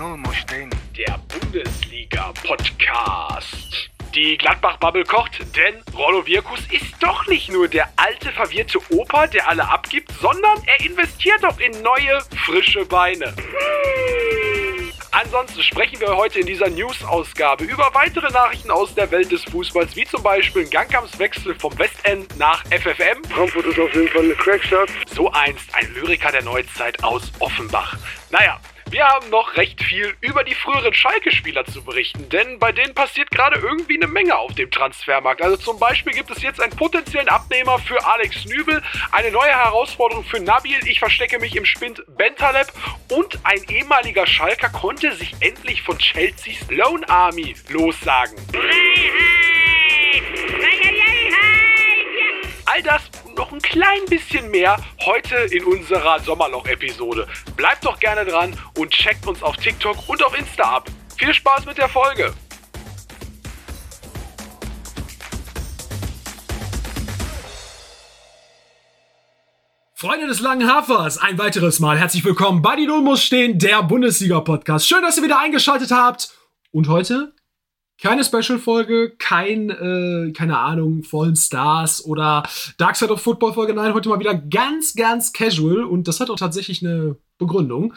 Null muss stehen. Der Bundesliga-Podcast. Die Gladbach-Bubble kocht, denn Rollo Wirkus ist doch nicht nur der alte, verwirrte Opa, der alle abgibt, sondern er investiert auch in neue, frische Beine. Ansonsten sprechen wir heute in dieser News-Ausgabe über weitere Nachrichten aus der Welt des Fußballs, wie zum Beispiel ein Gangkampfswechsel vom Westend nach FFM. Frankfurt ist auf jeden Fall eine Crackstadt. So einst ein Lyriker der Neuzeit aus Offenbach. Naja, wir haben noch recht viel über die früheren Schalke-Spieler zu berichten, denn bei denen passiert gerade irgendwie eine Menge auf dem Transfermarkt. Also zum Beispiel gibt es jetzt einen potenziellen Abnehmer für Alex Nübel, eine neue Herausforderung für Nabil, ich verstecke mich im Spind Bentaleb und ein ehemaliger Schalker konnte sich endlich von Chelseas Lone Army lossagen. All das und noch ein klein bisschen mehr heute in unserer Sommerloch-Episode. Bleibt doch gerne dran und checkt uns auf TikTok und auf Insta ab. Viel Spaß mit der Folge! Freunde des langen Hafers, ein weiteres Mal herzlich willkommen bei Die Null muss stehen, der Bundesliga-Podcast. Schön, dass ihr wieder eingeschaltet habt. Und heute keine Special-Folge, kein, äh, keine Ahnung, vollen Stars oder Dark Side of Football-Folge. Nein, heute mal wieder ganz, ganz casual. Und das hat auch tatsächlich eine Begründung.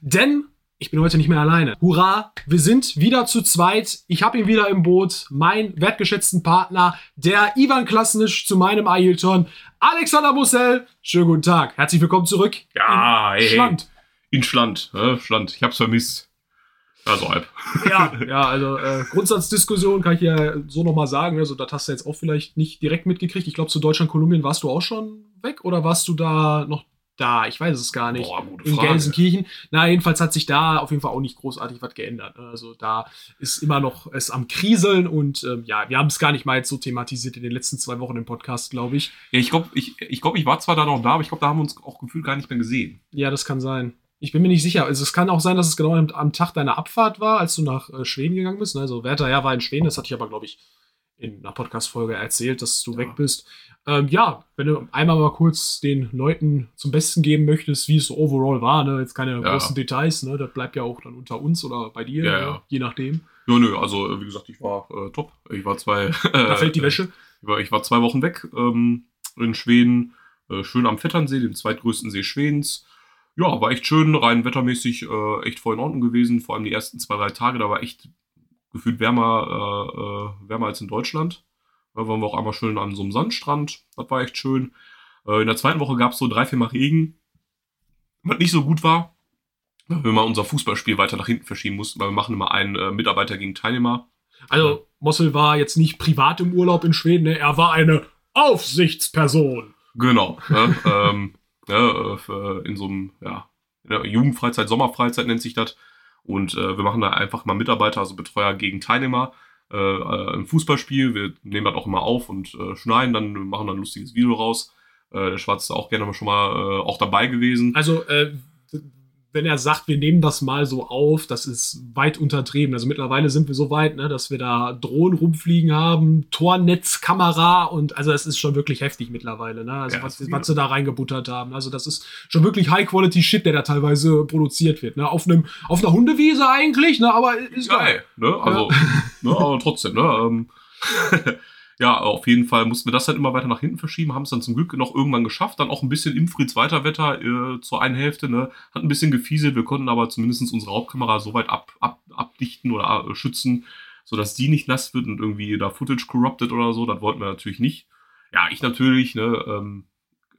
Denn ich bin heute nicht mehr alleine. Hurra, wir sind wieder zu zweit. Ich habe ihn wieder im Boot. Mein wertgeschätzten Partner, der Ivan Klasnisch zu meinem Ailton, Alexander Mussel. Schönen guten Tag. Herzlich willkommen zurück. Ja, in hey, Schland. In Schland, ne? Schland. Ich hab's vermisst. Also halb. Ja, ja, also äh, Grundsatzdiskussion kann ich ja so nochmal sagen. Also, das hast du jetzt auch vielleicht nicht direkt mitgekriegt. Ich glaube, zu Deutschland, Kolumbien warst du auch schon weg oder warst du da noch da? Ich weiß es gar nicht. Boah, gute in Frage. Gelsenkirchen. Na, jedenfalls hat sich da auf jeden Fall auch nicht großartig was geändert. Also da ist immer noch es am Kriseln und ähm, ja, wir haben es gar nicht mal jetzt so thematisiert in den letzten zwei Wochen im Podcast, glaube ich. Ja, ich glaube, ich, ich, glaub, ich war zwar da noch da, aber ich glaube, da haben wir uns auch gefühlt gar nicht mehr gesehen. Ja, das kann sein. Ich bin mir nicht sicher. Also es kann auch sein, dass es genau am, am Tag deiner Abfahrt war, als du nach äh, Schweden gegangen bist. ne? Also Werther, ja, war in Schweden. Das hatte ich aber, glaube ich, in einer Podcast-Folge erzählt, dass du Ja. weg bist. Ähm, ja, wenn du einmal mal kurz den Leuten zum Besten geben möchtest, wie es so overall war, ne? Jetzt keine Ja. großen Details, ne? Das bleibt ja auch dann unter uns oder bei dir, Ja, ne? je nachdem. Ja, nö, also äh, wie gesagt, ich war äh, top. Ich war zwei. Da fällt die Wäsche. Ich war, ich war zwei Wochen weg ähm, in Schweden. Äh, schön am Vetternsee, dem zweitgrößten See Schwedens. Ja, war echt schön, rein wettermäßig äh, echt voll in Ordnung gewesen. Vor allem die ersten zwei, drei Tage, da war echt gefühlt wärmer, äh, äh, wärmer als in Deutschland. Da waren wir auch einmal schön an so einem Sandstrand. Das war echt schön. Äh, in der zweiten Woche gab es so drei, vier Mal Regen. Was nicht so gut war, weil wir mal unser Fußballspiel weiter nach hinten verschieben mussten, weil wir machen immer einen äh, Mitarbeiter gegen Teilnehmer. Also, Mossel war jetzt nicht privat im Urlaub in Schweden, ne? er war eine Aufsichtsperson. Genau. Ne, ähm, ne, äh, in so einem, ja, Jugendfreizeit, Sommerfreizeit nennt sich das. Und äh, wir machen da einfach mal Mitarbeiter, also Betreuer gegen Teilnehmer äh, äh, im Fußballspiel. Wir nehmen das auch immer auf und äh, schneiden dann, machen dann ein lustiges Video raus. Äh, der Schwarz ist auch gerne schon mal auch dabei gewesen. Also, wenn er sagt, wir nehmen das mal so auf, das ist weit untertrieben. Also mittlerweile sind wir so weit, ne, dass wir da Drohnen rumfliegen haben, Tornetzkamera und also das ist schon wirklich heftig mittlerweile, ne? Also Ja, was, das- was sie da reingebuttert haben. Also das ist schon wirklich High-Quality-Shit, der da teilweise produziert wird. Ne? Auf einem, auf einer Hundewiese eigentlich, ne? Aber ist geil. geil. Ne? Also, ne, aber trotzdem, ne? Ja, auf jeden Fall mussten wir das halt immer weiter nach hinten verschieben, haben es dann zum Glück noch irgendwann geschafft, dann auch ein bisschen im Fritz Weiterwetter äh, zur einen Hälfte, ne? Hat ein bisschen gefieselt, wir konnten aber zumindest unsere Hauptkamera so weit ab, ab, abdichten oder äh, schützen, sodass die nicht nass wird und irgendwie da Footage corrupted oder so, das wollten wir natürlich nicht. Ja, ich natürlich, ne, ähm, äh,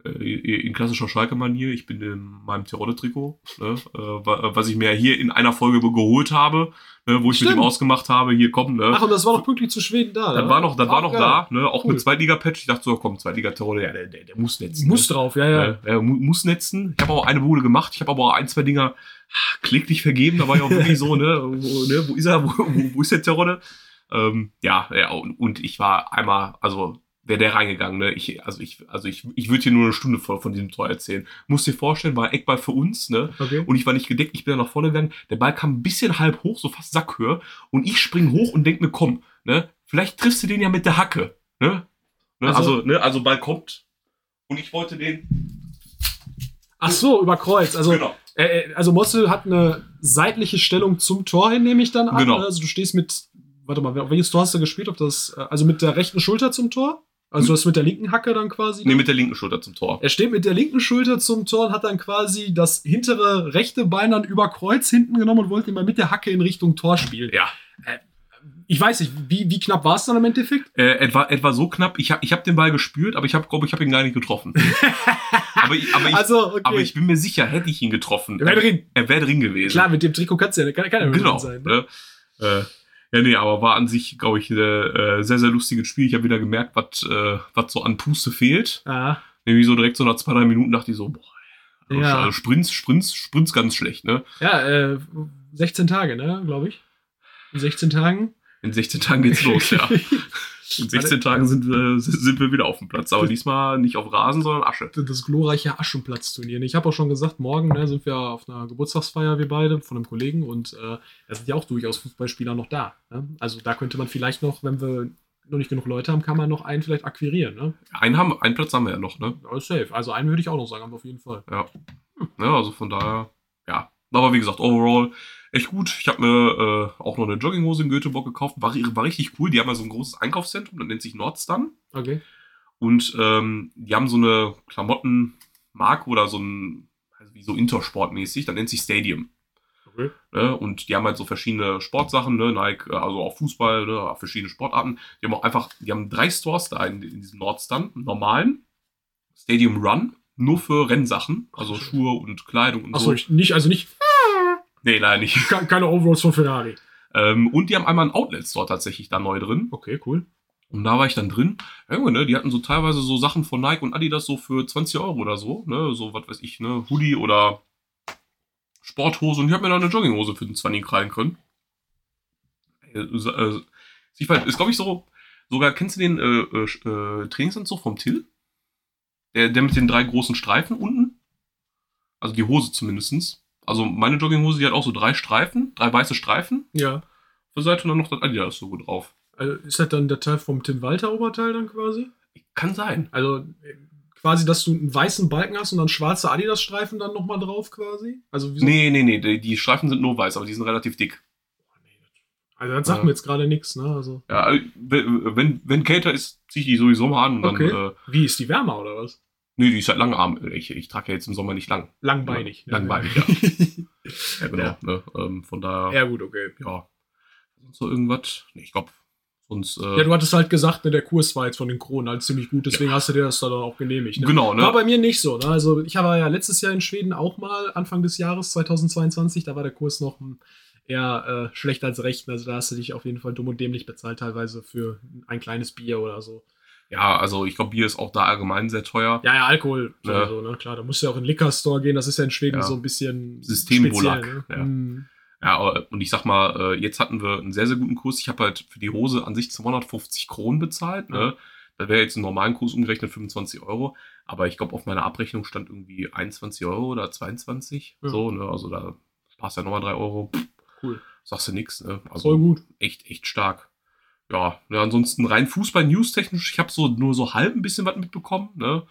in klassischer Schalke-Manier, ich bin in meinem Tirole-Trikot, ne, äh, wa- was ich mir hier in einer Folge geholt habe, ne, wo ich mit Stimmt. ihm ausgemacht habe, hier komm, ne. Ach, und das war noch pünktlich zu Schweden da. das ne? war noch, das war noch geil. da, ne, auch Cool. mit Zweitliga-Patch. Ich dachte so, komm, Zweitliga-Tirole, ja, der, der, der muss netzen. Muss ne. drauf, ja, ja. Ja, er mu muss netzen. Ich habe auch eine Bude gemacht. Ich habe aber auch ein, zwei Dinger ah, kläglich vergeben. Da war ja auch wirklich so, ne, wo, ne, wo ist er, wo, wo, wo ist der Tirole? Ähm, ja, ja, und, und ich war einmal, also wäre der reingegangen, ne? Ich, also ich, also ich, ich würde hier nur eine Stunde voll von diesem Tor erzählen. Musst dir vorstellen, war Eckball für uns, ne? Okay. Und ich war nicht gedeckt, ich bin dann nach vorne gegangen. Der Ball kam ein bisschen halb hoch, so fast Sackhöhe. Und ich spring hoch und denk mir, komm, ne? Vielleicht triffst du den ja mit der Hacke, ne? ne? Also- Also, ne? Also Ball kommt. Und ich wollte den. Ach so, über Kreuz. Also genau. Äh, äh, also Mosse hat eine seitliche Stellung zum Tor hin, nehme ich dann an. Genau. Also du stehst mit, warte mal, auf welches Tor hast du gespielt? Auf das, äh, also mit der rechten Schulter zum Tor? Also das mit der linken Hacke dann quasi? Nee, mit der linken Schulter zum Tor. er steht mit der linken Schulter zum Tor und hat dann quasi das hintere rechte Bein dann über Kreuz hinten genommen und wollte ihn mal mit der Hacke in Richtung Tor spielen. Ja. Ich weiß nicht, wie, wie knapp war es dann im Endeffekt? Äh, etwa, etwa so knapp. Ich habe ich hab den Ball gespürt, aber ich glaube, ich habe ihn gar nicht getroffen. aber, ich, aber, ich, also, okay. aber ich bin mir sicher, hätte ich ihn getroffen. Er wäre drin. Er wäre drin gewesen. Klar, mit dem Trikot kannst du ja, kann, kann ja genau. drin sein. Ne? Ne? Äh, ja, nee, aber war an sich, glaube ich, ein äh, sehr, sehr lustiges Spiel. Ich habe wieder gemerkt, was äh, so an Puste fehlt. Ah, Nämlich so direkt so nach zwei, drei Minuten dachte ich so, boah, also, Ja. also Sprints, Sprints, Sprints ganz schlecht, ne? ja, äh, 16 Tage, ne, glaube ich. In 16 Tagen. In 16 Tagen geht's los, ja. In 16 Tagen sind wir, sind wir wieder auf dem Platz. Aber diesmal nicht auf Rasen, sondern Asche. das glorreiche Aschenplatzturnier. Ich habe auch schon gesagt, morgen ne, sind wir auf einer Geburtstagsfeier, wir beide, von einem Kollegen. Und äh, da sind ja auch durchaus Fußballspieler noch da. Ne? Also da könnte man vielleicht noch, wenn wir noch nicht genug Leute haben, kann man noch einen vielleicht akquirieren. Ne? Einen, haben, einen Platz haben wir ja noch, ne? Ja, safe. Also einen würde ich auch noch sagen, haben wir auf jeden Fall. Ja. ja. Also von daher, ja. Aber wie gesagt, overall echt gut. Ich habe mir äh, auch noch eine Jogginghose in Göteborg gekauft. War, war richtig cool. Die haben ja so ein großes Einkaufszentrum, das nennt sich Nordstan. Okay. Und ähm, die haben so eine Klamottenmarke oder so ein, also wie so Intersportmäßig, das nennt sich Stadium. okay. Ne? Und die haben halt so verschiedene Sportsachen, ne? Nike, äh, also auch Fußball, ne? verschiedene Sportarten. Die haben auch einfach, die haben drei Stores da in, in diesem Nordstan, einen normalen, Stadium Run, nur für Rennsachen, also Ach so. Schuhe und Kleidung und Achso, so. ich, nicht, also nicht Nee, leider nicht. ke- keine Overalls von Ferrari. Ähm, und die haben einmal einen Outlet-Store tatsächlich da neu drin. Okay, cool. Und da war ich dann drin. Ja, Junge, ne, die hatten so teilweise so Sachen von Nike und Adidas so für 20 Euro oder so, ne, so was weiß ich, ne, Hoodie oder Sporthose und ich habe mir da eine Jogginghose für den 20 krallen können. Äh, äh, weiß, ist glaube ich so, sogar, kennst du den äh, äh, äh, Trainingsanzug vom Till? Der, der mit den drei großen Streifen unten? Also die Hose zumindestens. Also meine Jogginghose, die hat auch so drei Streifen, drei weiße Streifen Ja. auf der Seite und dann noch das Adidas-Logo drauf. Also ist das dann der Teil vom Tim Walter Oberteil dann quasi? Kann sein. Also äh, quasi, dass du einen weißen Balken hast und dann schwarze Adidas-Streifen dann nochmal drauf quasi? Also wie so Nee, nee, nee, die, die Streifen sind nur weiß, aber die sind relativ dick. Also das sagt Ja. mir jetzt gerade nichts, ne? Also, Ja, äh, wenn, wenn, wenn kälter ist, zieh ich die sowieso mal an und Okay. dann, äh, wie ist die wärmer oder was? Nee, die ist halt langarm. Ich, ich trage ja jetzt im Sommer nicht lang. Langbeinig. Ja, langbeinig, ja. Ja, genau. Ja. Ne, ähm, von daher, Ja, gut, okay. ja. Sonst noch irgendwas? Nee, ich glaube, sonst, äh, Ja, du hattest halt gesagt, ne, der Kurs war jetzt von den Kronen halt ziemlich gut, deswegen hast du dir das dann auch genehmigt. Ne? genau, ne? War bei mir nicht so. Ne? Also ich war ja letztes Jahr in Schweden auch mal, Anfang des Jahres 2022, da war der Kurs noch eher äh, schlecht als recht. Also da hast du dich auf jeden Fall dumm und dämlich bezahlt, teilweise für ein kleines Bier oder so. Ja, also ich glaube, Bier ist auch da allgemein sehr teuer. Ja, ja, Alkohol Ja. sowieso, ne? Klar, da musst du ja auch in den Liquor Store gehen, das ist ja in Schweden so ein bisschen Systembolak, speziell, ja. Ne? Hm. Ja, aber- und ich sag mal, äh, jetzt hatten wir einen sehr, sehr guten Kurs. Ich habe halt für die Hose an sich 250 Kronen bezahlt. Ne? Da wäre jetzt ein normalen Kurs umgerechnet 25 Euro. Aber ich glaube, auf meiner Abrechnung stand irgendwie 21 Euro oder 22. Ja. So, ne? Also da passt ja nochmal 3 Euro. Cool. Sagst du nix, ne? Also Voll gut. echt, echt stark. Ja, ne, ansonsten rein Fußball-News-technisch, ich habe so nur so halb ein bisschen was mitbekommen, ne?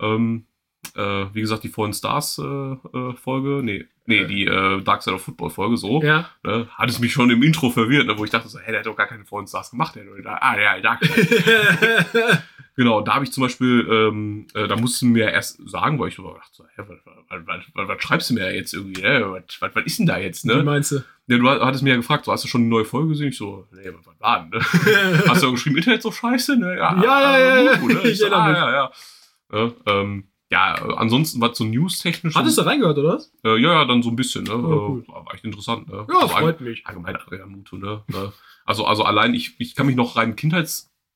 Ähm, äh, wie gesagt, die Fallen Stars äh, äh, nee, nee, die äh, Dark Side of Football Folge so, Ja. ne, hat es mich schon im Intro verwirrt, ne, wo ich dachte so, hä, der hat doch gar keine Fallen Stars gemacht, der, der, ah, ja, Dark Side. genau, da habe ich zum Beispiel, ähm, äh, da mussten mir erst sagen, weil ich so dachte so, hä, was, was, was, was, schreibst du mir jetzt irgendwie, ne? was, was, ist denn da jetzt, Wie ne? meinst du? Ja, du hattest mir ja gefragt, so, hast du schon eine neue Folge gesehen? Ich so, nee, was war denn? Ne? Hast du ja geschrieben, Internet so scheiße? Ne? Ja, ja, ja, ja. gut, ne? Ich so, ah, ja, ja. Ja, ähm, ja, ansonsten was so news-technisch. Hattest du reingehört, oder was? Äh, ja, ja, dann so ein bisschen, ne? Oh, cool. Äh, war echt interessant, ne? Ja, Also freut mich. allgemein Adrian Mutu, ne? ne? Also, also allein, ich, ich kann mich noch rein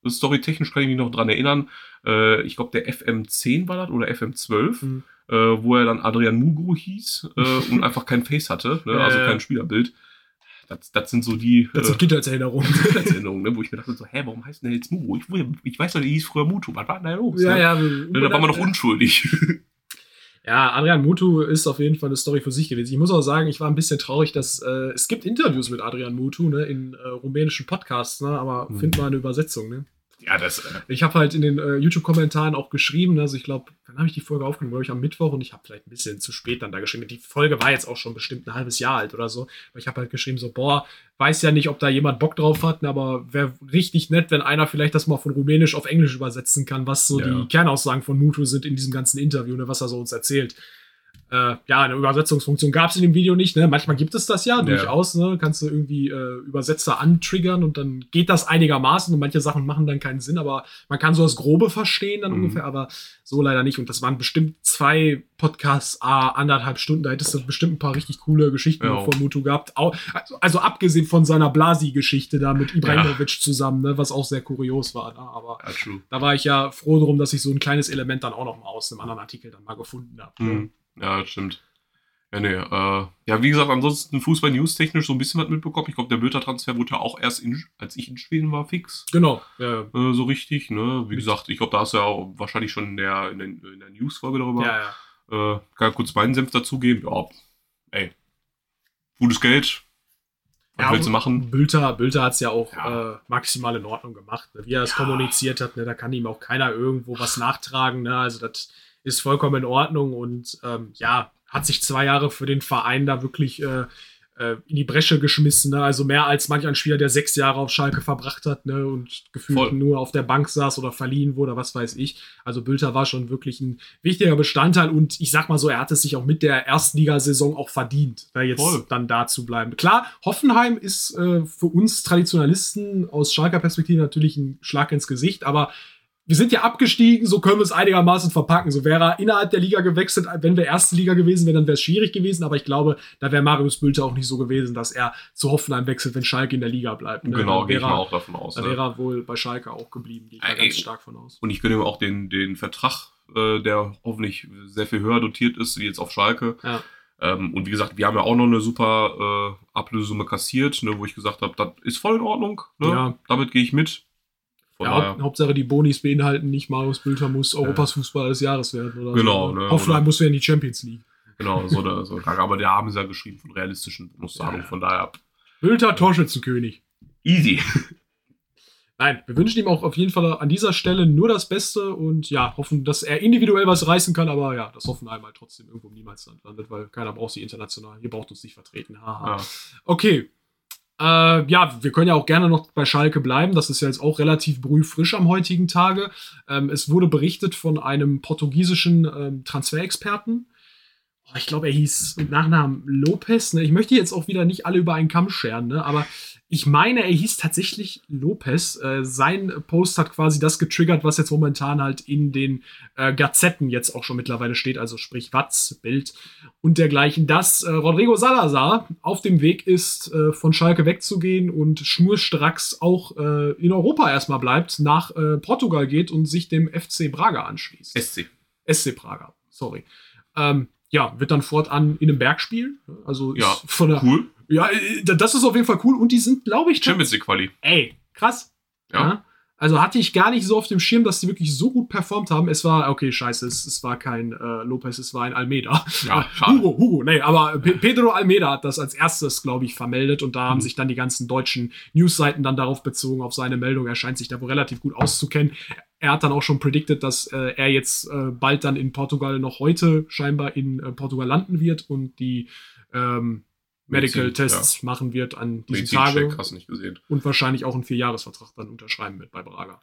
Kindheitsstory-technisch kann ich mich noch dran erinnern. Äh, ich glaube, der FM10 war das oder FM12, Hm. äh, wo er dann Adrian Mugru hieß äh, und einfach kein Face hatte, ne? Also kein Spielerbild. Das, das sind so die Das sind Kindheitserinnerungen. Erinnerungen, ne? wo ich mir dachte so, hä, warum heißt denn der jetzt Mugru? Ich, ich weiß doch, der hieß früher Mutu. Was war denn da los? ja, ne? ja. Ne, Da war man doch unschuldig. Ja, Adrian Mutu ist auf jeden Fall eine Story für sich gewesen. Ich muss auch sagen, ich war ein bisschen traurig, dass äh, es gibt Interviews mit Adrian Mutu ne, in äh, rumänischen Podcasts, ne, aber Hm. find mal eine Übersetzung. Ne? Ja, das. Äh, Ich habe halt in den äh, YouTube-Kommentaren auch geschrieben, also ich glaube, dann habe ich die Folge aufgenommen, glaube ich, am Mittwoch und ich habe vielleicht ein bisschen zu spät dann da geschrieben. Die Folge war jetzt auch schon bestimmt ein halbes Jahr alt oder so. Aber ich habe halt geschrieben, so, boah, weiß ja nicht, ob da jemand Bock drauf hat, aber wäre richtig nett, wenn einer vielleicht das mal von Rumänisch auf Englisch übersetzen kann, was so Ja. die Kernaussagen von Mutu sind in diesem ganzen Interview, ne, was er so uns erzählt. Äh, ja, eine Übersetzungsfunktion gab es in dem Video nicht. Ne? Manchmal gibt es das ja, durchaus. Ne? Kannst du irgendwie äh, Übersetzer antriggern und dann geht das einigermaßen und manche Sachen machen dann keinen Sinn, aber man kann so das Grobe verstehen dann Mhm. ungefähr, aber so leider nicht. Und das waren bestimmt zwei Podcasts, ah, anderthalb Stunden. Da hättest du bestimmt ein paar richtig coole Geschichten Ja. noch von Mutu gehabt. Au- Also, also abgesehen von seiner Blasi-Geschichte da mit Ibrahimovic zusammen, ne? was auch sehr kurios war. Ne? Aber ja, da war ich ja froh drum, dass ich so ein kleines Element dann auch noch mal aus einem anderen Artikel dann mal gefunden habe. Mhm. Ja, stimmt. Ja, nee, äh, ja, wie gesagt, ansonsten Fußball-News technisch so ein bisschen was mitbekommen. Ich glaube, der Bülter-Transfer wurde ja auch erst, in, als ich in Schweden war, fix. Genau. Ja, Äh, so richtig, ne? Wie gesagt, ich glaube, da hast du ja auch wahrscheinlich schon in der, in der, in der News-Folge darüber. ja, ja. Äh, kann kurz meinen Senf dazugeben. Ja, ey. Gutes Geld. Was Ja, willst du machen? Bülter, Bülter hat es ja auch Ja. Äh, maximal in Ordnung gemacht. Ne? Wie er es kommuniziert hat, ne? da kann ihm auch keiner irgendwo was nachtragen. Ne? Also das ist vollkommen in Ordnung und ähm, ja, hat sich zwei Jahre für den Verein da wirklich äh, äh, in die Bresche geschmissen. Ne? Also mehr als manch ein Spieler, der sechs Jahre auf Schalke verbracht hat ne? und gefühlt Voll. nur auf der Bank saß oder verliehen wurde, was weiß ich. Also Bülter war schon wirklich ein wichtiger Bestandteil und ich sag mal so, er hat es sich auch mit der Erstligasaison auch verdient, da jetzt Voll. dann da zu bleiben. Klar, Hoffenheim ist äh, für uns Traditionalisten aus Schalker Perspektive natürlich ein Schlag ins Gesicht, aber wir sind ja abgestiegen, so können wir es einigermaßen verpacken. So wäre er innerhalb der Liga gewechselt, wenn wir erste Liga gewesen wären, dann wäre es schwierig gewesen. Aber ich glaube, da wäre Marius Bülter auch nicht so gewesen, dass er zu Hoffenheim wechselt, wenn Schalke in der Liga bleibt. ne? Genau, gehe ich mal auch davon aus. Dann Ne? wäre er wohl bei Schalke auch geblieben. Gehe ich Ey, ganz stark von aus. Und ich gönne ihm auch den, den Vertrag, äh, der hoffentlich sehr viel höher dotiert ist, wie jetzt auf Schalke. Ja. Ähm, und wie gesagt, wir haben ja auch noch eine super äh, Ablösesumme kassiert, ne, wo ich gesagt habe, das ist voll in Ordnung. Ne? Ja. Damit gehe ich mit. Ja, daher, Haupt, Hauptsache die Bonis beinhalten nicht, Marius Bülter muss Europas Fußballer des Jahres werden. Oder Genau, so. ne, Hoffenheim muss ja in die Champions League. genau, so eine, so eine. Aber der haben sie ja geschrieben von realistischen Bonuszahlungen. Von daher, Bülter, Torschützenkönig. easy. Nein, wir wünschen ihm auch auf jeden Fall an dieser Stelle nur das Beste und ja, hoffen, dass er individuell was reißen kann, aber ja, dass Hoffenheim halt trotzdem irgendwo im Niemalsland landet, weil keiner braucht sie international. Ihr braucht uns nicht vertreten. Haha. Ja. Okay. Äh, ja, wir können ja auch gerne noch bei Schalke bleiben. Das ist ja jetzt auch relativ brühfrisch am heutigen Tage. Ähm, es wurde berichtet von einem portugiesischen ähm, Transferexperten. Oh, ich glaube, er hieß mit Nachnamen Lopez. Ne? Ich möchte jetzt auch wieder nicht alle über einen Kamm scheren, ne? aber ich meine, er hieß tatsächlich Lopez. Äh, sein Post hat quasi das getriggert, was jetzt momentan halt in den äh, Gazetten jetzt auch schon mittlerweile steht, also sprich Watz, Bild und dergleichen, dass äh, Rodrigo Salazar auf dem Weg ist, äh, von Schalke wegzugehen und schnurstracks auch äh, in Europa erstmal bleibt, nach äh, Portugal geht und sich dem FC Braga anschließt. SC. SC Praga, sorry. Ähm, ja, wird dann fortan in einem Berg spielen. Also ist Ja, von der, Cool. ja, äh, das ist auf jeden Fall cool. Und die sind, glaube ich, Champions League Quali. ey, krass. Ja. Ja. Also hatte ich gar nicht so auf dem Schirm, dass die wirklich so gut performt haben. Es war, okay, scheiße, es, es war kein äh, Lopez, es war ein Almeida. Ja, Äh. Hugo, Hugo, nee, aber Pe Pedro Almeida hat das als erstes, glaube ich, vermeldet und da haben Mhm. sich dann die ganzen deutschen Newsseiten dann darauf bezogen, auf seine Meldung. Er scheint sich da wohl relativ gut auszukennen. Er hat dann auch schon predicted, dass äh, er jetzt äh, bald dann in Portugal noch heute scheinbar in äh, Portugal landen wird und die ähm, Medical Medizin, Tests machen wird an diesem Tage hast du nicht gesehen. und wahrscheinlich auch einen Vierjahresvertrag dann unterschreiben wird bei Braga.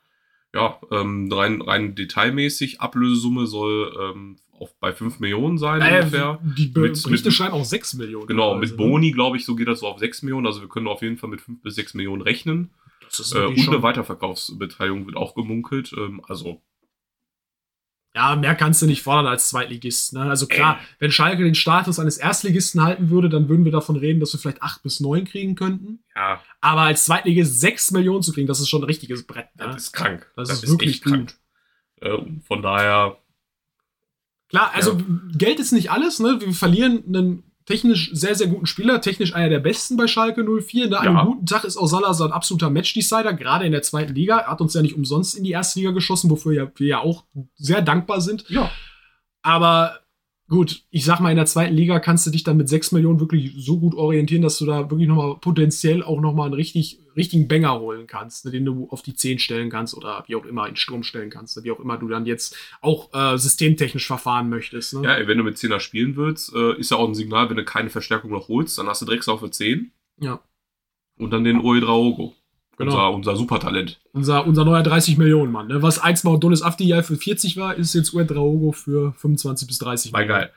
Ja, ähm, rein, rein detailmäßig, Ablösesumme soll ähm, auf, bei 5 Millionen sein ungefähr. Äh, die Be Mit- Berichte mit- schreiben auch 6 Millionen. Genau, teilweise, mit ne? Boni, glaube ich, so geht das so auf 6 Millionen. Also wir können auf jeden Fall mit 5 bis 6 Millionen rechnen. Das ist Äh, und eine Weiterverkaufsbeteiligung wird auch gemunkelt. Ähm, also, ja, mehr kannst du nicht fordern als Zweitligist. Ne? Also klar, Ey. wenn Schalke den Status eines Erstligisten halten würde, dann würden wir davon reden, dass wir vielleicht 8 bis 9 kriegen könnten. ja, Aber als Zweitligist 6 Millionen zu kriegen, das ist schon ein richtiges Brett. Ne? das ist krank. Das ist wirklich gut. Äh, von daher, Klar, also Geld ist nicht alles. Ne? Wir verlieren einen technisch sehr, sehr guten Spieler, technisch einer der besten bei Schalke 04. Ne? An Ja. einem guten Tag ist auch Salazar ein absoluter Match-Decider, gerade in der zweiten Liga. Er hat uns ja nicht umsonst in die erste Liga geschossen, wofür wir ja auch sehr dankbar sind. ja, Aber gut, ich sag mal, in der zweiten Liga kannst du dich dann mit 6 Millionen wirklich so gut orientieren, dass du da wirklich nochmal potenziell auch nochmal einen richtig, richtigen Banger holen kannst, ne, den du auf die 10 stellen kannst oder wie auch immer in Sturm stellen kannst, ne, wie auch immer du dann jetzt auch äh, systemtechnisch verfahren möchtest. Ne? Ja, wenn du mit 10er spielen willst, äh, ist ja auch ein Signal, wenn du keine Verstärkung noch holst, dann hast du Drexler für 10 Ja, und dann den Oedraogo. Genau. Unser, unser Supertalent. unser, unser neuer 30 Millionen Mann. Ne? Was einst mal Donis Afdijay für 40 war, ist jetzt Ued Draogo für 25 bis 30 War geil.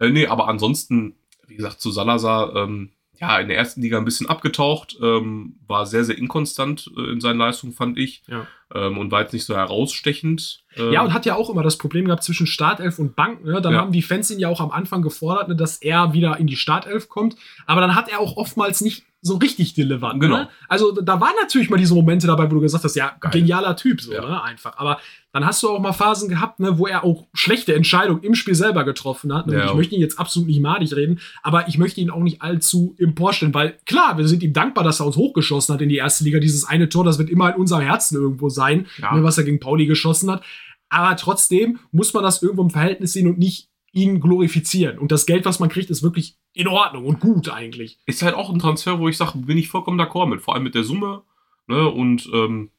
Äh, nee, aber ansonsten, wie gesagt, zu Salazar, ähm, ja, in der ersten Liga ein bisschen abgetaucht, ähm, war sehr, sehr inkonstant äh, in seinen Leistungen, fand ich. Ja. Ähm, und war jetzt nicht so herausstechend. Ähm, Ja, und hat ja auch immer das Problem gehabt zwischen Startelf und Bank. Ne? Dann Ja. haben die Fans ihn ja auch am Anfang gefordert, ne, dass er wieder in die Startelf kommt. Aber dann hat er auch oftmals nicht so richtig delivered. Genau. Ne? Also da waren natürlich mal diese Momente dabei, wo du gesagt hast, ja, Geil. genialer Typ, so, Ja. ne? Einfach. Aber dann hast du auch mal Phasen gehabt, ne, wo er auch schlechte Entscheidungen im Spiel selber getroffen hat. Ne? Und Ja. ich möchte ihn jetzt absolut nicht madig reden, aber ich möchte ihn auch nicht allzu emporstellen, weil klar, wir sind ihm dankbar, dass er uns hochgeschossen hat in die erste Liga. Dieses eine Tor, das wird immer in unserem Herzen irgendwo sein, Ja. ne, was er gegen Pauli geschossen hat. Aber trotzdem muss man das irgendwo im Verhältnis sehen und nicht ihn glorifizieren. Und das Geld, was man kriegt, ist wirklich in Ordnung und gut eigentlich. ist halt auch ein Transfer, wo ich sage, bin ich vollkommen d'accord mit. Vor allem mit der Summe. Ne? Und ähm,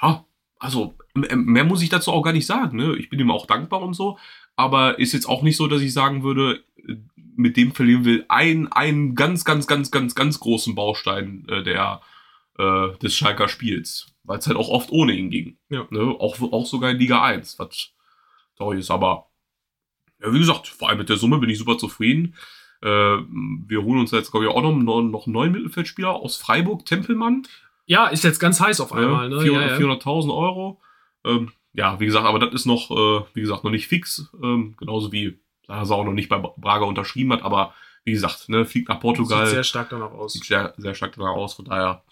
ja, also mehr muss ich dazu auch gar nicht sagen. Ne? Ich bin ihm auch dankbar und so. Aber ist jetzt auch nicht so, dass ich sagen würde, äh, mit dem verlieren wir einen, einen ganz, ganz, ganz, ganz, ganz großen Baustein äh, der, äh, des Schalker Spiels. Weil es halt auch oft ohne ihn ging. Ja. Ne? Auch, auch sogar in Liga 1, was traurig ist. Aber ja, wie gesagt, vor allem mit der Summe bin ich super zufrieden. Äh, wir holen uns jetzt, glaube ich, auch noch, noch, noch einen neuen Mittelfeldspieler aus Freiburg, Tempelmann. Ja, ist jetzt ganz heiß auf einmal. Ja, Ne? 400 Ja, ja. 400.000 Euro. Ähm, ja, wie gesagt, aber das ist noch, äh, wie gesagt, noch nicht fix. Ähm, genauso wie Salazar auch noch nicht bei Braga unterschrieben hat. Aber wie gesagt, ne, fliegt nach Portugal. Sieht sehr stark danach aus. Sieht sehr, sehr stark danach aus. Von daher,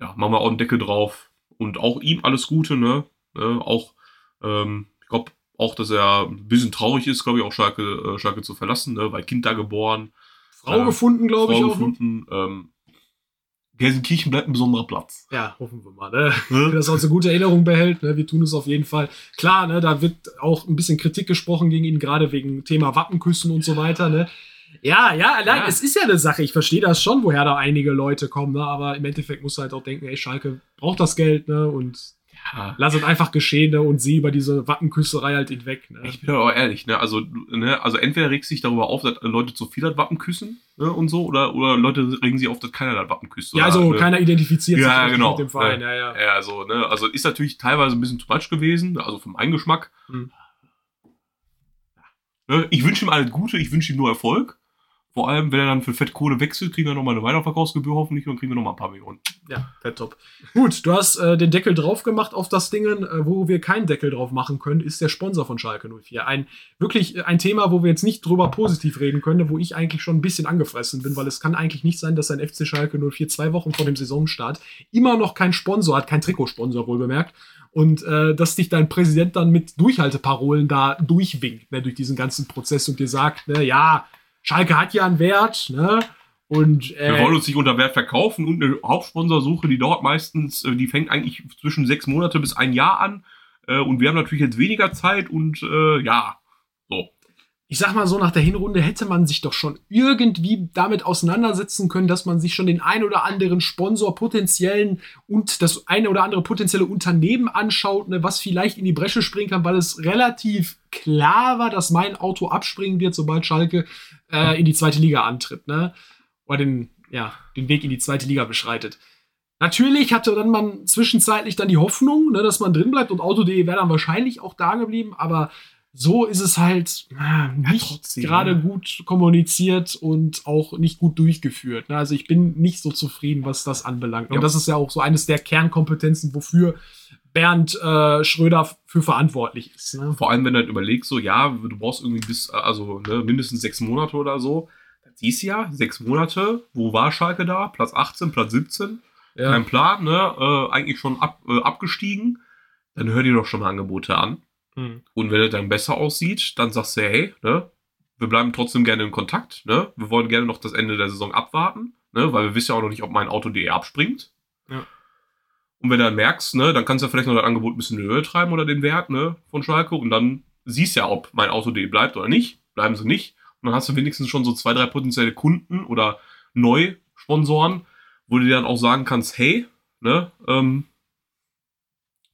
ja, machen wir auch einen Deckel drauf. Und auch ihm alles Gute, ne? ne? Auch, ähm, ich glaube auch, dass er ein bisschen traurig ist, glaube ich, auch Schalke, äh, Schalke zu verlassen, ne? Weil Kind da geboren, Frau Ja. gefunden, glaube ich Frau auch. ne? gefunden. Ähm, Gelsenkirchen bleibt ein besonderer Platz. Ja, hoffen wir mal. Ne? Dass er uns eine gute Erinnerung behält. Ne? Wir tun es auf jeden Fall. Klar, ne, da wird auch ein bisschen Kritik gesprochen gegen ihn, gerade wegen Thema Wappenküssen und so weiter. Ne? Ja, ja, nein, Ja. es ist ja eine Sache. Ich verstehe das schon, woher da einige Leute kommen. Ne? Aber im Endeffekt musst du halt auch denken, ey, Schalke braucht das Geld ne? und Ja. lass es einfach geschehen ne? und sieh über diese Wappenküsserei halt hinweg. Ne? Ich bin aber auch ehrlich, ne? Also, ne, also entweder regst du dich darüber auf, dass Leute zu viel das Wappen küssen, ne, und so, oder, oder Leute regen sich auf, dass keiner das Wappen küsst. Ja, oder, also ne? keiner identifiziert Ja, sich genau. mit dem Verein. Ja. Ja, ja. Also, ne, also ist natürlich teilweise ein bisschen too much gewesen, also vom Eingeschmack. Hm. Ne, ich wünsche ihm alles Gute, ich wünsche ihm nur Erfolg. Vor allem, wenn er dann für Fettkohle wechselt, kriegen wir nochmal eine Weiterverkaufsgebühr hoffentlich und kriegen wir nochmal ein paar Millionen. Ja, fett top. Gut, du hast äh, den Deckel drauf gemacht auf das Ding, äh, wo wir keinen Deckel drauf machen können, ist der Sponsor von Schalke 04. Ein wirklich äh, ein Thema, wo wir jetzt nicht drüber positiv reden können, wo ich eigentlich schon ein bisschen angefressen bin, weil es kann eigentlich nicht sein, dass ein FC Schalke 04 zwei Wochen vor dem Saisonstart immer noch keinen Sponsor hat, kein Trikotsponsor wohl bemerkt. Und äh, dass dich dein Präsident dann mit Durchhalteparolen da durchwinkt, ne, durch diesen ganzen Prozess und dir sagt, ne, ja, Schalke hat ja einen Wert, ne? Und äh, Wir wollen uns nicht unter Wert verkaufen und eine Hauptsponsorsuche, die dauert meistens, äh, die fängt eigentlich zwischen sechs Monate bis ein Jahr an. Äh, Und wir haben natürlich jetzt weniger Zeit und äh, ja, so. Ich sag mal so, nach der Hinrunde hätte man sich doch schon irgendwie damit auseinandersetzen können, dass man sich schon den ein oder anderen Sponsor potenziellen und das eine oder andere potenzielle Unternehmen anschaut, ne, was vielleicht in die Bresche springen kann, weil es relativ klar war, dass mein Auto abspringen wird, sobald Schalke äh, in die zweite Liga antritt, ne? Oder den, ja, den Weg in die zweite Liga beschreitet. Natürlich hatte dann man zwischenzeitlich dann die Hoffnung, ne, dass man drin bleibt und Auto.de wäre dann wahrscheinlich auch da geblieben, aber so ist es halt äh, nicht trotzdem, gerade ne? gut kommuniziert und auch nicht gut durchgeführt. Ne? Also ich bin nicht so zufrieden, was das anbelangt. Und Ja. das ist ja auch so eines der Kernkompetenzen, wofür Bernd äh, Schröder für verantwortlich ist. Ne? Vor allem, wenn du halt überlegst, so, ja, du brauchst irgendwie bis, also ne, mindestens sechs Monate oder so. Das siehst du ja, sechs Monate, wo war Schalke da? Platz 18, Platz 17. Ja. Kein Plan, ne? Äh, eigentlich schon ab, äh, abgestiegen. Dann hör dir doch schon mal Angebote an. Hm. Und wenn es dann besser aussieht, dann sagst du, hey, ne, wir bleiben trotzdem gerne in Kontakt, ne? Wir wollen gerne noch das Ende der Saison abwarten, ne? Weil wir wissen ja auch noch nicht, ob mein Auto.de abspringt. Ja. Und wenn du dann merkst, ne, dann kannst du ja vielleicht noch das Angebot ein bisschen in die Höhe treiben oder den Wert, ne, von Schalke. Und dann siehst ja, ob mein Auto.de bleibt oder nicht. Bleiben sie nicht. Und dann hast du wenigstens schon so zwei, drei potenzielle Kunden oder Neusponsoren, wo du dir dann auch sagen kannst, hey, ne, ähm,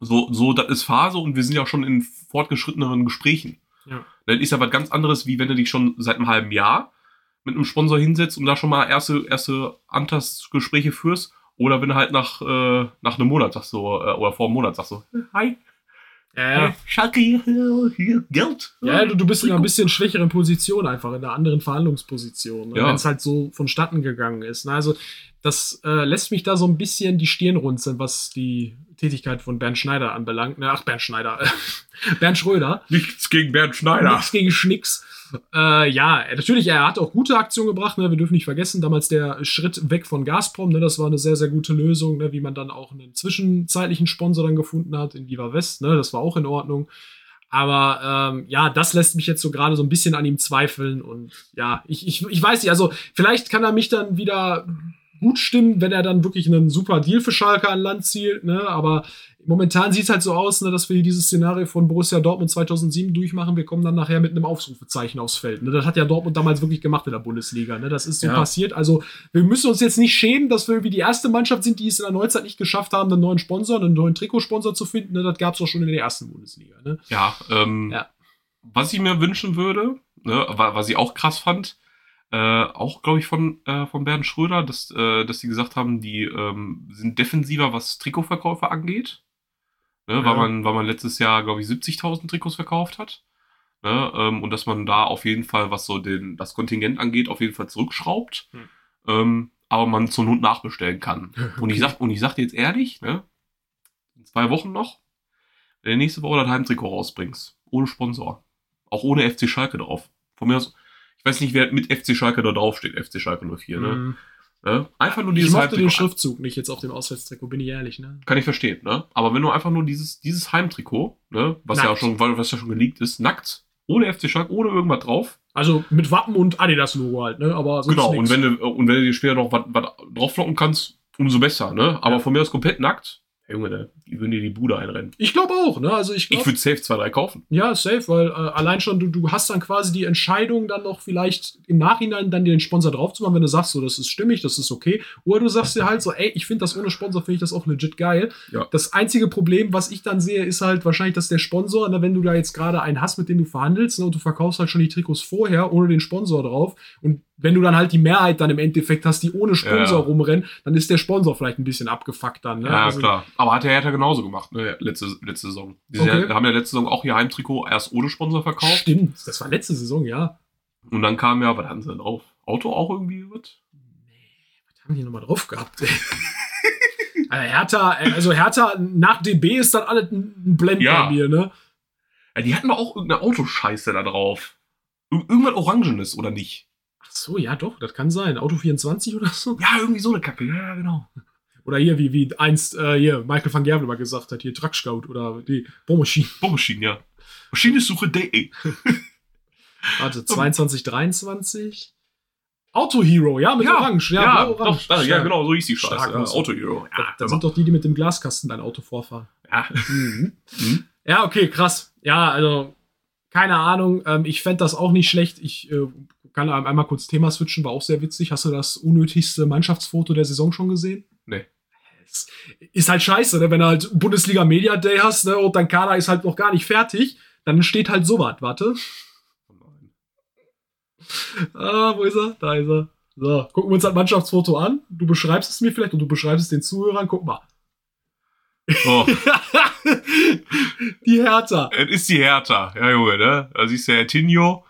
so, so, das ist Phase und wir sind ja schon in fortgeschritteneren Gesprächen. Ja. Das ist ja was ganz anderes, wie wenn du dich schon seit einem halben Jahr mit einem Sponsor hinsetzt und da schon mal erste, erste Antastgespräche führst. Oder wenn du halt nach, äh, nach einem Monat sagst so, äh, oder vor einem Monat sagst so, hi, Ja, ja. Schalke, hier, hier, Geld. Ja, du, du bist in einer bisschen schwächeren Position, einfach in einer anderen Verhandlungsposition, ne? Ja. wenn es halt so vonstatten gegangen ist. Ne? Also, das äh, lässt mich da so ein bisschen die Stirn runzeln, was die Tätigkeit von Bernd Schneider anbelangt. Ne? Ach, Bernd Schneider. Bernd Schröder. Nichts gegen Bernd Schneider. Nichts gegen Schnicks. Äh, ja, natürlich, er hat auch gute Aktionen gebracht. Ne? Wir dürfen nicht vergessen, damals der Schritt weg von Gazprom. Ne? Das war eine sehr, sehr gute Lösung, ne? wie man dann auch einen zwischenzeitlichen Sponsor dann gefunden hat in Viva West. Ne? Das war auch in Ordnung. Aber ähm, ja, das lässt mich jetzt so gerade so ein bisschen an ihm zweifeln. Und ja, ich, ich, ich weiß nicht, also vielleicht kann er mich dann wieder gut stimmen, wenn er dann wirklich einen super Deal für Schalke an Land zielt. Ne? Aber momentan sieht es halt so aus, ne, dass wir dieses Szenario von Borussia Dortmund 2007 durchmachen. Wir kommen dann nachher mit einem Ausrufezeichen aufs Feld. Ne? Das hat ja Dortmund damals wirklich gemacht in der Bundesliga. Ne? Das ist so Ja. passiert. Also wir müssen uns jetzt nicht schämen, dass wir irgendwie die erste Mannschaft sind, die es in der Neuzeit nicht geschafft haben, einen neuen Sponsor, einen neuen Trikotsponsor zu finden. Ne? Das gab es auch schon in der ersten Bundesliga. Ne? Ja, ähm, Ja. was ich mir wünschen würde, ne, wa- was ich auch krass fand, äh, auch glaube ich von, äh, von Bernd Schröder, dass, äh, dass die gesagt haben, die ähm, sind defensiver, was Trikotverkäufe angeht. Ne, Ja. weil, man, weil man letztes Jahr, glaube ich, 70.000 Trikots verkauft hat. Ne, ähm, und dass man da auf jeden Fall, was so den, das Kontingent angeht, auf jeden Fall zurückschraubt. Hm. Ähm, aber man zur Not nachbestellen kann. Und ich sag, und ich sag dir jetzt ehrlich, ne, in zwei Wochen noch, wenn du nächste Woche das Heimtrikot rausbringst, ohne Sponsor, auch ohne FC Schalke drauf. Von mir aus, weiß nicht, wer mit FC Schalke da draufsteht, FC Schalke 04, ne? Mhm. ne? Einfach nur Ich dieses mochte den. Schriftzug nicht jetzt auf dem Auswärtstrikot, bin ich ehrlich. Ne? Kann ich verstehen, ne? Aber wenn du einfach nur dieses, dieses Heimtrikot, ne, was ja auch schon, was ja schon geleakt ist, nackt, ohne FC Schalke, ohne irgendwas drauf. Also mit Wappen und Adidas-Logo halt, ne? Aber sonst Genau, nix. und wenn du, und wenn du dir später noch was drauflocken kannst, umso besser, ne? Aber Ja. von mir aus komplett nackt, Junge, da- die würden dir die Bude einrennen. Ich glaube auch, ne? Also ich Ich würde safe zwei, drei kaufen. Ja, safe, weil äh, allein schon, du, du hast dann quasi die Entscheidung, dann noch vielleicht im Nachhinein dann dir den Sponsor drauf zu machen, wenn du sagst, so, das ist stimmig, das ist okay. Oder du sagst dir halt so, ey, ich finde das ohne Sponsor, finde ich das auch legit geil. Ja. Das einzige Problem, was ich dann sehe, ist halt wahrscheinlich, dass der Sponsor, ne, wenn du da jetzt gerade einen hast, mit dem du verhandelst, ne, und du verkaufst halt schon die Trikots vorher, ohne den Sponsor drauf, und wenn du dann halt die Mehrheit dann im Endeffekt hast, die ohne Sponsor Ja. rumrennen, dann ist der Sponsor vielleicht ein bisschen abgefuckt dann. Ne? Ja, Also- klar. Aber hat der Hertha genauso gemacht, ne? Letzte, letzte Saison. Die Okay. haben ja letzte Saison auch ihr Heimtrikot erst ohne Sponsor verkauft. Stimmt, das war letzte Saison, ja. Und dann kam ja, was hatten sie denn drauf? Auto auch irgendwie was? Was haben die nochmal drauf gehabt? ey? also Hertha, äh, also Hertha nach DB ist dann alles ein Blend Ja. bei mir, ne? Ja, die hatten doch auch irgendeine Autoscheiße da drauf. Ir irgendwas Orangenes, oder nicht? So, ja doch, das kann sein. Auto 24 oder so? Ja, irgendwie so eine Kacke. Ja, genau. Oder hier, wie, wie einst äh, hier Michael van Gerwen mal gesagt hat, hier Truck Scout oder die Bohrmaschine. Bohrmaschinen, ja. Maschinesuche.de. Warte, 22, 23? Auto Hero, ja, mit Orange. Ja, doch, Orange. da, ja, genau, so hieß die Scheiße. Ja, Auto Hero. Das, Ja, das sind doch die, die mit dem Glaskasten dein Auto vorfahren. ja. Mhm. Mhm. Ja, okay, krass. Ja, also, keine Ahnung. Ähm, ich fände das auch nicht schlecht. Ich äh, kann ein- einmal kurz Thema switchen, war auch sehr witzig. Hast du das unnötigste Mannschaftsfoto der Saison schon gesehen? Nee. Ist halt scheiße, ne? wenn du halt Bundesliga Media Day hast ne? und dein Kader ist halt noch gar nicht fertig, dann steht halt sowas. Warte. Ah, wo ist er? Da ist er. So, gucken wir uns das Mannschaftsfoto an. Du beschreibst es mir vielleicht und du beschreibst es den Zuhörern. Guck mal. Oh, Die Hertha. es ist die Hertha. Ja, Junge, ne? Da siehst du ja Tinho.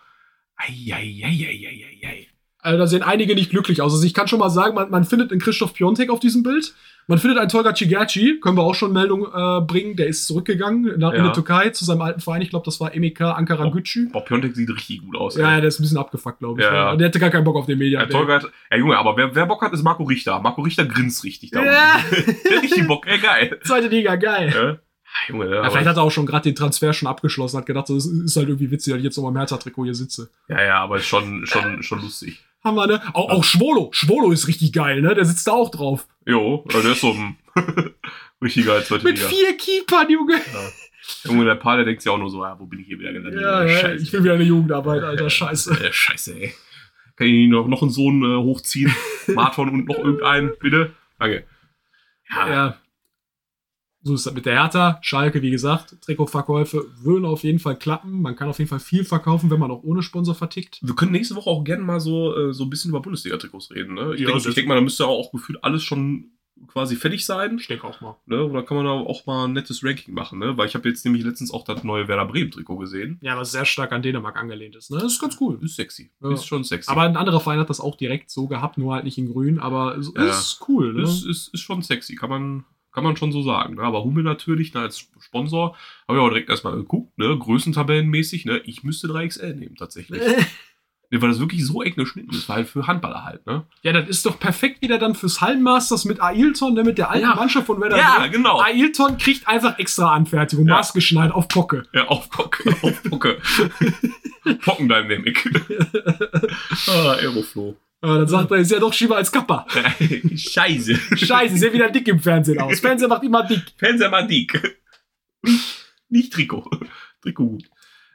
Eieieiei. Also da sehen einige nicht glücklich aus. Also ich kann schon mal sagen, man, man findet einen Christoph Piontek auf diesem Bild. Man findet einen Tolga Cigerci, können wir auch schon Meldung äh, bringen. Der ist zurückgegangen nach in Ja. die Türkei zu seinem alten Verein. Ich glaube, das war MEK Ankara. Gücü. Boah, Piontek sieht richtig gut aus. Ja, ey. ja, der ist ein bisschen abgefuckt, glaube ich. Ja. Der hatte gar keinen Bock auf den Media. Ja, Tolga hat, ja, Junge, aber wer, wer Bock hat, ist Marco Richter. Marco Richter grinst richtig da Ja. unten. Der hat richtig Bock, ey, geil. Zweite Liga, geil. Ja, Junge, ja, Ja, vielleicht hat er auch schon gerade den Transfer schon abgeschlossen, hat gedacht, das ist halt irgendwie witzig, dass ich jetzt noch mal im Hertha-Trikot hier sitze. ja, ja, aber ist schon, schon, schon lustig. Haben wir, ne? Auch, auch Schwolo. Schwolo ist richtig geil, ne? Der sitzt da auch drauf. Jo, der ist so ein richtiger als Mit vier Keepern, Junge. Junge, der Paar, der denkt sich auch nur so, ah, wo bin ich hier wieder gelandet? Ja, ja, ich will wieder eine Jugendarbeit, Alter, scheiße. Äh, scheiße, ey. Kann ich noch, noch einen Sohn äh, hochziehen? Marton und noch irgendeinen, bitte? Danke. Ja, Ja. So ist das mit der Hertha. Schalke, wie gesagt, Trikotverkäufe würden auf jeden Fall klappen. Man kann auf jeden Fall viel verkaufen, wenn man auch ohne Sponsor vertickt. wir können nächste Woche auch gerne mal so, äh, so ein bisschen über Bundesliga-Trikots reden. Ne? Ich Ja, denke denk mal, da müsste auch gefühlt alles schon quasi fertig sein. Ich denke auch mal. Ne? Oder kann man da auch mal ein nettes Ranking machen, ne? Weil ich habe jetzt nämlich letztens auch das neue Werder Bremen-Trikot gesehen. Ja, was sehr stark an Dänemark angelehnt ist. Ne? Das ist ganz cool. Ist sexy. Ja. Ist schon sexy. Aber ein anderer Verein hat das auch direkt so gehabt, nur halt nicht in grün. Aber es Ja. ist cool, ne? ist, ist, ist schon sexy, kann man, kann man schon so sagen. Ne? Aber Hummel natürlich, ne, als Sponsor, habe ich auch direkt erstmal geguckt, ne? Größentabellenmäßig, ne? Ich müsste 3XL nehmen, tatsächlich. ne, weil das wirklich so eng geschnitten ist, weil für Handballer halt, ne? Ja, das ist doch perfekt wieder dann fürs Hallenmasters mit Ailton, ne, mit der alten Ja. Mannschaft von Werder Ja, genau. Ailton kriegt einfach extra Anfertigung, Ja. maßgeschneidert auf Pocke. Ja, auf Pocke, auf Pocke. Pockendynamic. ah, Aeroflow. Ja, dann sagt er, ist ja doch schieber als Kappa. Scheiße. Scheiße, sieht wieder dick im Fernsehen aus. Fernseher macht immer dick. Fernseher mal dick. Nicht, nicht Trikot. Trikot gut.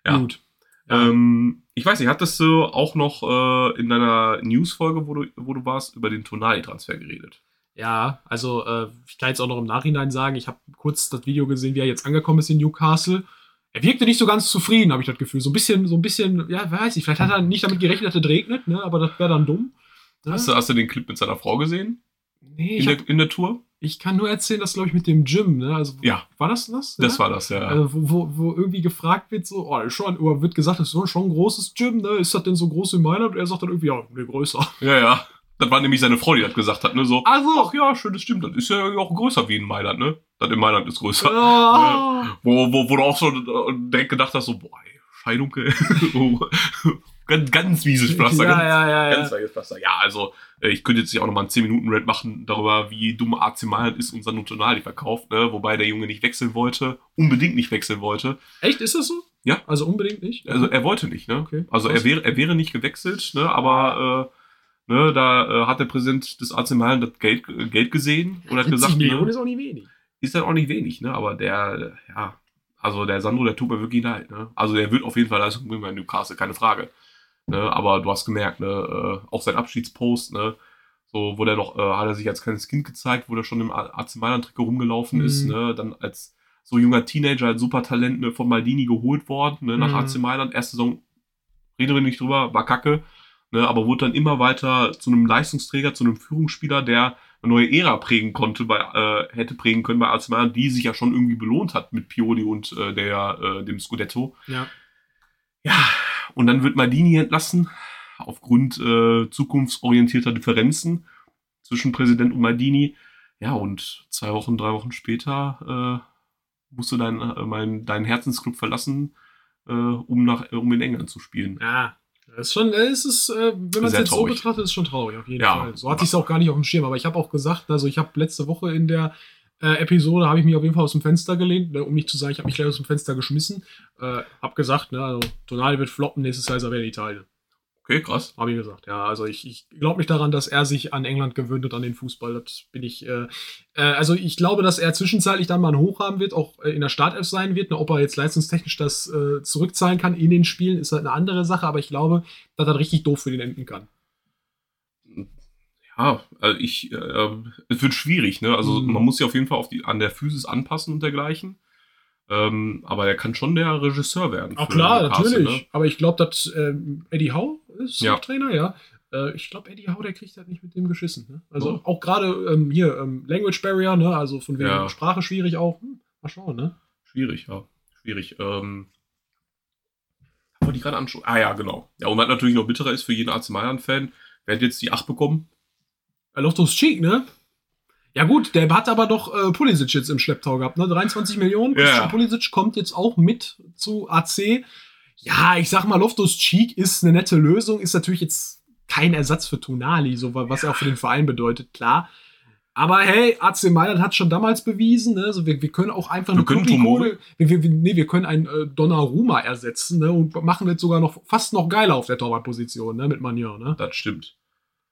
Ja. Gut. Ja. Ähm, ich weiß nicht, hattest du auch noch äh, in deiner News-Folge, wo du, wo du warst, über den Tonali-Transfer geredet? Ja, also äh, ich kann jetzt auch noch im Nachhinein sagen, ich habe kurz das Video gesehen, wie er jetzt angekommen ist in Newcastle. Er wirkte nicht so ganz zufrieden, habe ich das Gefühl. So ein bisschen, so ein bisschen, ja, weiß ich, vielleicht hat er nicht damit gerechnet, dass es regnet, ne? aber das wäre dann dumm. Ne? Hast, du, hast du den Clip mit seiner Frau gesehen? nee, In, ich, hab, der, in der Tour? ich kann nur erzählen, dass, glaube ich, mit dem Gym, ne? Also, Ja. War das das? Das ja? war das, ja. Also, wo, wo, wo irgendwie gefragt wird, so, oh, schon, oder wird gesagt, das ist schon ein großes Gym, ne? Ist das denn so groß wie meiner? Und er sagt dann irgendwie, ja, ne, größer. ja, ja. Das war nämlich seine Frau, die das gesagt hat, ne? So, Also, ach ja, schön, das stimmt. Das ist ja auch größer wie in Mailand, ne? Das in Mailand ist größer. ah, Wo, wo, wo du auch so äh, direkt gedacht hast, so, boah, ey, Scheidung, ey. ganz, ganz mieses Pflaster. ja, ganz, ja, ja, ja. Ganz weiches Pflaster. Ja, also, äh, ich könnte jetzt hier auch nochmal einen 10-Minuten-Rant machen darüber, wie dumm AC Mailand ist und Sanu Tonali verkauft, ne? Wobei der Junge nicht wechseln wollte, unbedingt nicht wechseln wollte. Echt, ist das so? Ja. Also unbedingt nicht? Also, er wollte nicht, ne? Okay. Also, er wäre, er wäre nicht gewechselt, ne? Aber, äh, ne, da äh, hat der Präsident des AC Mailand das Geld, äh, Geld gesehen und hat 70 gesagt, Millionen ne, ist auch nicht wenig. ist dann auch nicht wenig, ne? Aber der, äh, ja, also der Sandro, der tut mir wirklich leid, ne? Also der wird auf jeden Fall Leistung bringen bei Newcastle, keine Frage. Ne? Aber du hast gemerkt, ne, äh, auch sein Abschiedspost, ne? So, wo der noch, äh, hat er sich als kleines Kind gezeigt, wo der schon im AC Mailand-Trikot rumgelaufen Mhm. ist, ne? Dann als so junger Teenager, als Supertalent ne, von Maldini geholt worden, ne? Nach Mhm. AC Mailand, erste Saison, reden wir nicht drüber, war kacke, ne? Aber wurde dann immer weiter zu einem Leistungsträger, zu einem Führungsspieler, der eine neue Ära prägen konnte, bei, äh, hätte prägen können bei Mailand, die sich ja schon irgendwie belohnt hat mit Pioli und äh, der, äh, dem Scudetto. Ja. Ja, und dann wird Maldini entlassen, aufgrund äh, zukunftsorientierter Differenzen zwischen Präsident und Maldini. Ja, und zwei Wochen, drei Wochen später äh, musst du dein, äh, mein, deinen Herzensclub verlassen, äh, um, nach, äh, um in England zu spielen. Ja. Das ist schon, es ist, äh, wenn man es jetzt so traurig. betrachtet, ist es schon traurig, auf jeden Ja. Fall. So hatte ich es auch gar nicht auf dem Schirm, aber ich habe auch gesagt, also ich habe letzte Woche in der äh, Episode, habe ich mich auf jeden Fall aus dem Fenster gelehnt, ne, um nicht zu sagen, ich habe mich gleich aus dem Fenster geschmissen. Äh, hab gesagt, ne, also Tonali wird floppen, nächstes Jahr ist er wieder in Italien. Okay, krass. Habe ich gesagt. Ja, also ich, ich glaube nicht daran, dass er sich an England gewöhnt und an den Fußball. Das bin ich. Äh, äh, also ich glaube, dass er zwischenzeitlich dann mal einen Hoch haben wird, auch äh, in der Startelf sein wird. Ne, ob er jetzt leistungstechnisch das äh, zurückzahlen kann in den Spielen, ist halt eine andere Sache. Aber ich glaube, dass das richtig doof für den enden kann. Ja, also ich, äh, es wird schwierig, ne? Also Mhm. man muss sich auf jeden Fall auf die, an der Physis anpassen und dergleichen. Ähm, aber er kann schon der Regisseur werden. Auch für klar, Newcastle, natürlich. Aber ich glaube, dass ähm, Eddie Howe ist Ja. Trainer, ja. Äh, ich glaube, Eddie Howe, der kriegt halt nicht mit dem geschissen. Ne? Also Oh. auch gerade ähm, hier ähm, Language Barrier, ne? Also von wegen Ja. Sprache schwierig auch. Hm, mal schauen, ne? Schwierig, ja. Schwierig. Ähm, aber die gerade anschauen. Ah ja, genau. Ja, und was natürlich noch bitterer ist für jeden AC Mailand-Fan, wer hat jetzt die 8 bekommen? Äh, Loftus Cheek, ne? Ja gut, der hat aber doch äh, Pulisic jetzt im Schlepptau gehabt, ne? 23 Millionen. Ja. Christian Pulisic kommt jetzt auch mit zu AC. Ja, ich sag mal, Loftus Cheek ist eine nette Lösung, ist natürlich jetzt kein Ersatz für Tonali, so wa- was er auch für den Verein bedeutet, klar. Aber hey, AC Mailand hat schon damals bewiesen, ne? also wir, wir können auch einfach Wir Clubikone- wir, wir, wir, nee, wir können einen äh, Donnarumma ersetzen ne? und machen jetzt sogar noch fast noch geiler auf der Torwartposition ne? mit Manier. Ne? Das stimmt.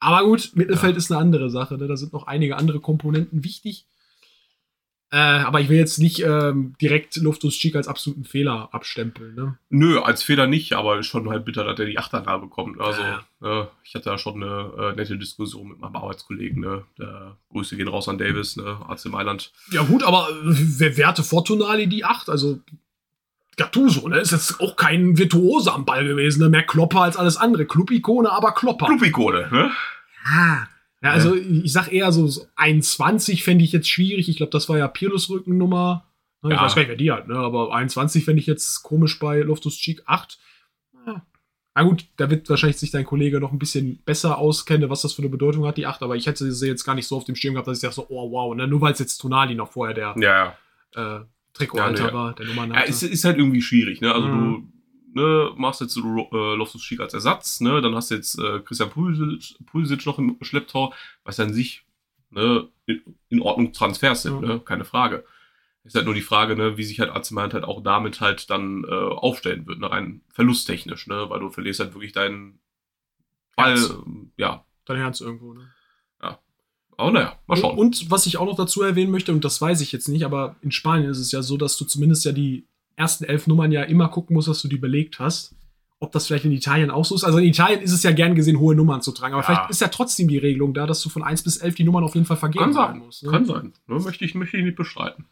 Aber gut, Mittelfeld ist eine andere Sache. Ne? Da sind noch einige andere Komponenten wichtig. Äh, aber ich will jetzt nicht ähm, direkt Loftus Cheek als absoluten Fehler abstempeln. Ne? Nö, als Fehler nicht, aber schon halt bitter, dass er die Achternahe bekommt. Also, Ja, äh, ich hatte da schon eine äh, nette Diskussion mit meinem Arbeitskollegen. Ne? Der Grüße gehen raus an Davis, ne? AC Mailand. Ja, gut, aber äh, wer werte Fortunali die 8? Also Gattuso, ne? Ist jetzt auch kein Virtuose am Ball gewesen, ne? Mehr Klopper als alles andere. Club-Ikone, aber Klopper. Clubikone, ne? Ah. Ja, also ich sag eher so so 21 fände ich jetzt schwierig. Ich glaube, das war ja Pirlos Rückennummer. Ne, Ich Ja. weiß gar nicht, wer die hat, ne? Aber 21 fände ich jetzt komisch bei Loftus Cheek 8. Ja. Na gut, da wird wahrscheinlich sich dein Kollege noch ein bisschen besser auskennen, was das für eine Bedeutung hat, die 8, aber ich hätte sie jetzt gar nicht so auf dem Schirm gehabt, dass ich dachte so, oh wow, ne? nur weil es jetzt Tonali noch vorher der Ja, ja. äh, Trikothalter Ja, war, der Nummer Ja, es ist halt irgendwie schwierig, ne? Also Mhm. du ne, machst jetzt äh, Loftus Cheek als Ersatz, ne? Dann hast du jetzt äh, Christian Pulisic, Pulisic noch im Schlepptau, was an sich ne, in, in Ordnung Transfers sind, Ja. ne? Keine Frage. Ist halt nur die Frage, ne, wie sich halt AC Mailand halt auch damit halt dann äh, aufstellen wird, ne? rein verlusttechnisch, ne? Weil du verlierst halt wirklich deinen Ball, Herz. ähm, ja. Dein Herz irgendwo, ne? Aber naja, mal schauen. Und, und was ich auch noch dazu erwähnen möchte, und das weiß ich jetzt nicht, aber in Spanien ist es ja so, dass du zumindest ja die ersten elf Nummern ja immer gucken musst, dass du die belegt hast. Ob das vielleicht in Italien auch so ist. Also in Italien ist es ja gern gesehen, hohe Nummern zu tragen. Aber Ja. vielleicht ist ja trotzdem die Regelung da, dass du von 1 bis 11 die Nummern auf jeden Fall vergeben Kann sein musst. Ne? Kann sein. Ne? Möchte, ich, möchte ich nicht bestreiten.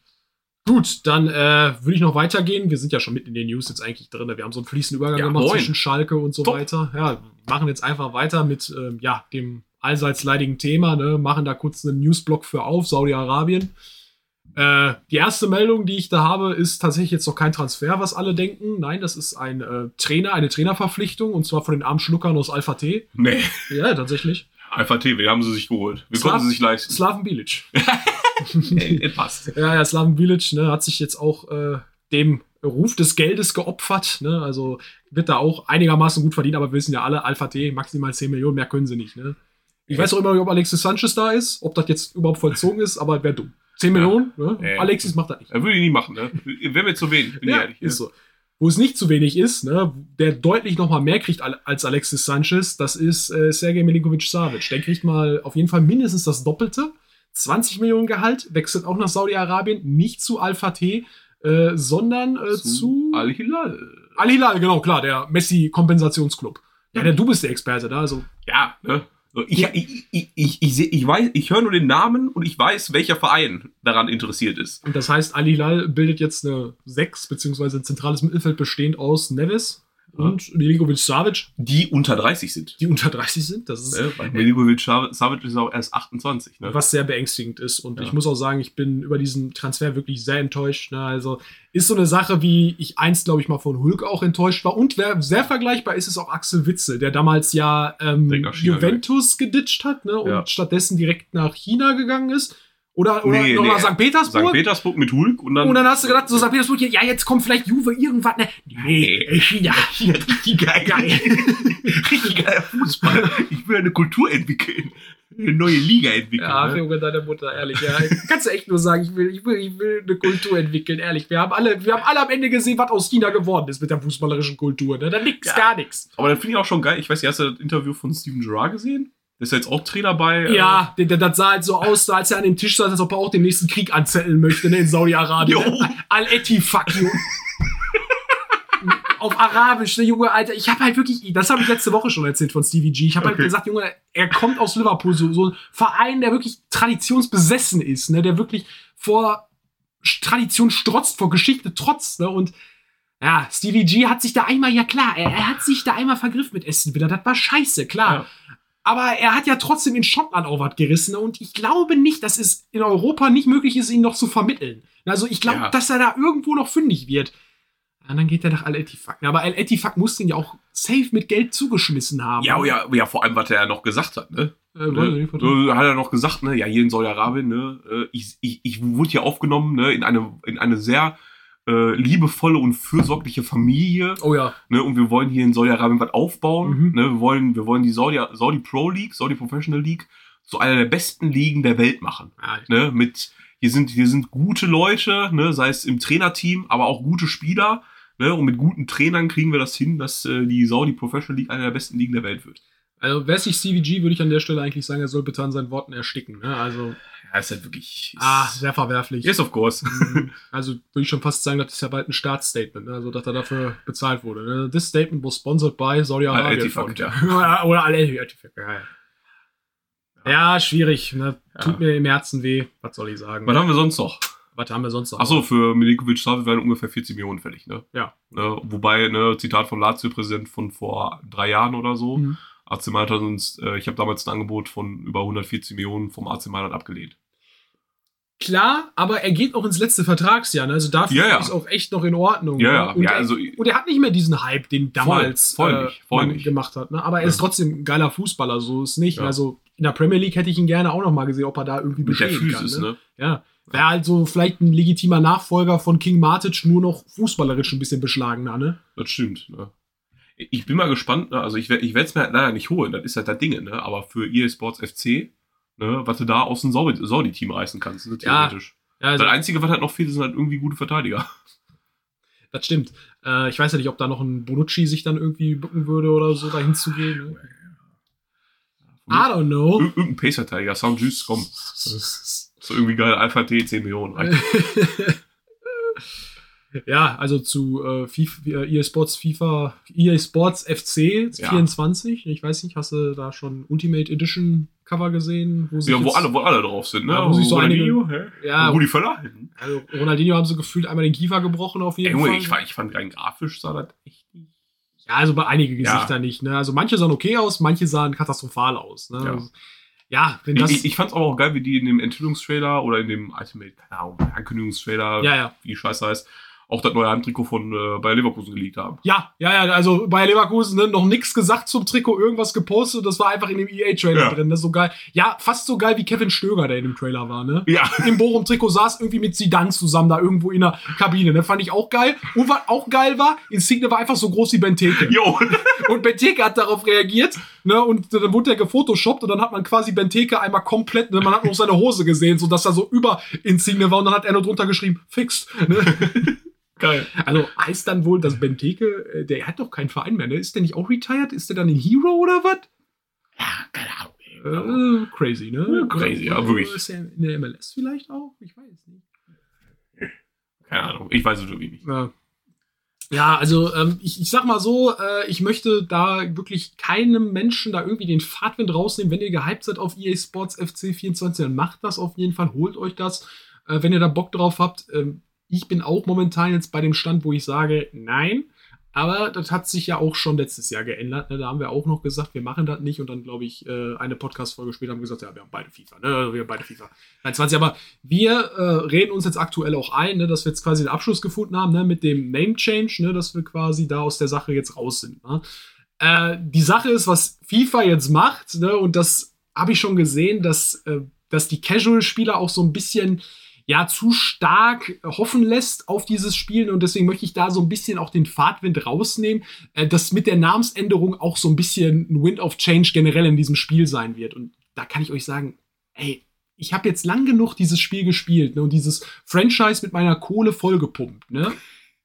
Gut, dann äh, würde ich noch weitergehen. Wir sind ja schon mitten in den News jetzt eigentlich drin. Wir haben so einen fließenden Übergang Ja, gemacht moin. zwischen Schalke und so Top. weiter. Ja, machen jetzt einfach weiter mit ähm, ja, dem allseits leidigen Thema. Ne? Machen da kurz einen Newsblock für auf, Saudi-Arabien. Äh, die erste Meldung, die ich da habe, ist tatsächlich jetzt noch kein Transfer, was alle denken. Nein, das ist ein äh, Trainer, eine Trainerverpflichtung und zwar von den armen Schluckern aus Alpha T. Nee. Ja, tatsächlich. Alpha TV, haben sie sich geholt. Wir Slav- konnten sie sich leisten. Slaven Bilic. Ey, passt. Ja, ja, Slaven Bilic ne, hat sich jetzt auch äh, dem Ruf des Geldes geopfert. Ne? Also wird da auch einigermaßen gut verdient, aber wir wissen ja alle, Alpha T, maximal 10 Millionen, mehr können sie nicht. Ne? Ich weiß auch immer nicht, ob Alexis Sanchez da ist, ob das jetzt überhaupt vollzogen ist, aber wäre dumm. 10 Ja. Millionen? Ne? Ja. Alexis macht das nicht. Er würde ich nie machen, ne? Wäre mir zu wenig, bin ich Ja, ehrlich. ist so. Wo es nicht zu wenig ist, ne, der deutlich noch mal mehr kriegt al- als Alexis Sanchez, das ist äh, Sergej Milinkovic-Savic. Der kriegt mal auf jeden Fall mindestens das Doppelte. 20 Millionen Gehalt, wechselt auch nach Saudi-Arabien, nicht zu Alpha T, äh, sondern äh, zu, Al-Hilal. Al-Hilal, genau, klar, der Messi-Kompensationsclub. Ja, der, du bist der Experte da, also Ja, ne? Ich, ich, ich, ich, ich, ich weiß, ich höre nur den Namen und ich weiß, welcher Verein daran interessiert ist. Und das heißt, Al-Hilal bildet jetzt eine 6, beziehungsweise ein zentrales Mittelfeld bestehend aus Neves und Milinkovic-Savic, Die unter 30 sind. die unter 30 sind. Das ist? Weil Milinkovic Savic ist auch erst 28. Ne? was sehr beängstigend ist. Und Ja. ich muss auch sagen, ich bin über diesen Transfer wirklich sehr enttäuscht. Ne? Also ist so eine Sache, wie ich einst, glaube ich, mal von Hulk auch enttäuscht war. Und wer sehr vergleichbar ist, ist auch Axel Witzel, der damals ja ähm, Juventus geditcht hat ne? und Ja. stattdessen direkt nach China gegangen ist. Oder, oder Nee, noch nee. St. Petersburg. St. Petersburg mit Hulk und dann. und dann hast du gedacht, so St. Petersburg, ja, jetzt kommt vielleicht Juve irgendwann. Ne? Nee, Nee. China. richtig geil. richtig geiler Fußball. Ich will eine Kultur entwickeln. Eine neue Liga entwickeln. Ja, ne? Junge, deine Mutter, ehrlich, ja. Kannst du echt nur sagen, ich will, ich will, ich will eine Kultur entwickeln, ehrlich. Wir haben alle, wir haben alle am Ende gesehen, was aus China geworden ist mit der fußballerischen Kultur. Ne? Da nix, Ja. gar nichts. Aber dann finde ich auch schon geil. Ich weiß, hast du das Interview von Steven Gerrard gesehen? Ist ja jetzt auch Trainer bei. äh, Ja, der, das sah halt so aus, als er an dem Tisch saß, als ob er auch den nächsten Krieg anzetteln möchte, ne, in Saudi-Arabien. Jo. Ne? Al-Eti-Fuck you. Auf Arabisch, ne, Junge, Alter. Ich habe halt wirklich, das habe ich letzte Woche schon erzählt von Stevie G. Ich habe halt Okay. gesagt, Junge, er kommt aus Liverpool, so, so ein Verein, der wirklich traditionsbesessen ist, ne, der wirklich vor Tradition strotzt, vor Geschichte trotzt, ne, und ja, Stevie G hat sich da einmal, ja klar, er, er hat sich da einmal vergriffen mit Aston Villa, das war scheiße, klar. Ja. Aber er hat ja trotzdem in Schottland auch was gerissen und ich glaube nicht, dass es in Europa nicht möglich ist, ihn noch zu vermitteln. Also ich glaube, Ja. dass er da irgendwo noch fündig wird. Und dann geht er nach Al-Ettifaq. Aber Al-Ettifaq muss den ja auch safe mit Geld zugeschmissen haben. Ja, ja, ja, vor allem, was er ja noch gesagt hat, ne? Äh, Ne? So hat er noch gesagt, ne, ja, hier in Saudi-Arabien, ne, äh, ich, ich, ich wurde hier aufgenommen, ne, in eine, in eine sehr äh, liebevolle und fürsorgliche Familie, Oh ja. ne, und wir wollen hier in Saudi-Arabien was aufbauen, Mhm. ne, wir wollen, wir wollen die Saudi, Saudi Pro League, Saudi Professional League, zu einer der besten Ligen der Welt machen, ja. ne, mit, hier sind, hier sind gute Leute, ne, sei es im Trainerteam, aber auch gute Spieler, ne, und mit guten Trainern kriegen wir das hin, dass äh, die Saudi Professional League eine der besten Ligen der Welt wird. Also wäre es nicht CVG, würde ich an der Stelle eigentlich sagen, er soll bitte an seinen Worten ersticken. Ne? Also Ja, ist halt wirklich. Ah, sehr verwerflich. Yes, of course. Mhm. Also würde ich schon fast sagen, das ist ja bald ein Staatsstatement, ne? also dass er dafür bezahlt wurde. Ne? This statement was sponsored by Saudi Arabia. Al-Ettifaq, Fund. ja. Oder Al-Ettifaq, ja, ja. Ja, schwierig. Ne? Tut mir im Herzen weh. Was soll ich sagen? Was haben wir sonst noch? Was haben wir sonst noch? Achso, für Milinkovic Savic werden ungefähr 40 Millionen fällig, ne? Ja. Ne, wobei, ne, Zitat vom Lazio-Präsident von vor drei Jahren oder so. Mhm. AC Mailand hat uns, äh, ich habe damals ein Angebot von über 140 Millionen vom AC Mailand abgelehnt. Klar, aber er geht noch ins letzte Vertragsjahr. Ne? Also dafür Ja, ja. ist auch echt noch in Ordnung. Ja, ne? ja. Und, ja er, also, und er hat nicht mehr diesen Hype, den damals voll äh, nicht, voll nicht. gemacht hat. Ne? Aber er ist trotzdem ein geiler Fußballer, so ist nicht. Also in der Premier League hätte ich ihn gerne auch noch mal gesehen, ob er da irgendwie mit der bestehen Physis, kann. Ne? ne? Ja. Wäre halt so vielleicht ein legitimer Nachfolger von King Matic, nur noch fußballerisch ein bisschen beschlagener, ne? Das stimmt, ne? Ich bin mal gespannt, ne? also ich werde es mir halt leider nicht holen, das ist halt das Ding, ne? aber für EA Sports FC, ne, was du da aus dem Saudi- Saudi-Team reißen kannst, ne, Ja, theoretisch. Ja, also, das Einzige, was halt noch fehlt, sind halt irgendwie gute Verteidiger. das stimmt. Äh, ich weiß ja nicht, ob da noch ein Bonucci sich dann irgendwie bücken würde oder so, dahin zu gehen. Ne? I don't know. Ir irgendein Pace-Verteidiger, Sound Juice, komm. So irgendwie geil, Alpha T, 10 Millionen. ja, also zu äh, FIFA, äh, EA Sports FIFA, EA Sports FC Ja. 24. Ich weiß nicht, hast du da schon Ultimate Edition Cover gesehen? Wo Ja, wo alle, wo alle drauf sind, ne? Ja, wo sich so Ronaldinho, einige- hä? Ja, Rudi Völler? also Ronaldinho haben sie gefühlt einmal den Kiefer gebrochen auf jeden Ey, Fall. ich, fand- ich fand rein grafisch sah das echt nicht. Ja, also bei einigen Ja. Gesichtern nicht. Ne? Also manche sahen okay aus, manche sahen katastrophal aus. Ne? Ja. Also, ja, wenn das. Ich, ich, fand's aber auch geil, wie die in dem Enthüllungstrailer oder in dem Ultimate, keine Ahnung, Ankündigungstrailer, ja, ja. wie die Scheiße heißt, auch das neue Heimtrikot von äh, Bayer Leverkusen geleakt haben. Ja, ja, ja, also bei Leverkusen ne, noch nichts gesagt zum Trikot, irgendwas gepostet, das war einfach in dem EA-Trailer Ja. drin. Das ist so geil. Ja, fast so geil wie Kevin Stöger, der in dem Trailer war, ne? Ja. Im Bochum-Trikot saß irgendwie mit Zidane zusammen da irgendwo in der Kabine. Ne? Fand ich auch geil. Und was auch geil war, Insigne war einfach so groß wie Benteke. Jo, Und Benteke hat darauf reagiert, ne? Und dann wurde der gefotoshoppt und dann hat man quasi Benteke einmal komplett, ne? Man hat nur seine Hose gesehen, so dass er so über Insigne war und dann hat er nur drunter geschrieben, fixed. Ne? geil. Also heißt dann wohl, dass Benteke, äh, der hat doch keinen Verein mehr, ne? Ist der nicht auch retired? Ist der dann ein Hero oder was? Ja, keine Ahnung. Äh, crazy, ne? Ja, crazy, ja, wirklich. Ist er in der MLS vielleicht auch? Ich weiß nicht. Keine Ahnung. Ich weiß es wirklich nicht. Ja. Ja, also ähm, ich, ich sag mal so, äh, ich möchte da wirklich keinem Menschen da irgendwie den Fahrtwind rausnehmen. Wenn ihr gehypt seid auf EA Sports FC 24, dann macht das auf jeden Fall, holt euch das, äh, wenn ihr da Bock drauf habt. Ähm, ich bin auch momentan jetzt bei dem Stand, wo ich sage, nein. Aber das hat sich ja auch schon letztes Jahr geändert. Ne? Da haben wir auch noch gesagt, wir machen das nicht. Und dann, glaube ich, äh, eine Podcast-Folge später haben wir gesagt, ja, wir haben beide FIFA. Ne? Wir haben beide FIFA 21. Aber wir äh, reden uns jetzt aktuell auch ein, ne, dass wir jetzt quasi den Abschluss gefunden haben ne, mit dem Name-Change, ne, dass wir quasi da aus der Sache jetzt raus sind. Ne? Äh, die Sache ist, was FIFA jetzt macht, ne, und das habe ich schon gesehen, dass, äh, dass die Casual-Spieler auch so ein bisschen ja zu stark hoffen lässt auf dieses Spiel und deswegen möchte ich da so ein bisschen auch den Fahrtwind rausnehmen, äh, dass mit der Namensänderung auch so ein bisschen ein Wind of Change generell in diesem Spiel sein wird und da kann ich euch sagen, ey, ich habe jetzt lang genug dieses Spiel gespielt ne, und dieses Franchise mit meiner Kohle vollgepumpt. Ne?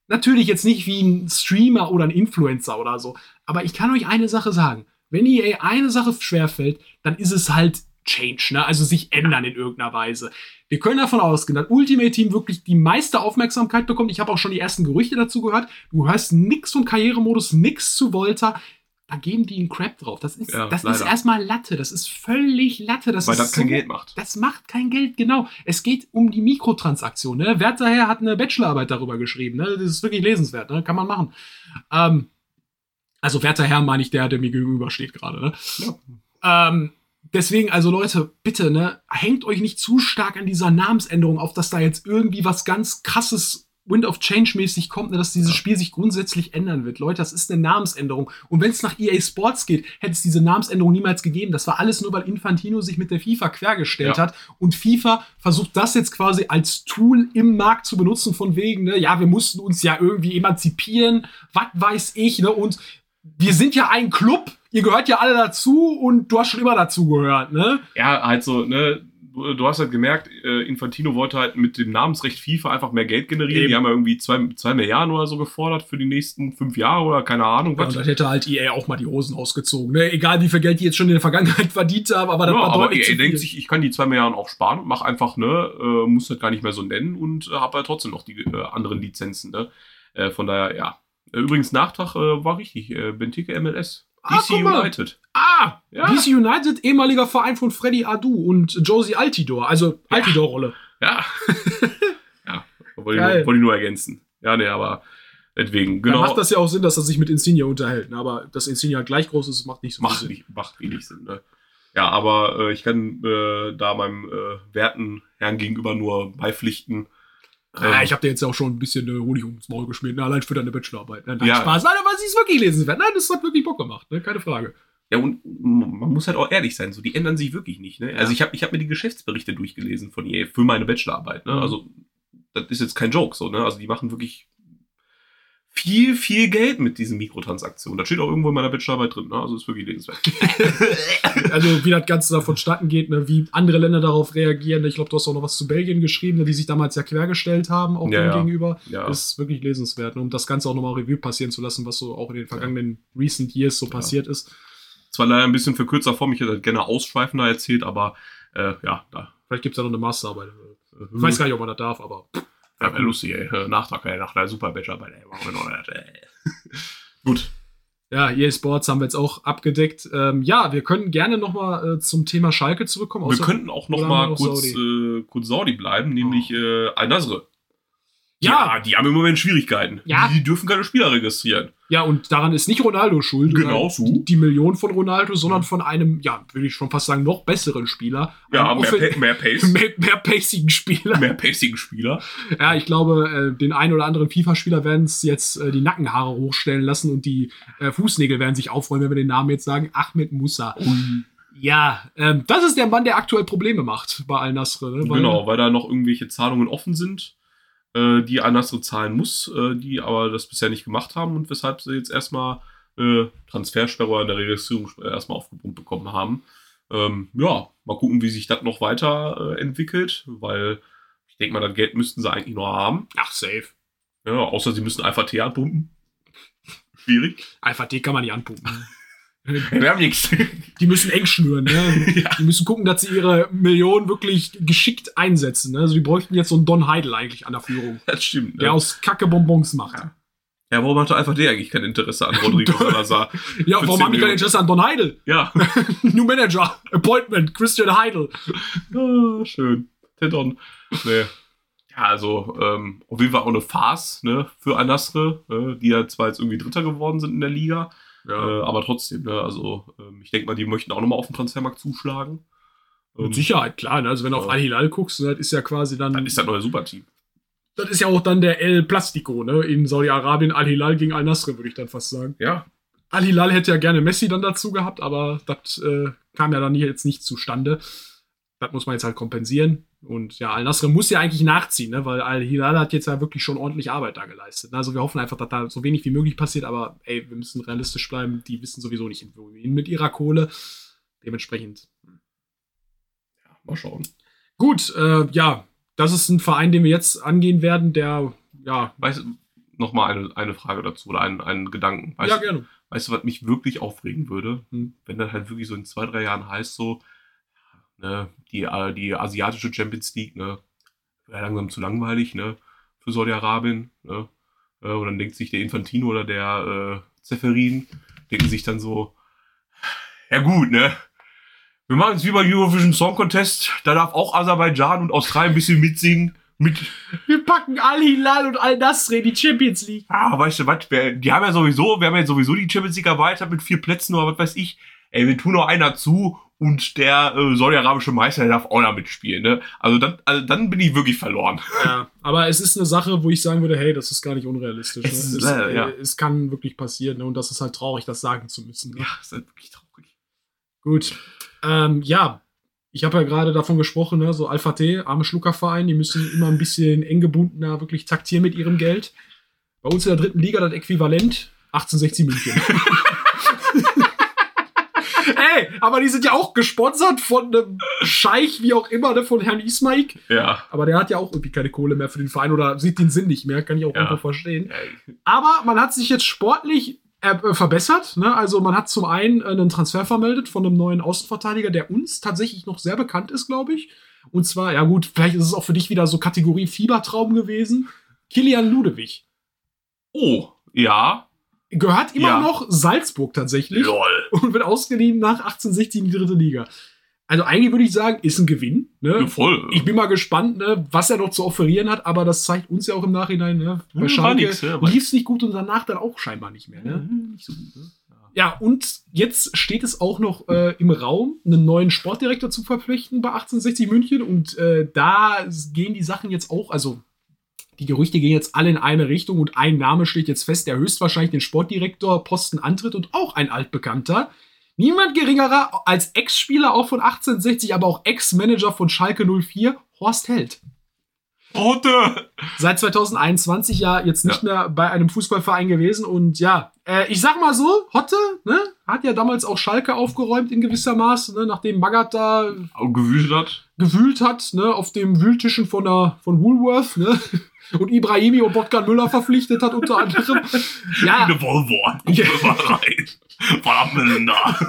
Natürlich jetzt nicht wie ein Streamer oder ein Influencer oder so, aber ich kann euch eine Sache sagen. Wenn EA eine Sache schwerfällt, dann ist es halt Change, ne? also sich ändern in irgendeiner Weise. Wir können davon ausgehen, dass Ultimate Team wirklich die meiste Aufmerksamkeit bekommt. Ich habe auch schon die ersten Gerüchte dazu gehört. Du hörst nix vom Karrieremodus, nix zu Volta. Da geben die einen Crap drauf. Das ist, Ja, das ist erstmal Latte. Das ist völlig Latte. Das Weil ist das kein so- Geld macht. das macht kein Geld, genau. Es geht um die Mikrotransaktion. Ne? Werther Herr hat eine Bachelorarbeit darüber geschrieben. Ne? Das ist wirklich lesenswert, ne? kann man machen. Ähm, also Werther Herr meine ich der, der mir gegenübersteht gerade. Ne? Ähm, deswegen, also Leute, bitte, ne, hängt euch nicht zu stark an dieser Namensänderung auf, dass da jetzt irgendwie was ganz krasses Wind of Change mäßig kommt, ne, dass dieses Spiel sich grundsätzlich ändern wird. Leute, das ist eine Namensänderung. Und wenn es nach EA Sports geht, hätte es diese Namensänderung niemals gegeben. Das war alles nur, weil Infantino sich mit der FIFA quergestellt Ja. hat. Und FIFA versucht das jetzt quasi als Tool im Markt zu benutzen, von wegen, ne, ja, wir mussten uns ja irgendwie emanzipieren, was weiß ich, ne, und wir sind ja ein Club, ihr gehört ja alle dazu und du hast schon immer dazu gehört, ne? Ja, halt so, ne, du, hast halt gemerkt, äh, Infantino wollte halt mit dem Namensrecht FIFA einfach mehr Geld generieren. Eben. Die haben ja irgendwie zwei, zwei Milliarden oder so gefordert für die nächsten fünf Jahre oder keine Ahnung Ja, was. und dann hätte halt EA auch mal die Hosen ausgezogen. Ne? Egal wie viel Geld die jetzt schon in der Vergangenheit verdient haben, aber das Ja, war aber deutlich EA zu viel. denkt sich, ich kann die zwei Milliarden auch sparen und mach einfach, ne, äh, muss das gar nicht mehr so nennen und äh, habe halt trotzdem noch die äh, anderen Lizenzen, ne. Äh, von daher, ja. Äh, Übrigens, Nachtrag war richtig. Benteke MLS. Ah, DC. United. ah, Ja. DC United, ehemaliger Verein von Freddy Adu und Josie Altidor, also Altidor-Rolle. Ja. ja, wollte ich, wollte ich nur ergänzen. Ja, nee, aber deswegen, Dann genau. macht das ja auch Sinn, dass er sich mit Insignia unterhält. Ne? Aber dass Insignia gleich groß ist, macht nicht so viel macht, Sinn. nicht, macht wenig Sinn, ne. Ja, aber äh, ich kann äh, da meinem äh, werten Herrn gegenüber nur beipflichten. Ähm, ich habe dir jetzt auch schon ein bisschen äh, Honig ums Maul geschmiert, ne? allein für deine Bachelorarbeit. Ne? Nein, Ja. Spaß. Nein, aber sie ist wirklich lesenswert. Nein, das hat wirklich Bock gemacht, ne? keine Frage. Ja, und man muss halt auch ehrlich sein, so die ändern sich wirklich nicht. Ne? Also ich habe ich hab mir die Geschäftsberichte durchgelesen von EA für meine Bachelorarbeit. Ne? Mhm. Also das ist jetzt kein Joke so. Ne? Also die machen wirklich viel, viel Geld mit diesen Mikrotransaktionen. Das steht auch irgendwo in meiner Bachelorarbeit drin. Ne? Also ist wirklich lesenswert. Also wie das Ganze da vonstatten geht, ne? wie andere Länder darauf reagieren. Ich glaube, du hast auch noch was zu Belgien geschrieben, ne? die sich damals ja quergestellt haben, auch Ja, dem ja. gegenüber. ja. Ist wirklich lesenswert, ne? um das Ganze auch nochmal Revue passieren zu lassen, was so auch in den vergangenen Recent Years so Ja. passiert ist. Zwar leider ein bisschen für kürzer Form, ich hätte das gerne ausschweifender erzählt, aber äh, ja, da. Vielleicht gibt es ja noch eine Masterarbeit. Ich weiß gar nicht, ob man das darf, aber Ja, wäre lustig, ey. Äh, Nachtrag, ey, nach der super Bachelorarbeit, ey. Machen wir noch das, ey. Gut. ja, EA Sports haben wir jetzt auch abgedeckt. Ähm, ja, wir können gerne nochmal äh, zum Thema Schalke zurückkommen. Wir könnten auch noch oder mal haben wir noch kurz Saudi? Oh. Äh, kurz Saudi bleiben, nämlich äh, Al-Nasr. Ja. die haben im Moment Schwierigkeiten. Ja. Die dürfen keine Spieler registrieren. Ja, und daran ist nicht Ronaldo schuld. Genau so. Die, die Million von Ronaldo, sondern von einem, ja, würde ich schon fast sagen, noch besseren Spieler. Ja, mehr, Pa- mehr Pace. mehr, mehr pacigen Spieler. mehr pacigen Spieler. Ja, ich glaube, äh, den einen oder anderen FIFA-Spieler werden es jetzt äh, die Nackenhaare hochstellen lassen und die äh, Fußnägel werden sich aufräumen, wenn wir den Namen jetzt sagen. Ahmed Musa. Ja, ähm, das ist der Mann, der aktuell Probleme macht bei Al-Nasr. Ne? Genau, weil da noch irgendwelche Zahlungen offen sind, äh, die Al-Nasr zahlen muss, äh, die aber das bisher nicht gemacht haben und weshalb sie jetzt erstmal äh, Transfersperre in der Registrierung erstmal aufgepumpt bekommen haben. Ähm, ja, mal gucken, wie sich das noch weiter äh, entwickelt, weil ich denke mal, das Geld müssten sie eigentlich noch haben. Ach, safe. Ja, außer sie müssen einfach Tee anpumpen. Schwierig. Einfach die kann man nicht anpumpen. Wir haben nichts. Die müssen eng schnüren, ne? Ja. Die müssen gucken, dass sie ihre Millionen wirklich geschickt einsetzen. Ne? Also die bräuchten jetzt so einen Don Heidel eigentlich an der Führung, Das stimmt. der Ne? aus Kacke Bonbons macht. Ja. Ja, warum hatte einfach der eigentlich kein Interesse an Rodrigo Salazar? Ja, warum 10 haben die kein. Interesse an Don Heidel? Ja. New Manager, Appointment, Christian Heidel. Ah, schön. Der Don. Nee. Ja, also, ähm, auf jeden Fall auch eine Farce, ne, für Al-Nasr, äh, die ja zwar jetzt irgendwie Dritter geworden sind in der Liga, äh, aber trotzdem, ne, also, ähm, ich denke mal, die möchten auch nochmal auf den Transfermarkt zuschlagen. Ähm, Mit Sicherheit, klar. Ne? Also wenn du auf Ja. Al-Hilal guckst, ne, das ist ja quasi dann, Dann ist das neue Superteam. das ist ja auch dann der El Plastico, ne? In Saudi-Arabien Al-Hilal gegen Al-Nasr, würde ich dann fast sagen. Ja. Al-Hilal hätte ja gerne Messi dann dazu gehabt, aber das äh, kam ja dann jetzt nicht zustande. Das muss man jetzt halt kompensieren. Und ja, Al-Nasr muss ja eigentlich nachziehen, ne? weil Al-Hilal hat jetzt ja wirklich schon ordentlich Arbeit da geleistet. ne? Also wir hoffen einfach, dass da so wenig wie möglich passiert, aber ey, wir müssen realistisch bleiben. Die wissen sowieso nicht, wohin mit ihrer Kohle. Dementsprechend. ja. Mal schauen. Gut, äh, ja, das ist ein Verein, den wir jetzt angehen werden, der, ja, Weißt du, nochmal eine, eine Frage dazu oder einen, einen Gedanken. Weißt, ja, gerne. weißt du, was mich wirklich aufregen würde? Hm. Wenn das halt wirklich so in zwei, drei Jahren heißt, so, ne, die, äh, die asiatische Champions League, ne, wäre langsam zu langweilig, ne, für Saudi-Arabien, ne, äh, und dann denkt sich der Infantino oder der äh, Zeferin, denken sich dann so, ja gut, ne, wir machen es wie beim Eurovision Song Contest, da darf auch Aserbaidschan und Australien ein bisschen mitsingen, mit, Wir packen Al-Hilal und Al-Nasr in die Champions League. ah, weißt du was, wir- die haben ja sowieso, wir haben ja sowieso die Champions League erweitert mit vier Plätzen oder was weiß ich. Ey, wir tun noch einer zu und der äh, saudi-arabische Meister, der darf auch noch mitspielen, ne? Also dann, also dann bin ich wirklich verloren. Ja, aber es ist eine Sache, wo ich sagen würde, hey, das ist gar nicht unrealistisch. Es ne? ist es, äh, ja. es kann wirklich passieren ne? und das ist halt traurig, das sagen zu müssen. Ne? Ja, ist halt wirklich traurig. Gut. Ähm, ja, ich habe ja gerade davon gesprochen, ne? so Alpha T, arme Schluckerverein, die müssen immer ein bisschen eng gebundener wirklich taktieren mit ihrem Geld. Bei uns in der dritten Liga das Äquivalent 1860 München. Ey, aber die sind ja auch gesponsert von einem Scheich, wie auch immer, ne, von Herrn Ismaik. Ja. Aber der hat ja auch irgendwie keine Kohle mehr für den Verein oder sieht den Sinn nicht mehr, kann ich auch Ja. einfach verstehen. Aber man hat sich jetzt sportlich äh, verbessert. Ne? Also man hat zum einen äh, einen Transfer vermeldet von einem neuen Außenverteidiger, der uns tatsächlich noch sehr bekannt ist, glaube ich. Und zwar, ja gut, vielleicht ist es auch für dich wieder so Kategorie Fiebertraum gewesen. Kilian Ludewig. Oh, ja. Gehört immer Ja. noch Salzburg tatsächlich Lol. und wird ausgeliehen nach 1860 in die dritte Liga. Also eigentlich würde ich sagen, ist ein Gewinn. Ne? Ja, voll. Ich bin mal gespannt, ne, was er noch zu offerieren hat, aber das zeigt uns ja auch im Nachhinein, ne? Bei Ja, Schalke ja, lief es nicht gut und danach dann auch scheinbar nicht mehr. Ne? Mhm, nicht so gut, ne? Ja, und jetzt steht es auch noch äh, im Raum, einen neuen Sportdirektor zu verpflichten bei 1860 München und äh, da gehen die Sachen jetzt auch, also die Gerüchte gehen jetzt alle in eine Richtung und ein Name steht jetzt fest, der höchstwahrscheinlich den Sportdirektor-Posten antritt und auch ein altbekannter. Niemand geringerer als Ex-Spieler auch von 1860, aber auch Ex-Manager von Schalke 04, Horst Held. Otte! Seit 2021 ja jetzt nicht mehr bei einem Fußballverein gewesen und ja, äh, ich sag mal so, Hotte, ne, hat ja damals auch Schalke aufgeräumt in gewisser Maße, ne, nachdem Magath da Gewühlt hat. gewühlt hat, ne, auf dem Wühltischen von der, von Woolworth, ne, und Ibrahimi und Botkan Müller verpflichtet hat unter anderem. Ja, Eine Volvo. Ja. mal rein. Was haben wir denn da?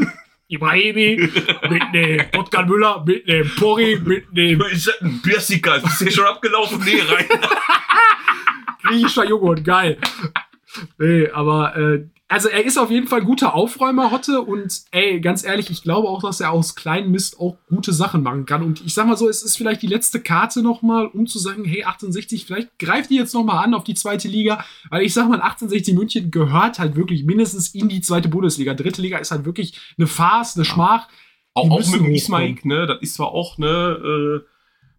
Ibrahimi mit dem Botkan Müller, mit dem Porri, mit dem Ist das ein Persiker? Ist der schon abgelaufen? Nee, rein. griechischer Joghurt, geil. Nee, aber äh, also er ist auf jeden Fall ein guter Aufräumer, Hotte. Und ey, ganz ehrlich, ich glaube auch, dass er aus kleinem Mist auch gute Sachen machen kann. Und ich sag mal so, es ist vielleicht die letzte Karte nochmal, um zu sagen, hey, 1860, vielleicht greift die jetzt nochmal an auf die zweite Liga. Weil ich sag mal, 1860 München gehört halt wirklich mindestens in die zweite Bundesliga. Dritte Liga ist halt wirklich eine Farce, eine Schmach. Auch, auch mit dem. Ismaik, ne? Das ist zwar auch, ne, äh,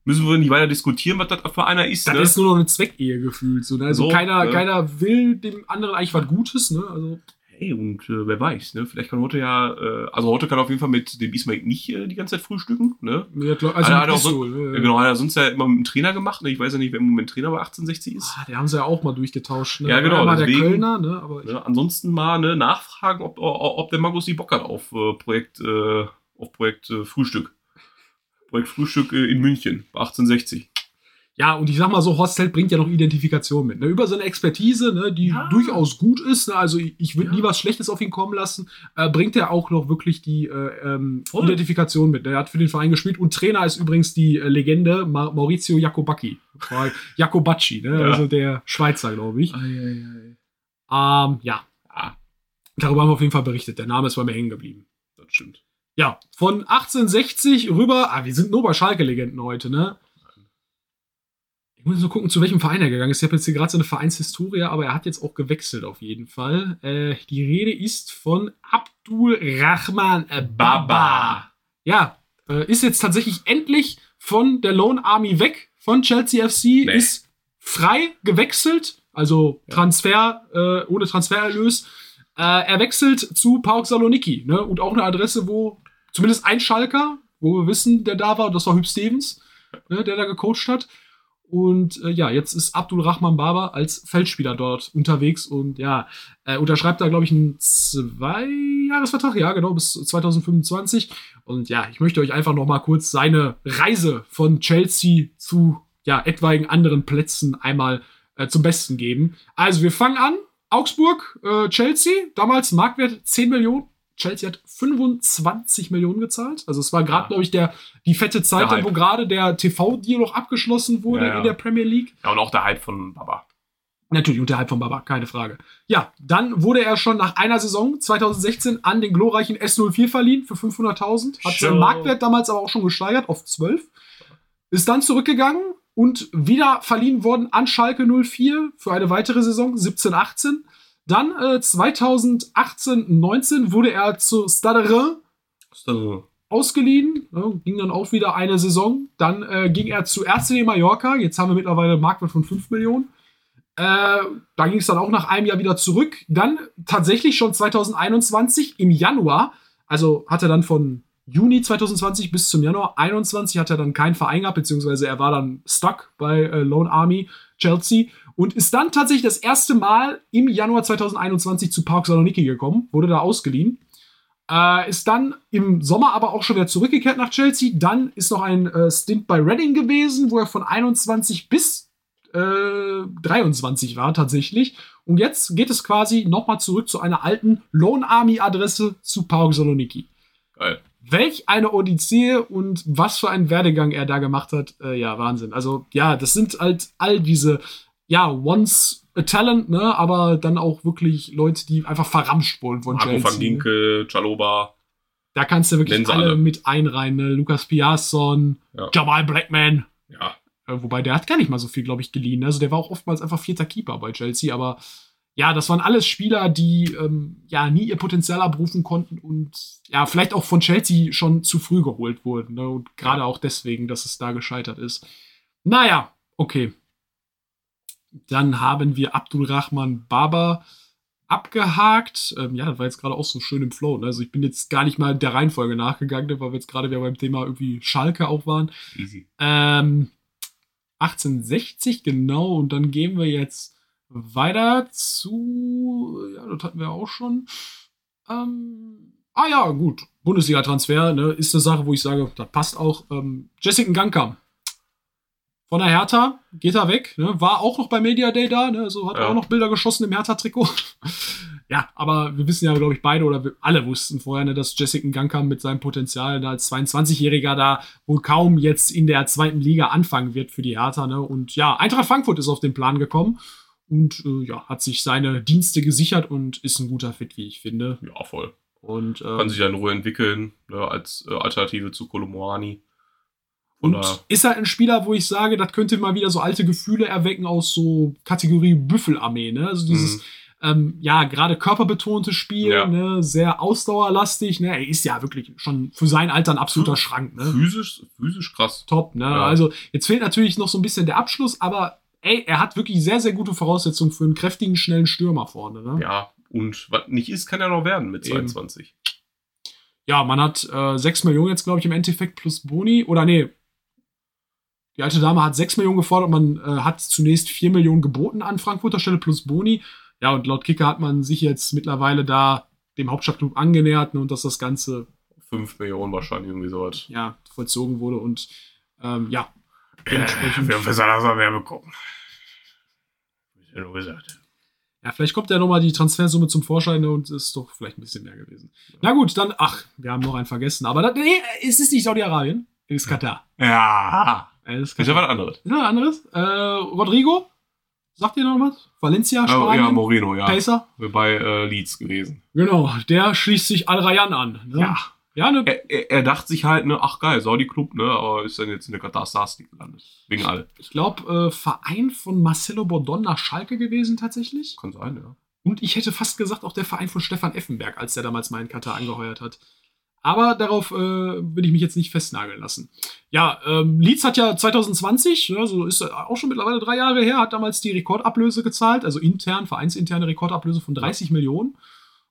müssen wir nicht weiter diskutieren, was das für einer ist, Das ne? ist nur noch eine Zweckehe gefühlt. So, ne? Also So, keiner, ne? keiner will dem anderen eigentlich was Gutes. Ne? Also Hey, und äh, wer weiß, ne? Vielleicht kann heute ja, äh, also heute kann auf jeden Fall mit dem Ismaik nicht äh, die ganze Zeit frühstücken, ne? Ja, klar, Also, hat er so, ne? ja, genau, hat er sonst ja immer mit dem Trainer gemacht, ne? Ich weiß ja nicht, wer im Moment Trainer bei 1860 ist. Ah, die haben sie ja auch mal durchgetauscht. Ne? Ja, genau, der deswegen- Kölner, ne? aber Ne? Ansonsten mal ne, nachfragen, ob, ob, ob der Magus die Bock hat auf äh, Projekt, äh, auf Projekt äh, Frühstück. Projekt Frühstück äh, in München bei 1860. ja, und ich sag mal so, Horst Held bringt ja noch Identifikation mit. Ne? Über seine Expertise, ne? die Ja. durchaus gut ist. Ne? Also ich, würde Ja. nie was Schlechtes auf ihn kommen lassen. Äh, bringt er auch noch wirklich die äh, ähm. Identifikation mit. Er hat für den Verein gespielt und Trainer ist übrigens die äh, Legende Ma Maurizio Jacobacci. Jacobacci, ne? Ja. also der Schweizer, glaube ich. Ähm, ja, darüber haben wir auf jeden Fall berichtet. Der Name ist bei mir hängen geblieben. das stimmt. Ja, von 1860 rüber. Ah, wir sind nur bei Schalke-Legenden heute, ne? Ich muss nur gucken, zu welchem Verein er gegangen ist. Ich habe jetzt hier gerade so eine Vereinshistorie, aber er hat jetzt auch gewechselt auf jeden Fall. Äh, die Rede ist von Abdul Rahman Baba. Ja, äh, ist jetzt tatsächlich endlich von der Lone Army weg, von Chelsea FC, Nee. ist frei gewechselt, also Transfer, äh, ohne Transfererlös. Äh, er wechselt zu Pauk Saloniki, ne? Und auch eine Adresse, wo zumindest ein Schalker, wo wir wissen, der da war, das war Hüb Stevens, ne, der da gecoacht hat. Und äh, ja, jetzt ist Abdul Rahman Baba als Feldspieler dort unterwegs und ja, äh, unterschreibt da, glaube ich, einen Zwei-Jahres-Vertrag, ja, genau, bis 2025. Und ja, ich möchte euch einfach noch mal kurz seine Reise von Chelsea zu ja, etwaigen anderen Plätzen einmal äh, zum Besten geben. Also, wir fangen an. Augsburg, äh, Chelsea, damals Marktwert 10 Millionen. Chelsea hat 25 Millionen gezahlt. Also es war gerade, Ja. glaube ich, der, die fette Zeit, Der dann, Hype. wo gerade der TV-Deal noch abgeschlossen wurde Ja, ja. in der Premier League. Ja, und auch der Hype von Baba. Natürlich unterhalb von Baba, keine Frage. Ja, dann wurde er schon nach einer Saison 2016 an den glorreichen S04 verliehen für 500.000. Hat seinen. Marktwert damals aber auch schon gesteigert auf 12. Ist dann zurückgegangen und wieder verliehen worden an Schalke 04 für eine weitere Saison 17-18. Dann äh, 2018-19 wurde er zu Stade ausgeliehen, ne, ging dann auch wieder eine Saison. Dann äh, ging er zu RCD Mallorca. Jetzt haben wir mittlerweile einen Marktwert von 5 Millionen. Äh, da ging es dann auch nach einem Jahr wieder zurück. Dann tatsächlich schon 2021 im Januar, also hat er dann von Juni 2020 bis zum Januar 21 hat er dann keinen Verein gehabt, beziehungsweise er war dann stuck bei äh, Lone Army Chelsea und ist dann tatsächlich das erste Mal im Januar 2021 zu Park Saloniki gekommen, wurde da ausgeliehen. Äh, ist dann im Sommer aber auch schon wieder zurückgekehrt nach Chelsea. Dann ist noch ein äh, Stint bei Reading gewesen, wo er von 21 bis äh, 23 war tatsächlich. Und jetzt geht es quasi nochmal zurück zu einer alten Lone Army Adresse zu PAOK Saloniki. Geil. Welch eine Odyssee und was für einen Werdegang er da gemacht hat. Äh, ja, Wahnsinn. Also, ja, das sind halt all diese, ja, once a talent, ne, aber dann auch wirklich Leute, die einfach verramscht wurden von Marco Chelsea. van Ginkel, Chaloba. Da kannst du wirklich alle, alle. mit einreihen, ne? Lukas Piasson, Ja. Jamal Blackman. Ja. Äh, wobei, der hat gar nicht mal so viel, glaube ich, geliehen. Also der war auch oftmals einfach vierter Keeper bei Chelsea, aber ja, das waren alles Spieler, die ähm, ja nie ihr Potenzial abrufen konnten und ja, vielleicht auch von Chelsea schon zu früh geholt wurden. Ne? Und gerade auch deswegen, dass es da gescheitert ist. Naja, okay. Dann haben wir Abdulrahman Baba abgehakt. Ähm, ja, das war jetzt gerade auch so schön im Flow. Ne? Also ich bin jetzt gar nicht mal der Reihenfolge nachgegangen, ne, weil wir jetzt gerade wieder beim Thema irgendwie Schalke auch waren. Easy. Ähm, 1860, genau. Und dann gehen wir jetzt weiter zu. Ja, das hatten wir auch schon. Ähm, ah ja, gut. Bundesliga-Transfer ne, ist eine Sache, wo ich sage, das passt auch. Ähm, Jessica Gangkamp. Von der Hertha geht er weg. Ne, war auch noch bei Media Day da. Ne, also hat Ja. auch noch Bilder geschossen im Hertha-Trikot. ja, aber wir wissen ja, glaube ich, beide oder wir alle wussten vorher, ne, dass Jessica Gangkamp mit seinem Potenzial da als 22-Jähriger da wohl kaum jetzt in der zweiten Liga anfangen wird für die Hertha. Ne? Und ja, Eintracht Frankfurt ist auf den Plan gekommen und äh, ja, hat sich seine Dienste gesichert und ist ein guter Fit, wie ich finde. Ja, voll. Und, ähm, Kann sich ja in Ruhe entwickeln, ne, als äh, Alternative zu Kolomoani. und ist halt ein Spieler, wo ich sage, das könnte mal wieder so alte Gefühle erwecken aus so Kategorie Büffelarmee. Ne? Also dieses, Mhm. ähm, ja, gerade körperbetonte Spiel, Ja. ne? sehr ausdauerlastig. Ne? Er ist ja wirklich schon für sein Alter ein absoluter. Schrank. Ne? physisch, physisch krass. top, ne? Ja. Also jetzt fehlt natürlich noch so ein bisschen der Abschluss, aber ey, er hat wirklich sehr, sehr gute Voraussetzungen für einen kräftigen, schnellen Stürmer vorne, ne? Ja, und was nicht ist, kann ja noch werden mit Eben. 22. Ja, man hat äh, 6 Millionen jetzt, glaube ich, im Endeffekt plus Boni. Oder nee, die alte Dame hat 6 Millionen gefordert, man äh, hat zunächst 4 Millionen geboten an Frankfurter Stelle plus Boni. Ja, und laut Kicker hat man sich jetzt mittlerweile da dem Hauptstadtclub angenähert ne, und dass das Ganze 5 Millionen wahrscheinlich irgendwie sowas. ja vollzogen wurde und ähm, ja, Wir müssen das mal mehr bekommen. Wie du gesagt. Ja, vielleicht kommt ja nochmal die Transfersumme zum Vorschein und ist doch vielleicht ein bisschen mehr gewesen. Na gut, dann, ach, wir haben noch einen vergessen. Aber das, nee, es ist nicht Saudi-Arabien, es ist Katar. Ja. Es ist Ist ja Katar. was anderes. Ist noch was anderes? Äh, Rodrigo? Sagt ihr noch was? Valencia, Oh, Spanien? ja, Moreno, ja. Pacer? Bei äh, Leeds gewesen. Genau, der schließt sich Al-Rayan an. Ne? Ja. Ja, ne, Er, er, er dachte sich halt, ne, ach geil, Saudi-Club, ne, aber ist dann jetzt in der League gelandet. Wegen all. ich glaube, äh, Verein von Marcelo Bordon nach Schalke gewesen tatsächlich. Kann sein, ja. Und ich hätte fast gesagt, auch der Verein von Stefan Effenberg, als der damals mal in Katar angeheuert hat. Aber darauf äh, will ich mich jetzt nicht festnageln lassen. Ja, ähm, Leeds hat ja 2020, ne, so ist auch schon mittlerweile drei Jahre her, hat damals die Rekordablöse gezahlt, also intern, vereinsinterne Rekordablöse von 30 Millionen.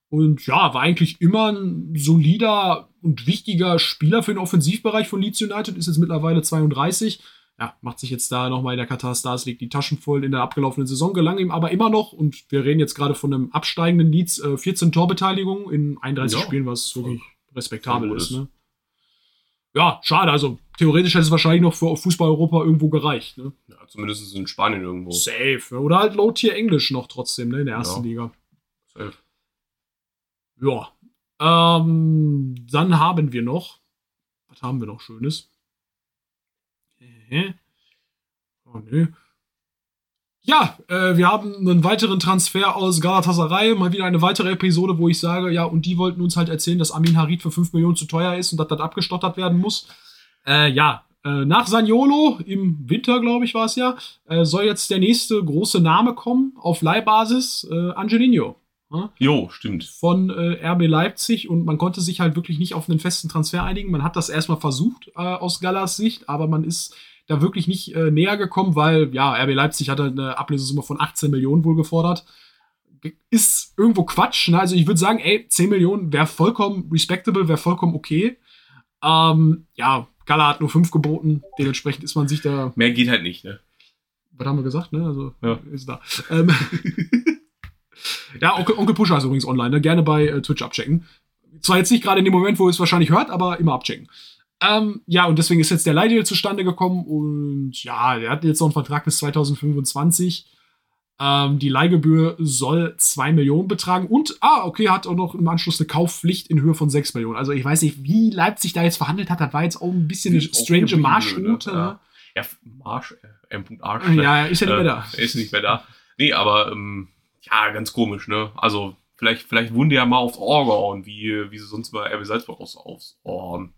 Und ja, war eigentlich immer ein solider und wichtiger Spieler für den Offensivbereich von Leeds United, ist jetzt mittlerweile 32. Ja, macht sich jetzt da nochmal in der Qatar Stars League die Taschen voll in der abgelaufenen Saison, gelang ihm aber immer noch, und wir reden jetzt gerade von einem absteigenden Leeds, äh, 14 Torbeteiligungen in 31 Ja, Spielen, was wirklich respektabel ist. ist. Ne? Ja, schade, also theoretisch hätte es wahrscheinlich noch für Fußball Europa irgendwo gereicht. Ne? ja. Zumindest in Spanien irgendwo. Safe. ne? Oder halt Low-Tier Englisch noch trotzdem, ne, in der ersten Ja. Liga. Safe. Ja. Ähm, dann haben wir noch. Was haben wir noch Schönes? Oh, nö. Ja, äh, wir haben einen weiteren Transfer aus Galatasaray. Mal wieder eine weitere Episode, wo ich sage, ja, und die wollten uns halt erzählen, dass Amin Harid für 5 Millionen zu teuer ist und dass das abgestottert werden muss. Äh, ja, äh, nach Saniolo im Winter, glaube ich, war es ja, äh, soll jetzt der nächste große Name kommen auf Leihbasis, äh, Angelino. Ja? Jo, stimmt. von äh, RB Leipzig und man konnte sich halt wirklich nicht auf einen festen Transfer einigen. Man hat das erstmal versucht äh, aus Gallas Sicht, aber man ist da wirklich nicht äh, näher gekommen, weil ja, RB Leipzig hatte eine Ablösesumme von 18 Millionen wohl gefordert. Ist irgendwo Quatsch. Ne? Also ich würde sagen, ey, 10 Millionen wäre vollkommen respectable, wäre vollkommen okay. Ähm, ja, Gala hat nur 5 geboten, dementsprechend ist man sich da Mehr geht halt nicht, ne? was haben wir gesagt, ne? Also Ja. ist da. Ähm, ja, Onkel, Onkel Pusher ist übrigens online, ne? Gerne bei äh, Twitch abchecken. Zwar jetzt nicht gerade in dem Moment, wo ihr es wahrscheinlich hört, aber immer abchecken. Ähm, ja, und deswegen ist jetzt der Leihdeal zustande gekommen und ja, der hat jetzt noch einen Vertrag bis 2025. Ähm, die Leihgebühr soll 2 Millionen betragen und, ah, okay, hat auch noch im Anschluss eine Kaufpflicht in Höhe von 6 Millionen. Also ich weiß nicht, wie Leipzig da jetzt verhandelt hat, das war jetzt auch ein bisschen eine strange Marschroute. ne? ne? Ja, Marsch, äh, M. Arsch. Ja, ja, ist ja nicht mehr da. Ist nicht mehr da. Nee, aber ähm, ja, ganz komisch, ne? Also, vielleicht, vielleicht wurden die ja mal aufs Ohr gehauen, wie, wie sie sonst bei RB Salzburg aufs, aufs Ohr hauen.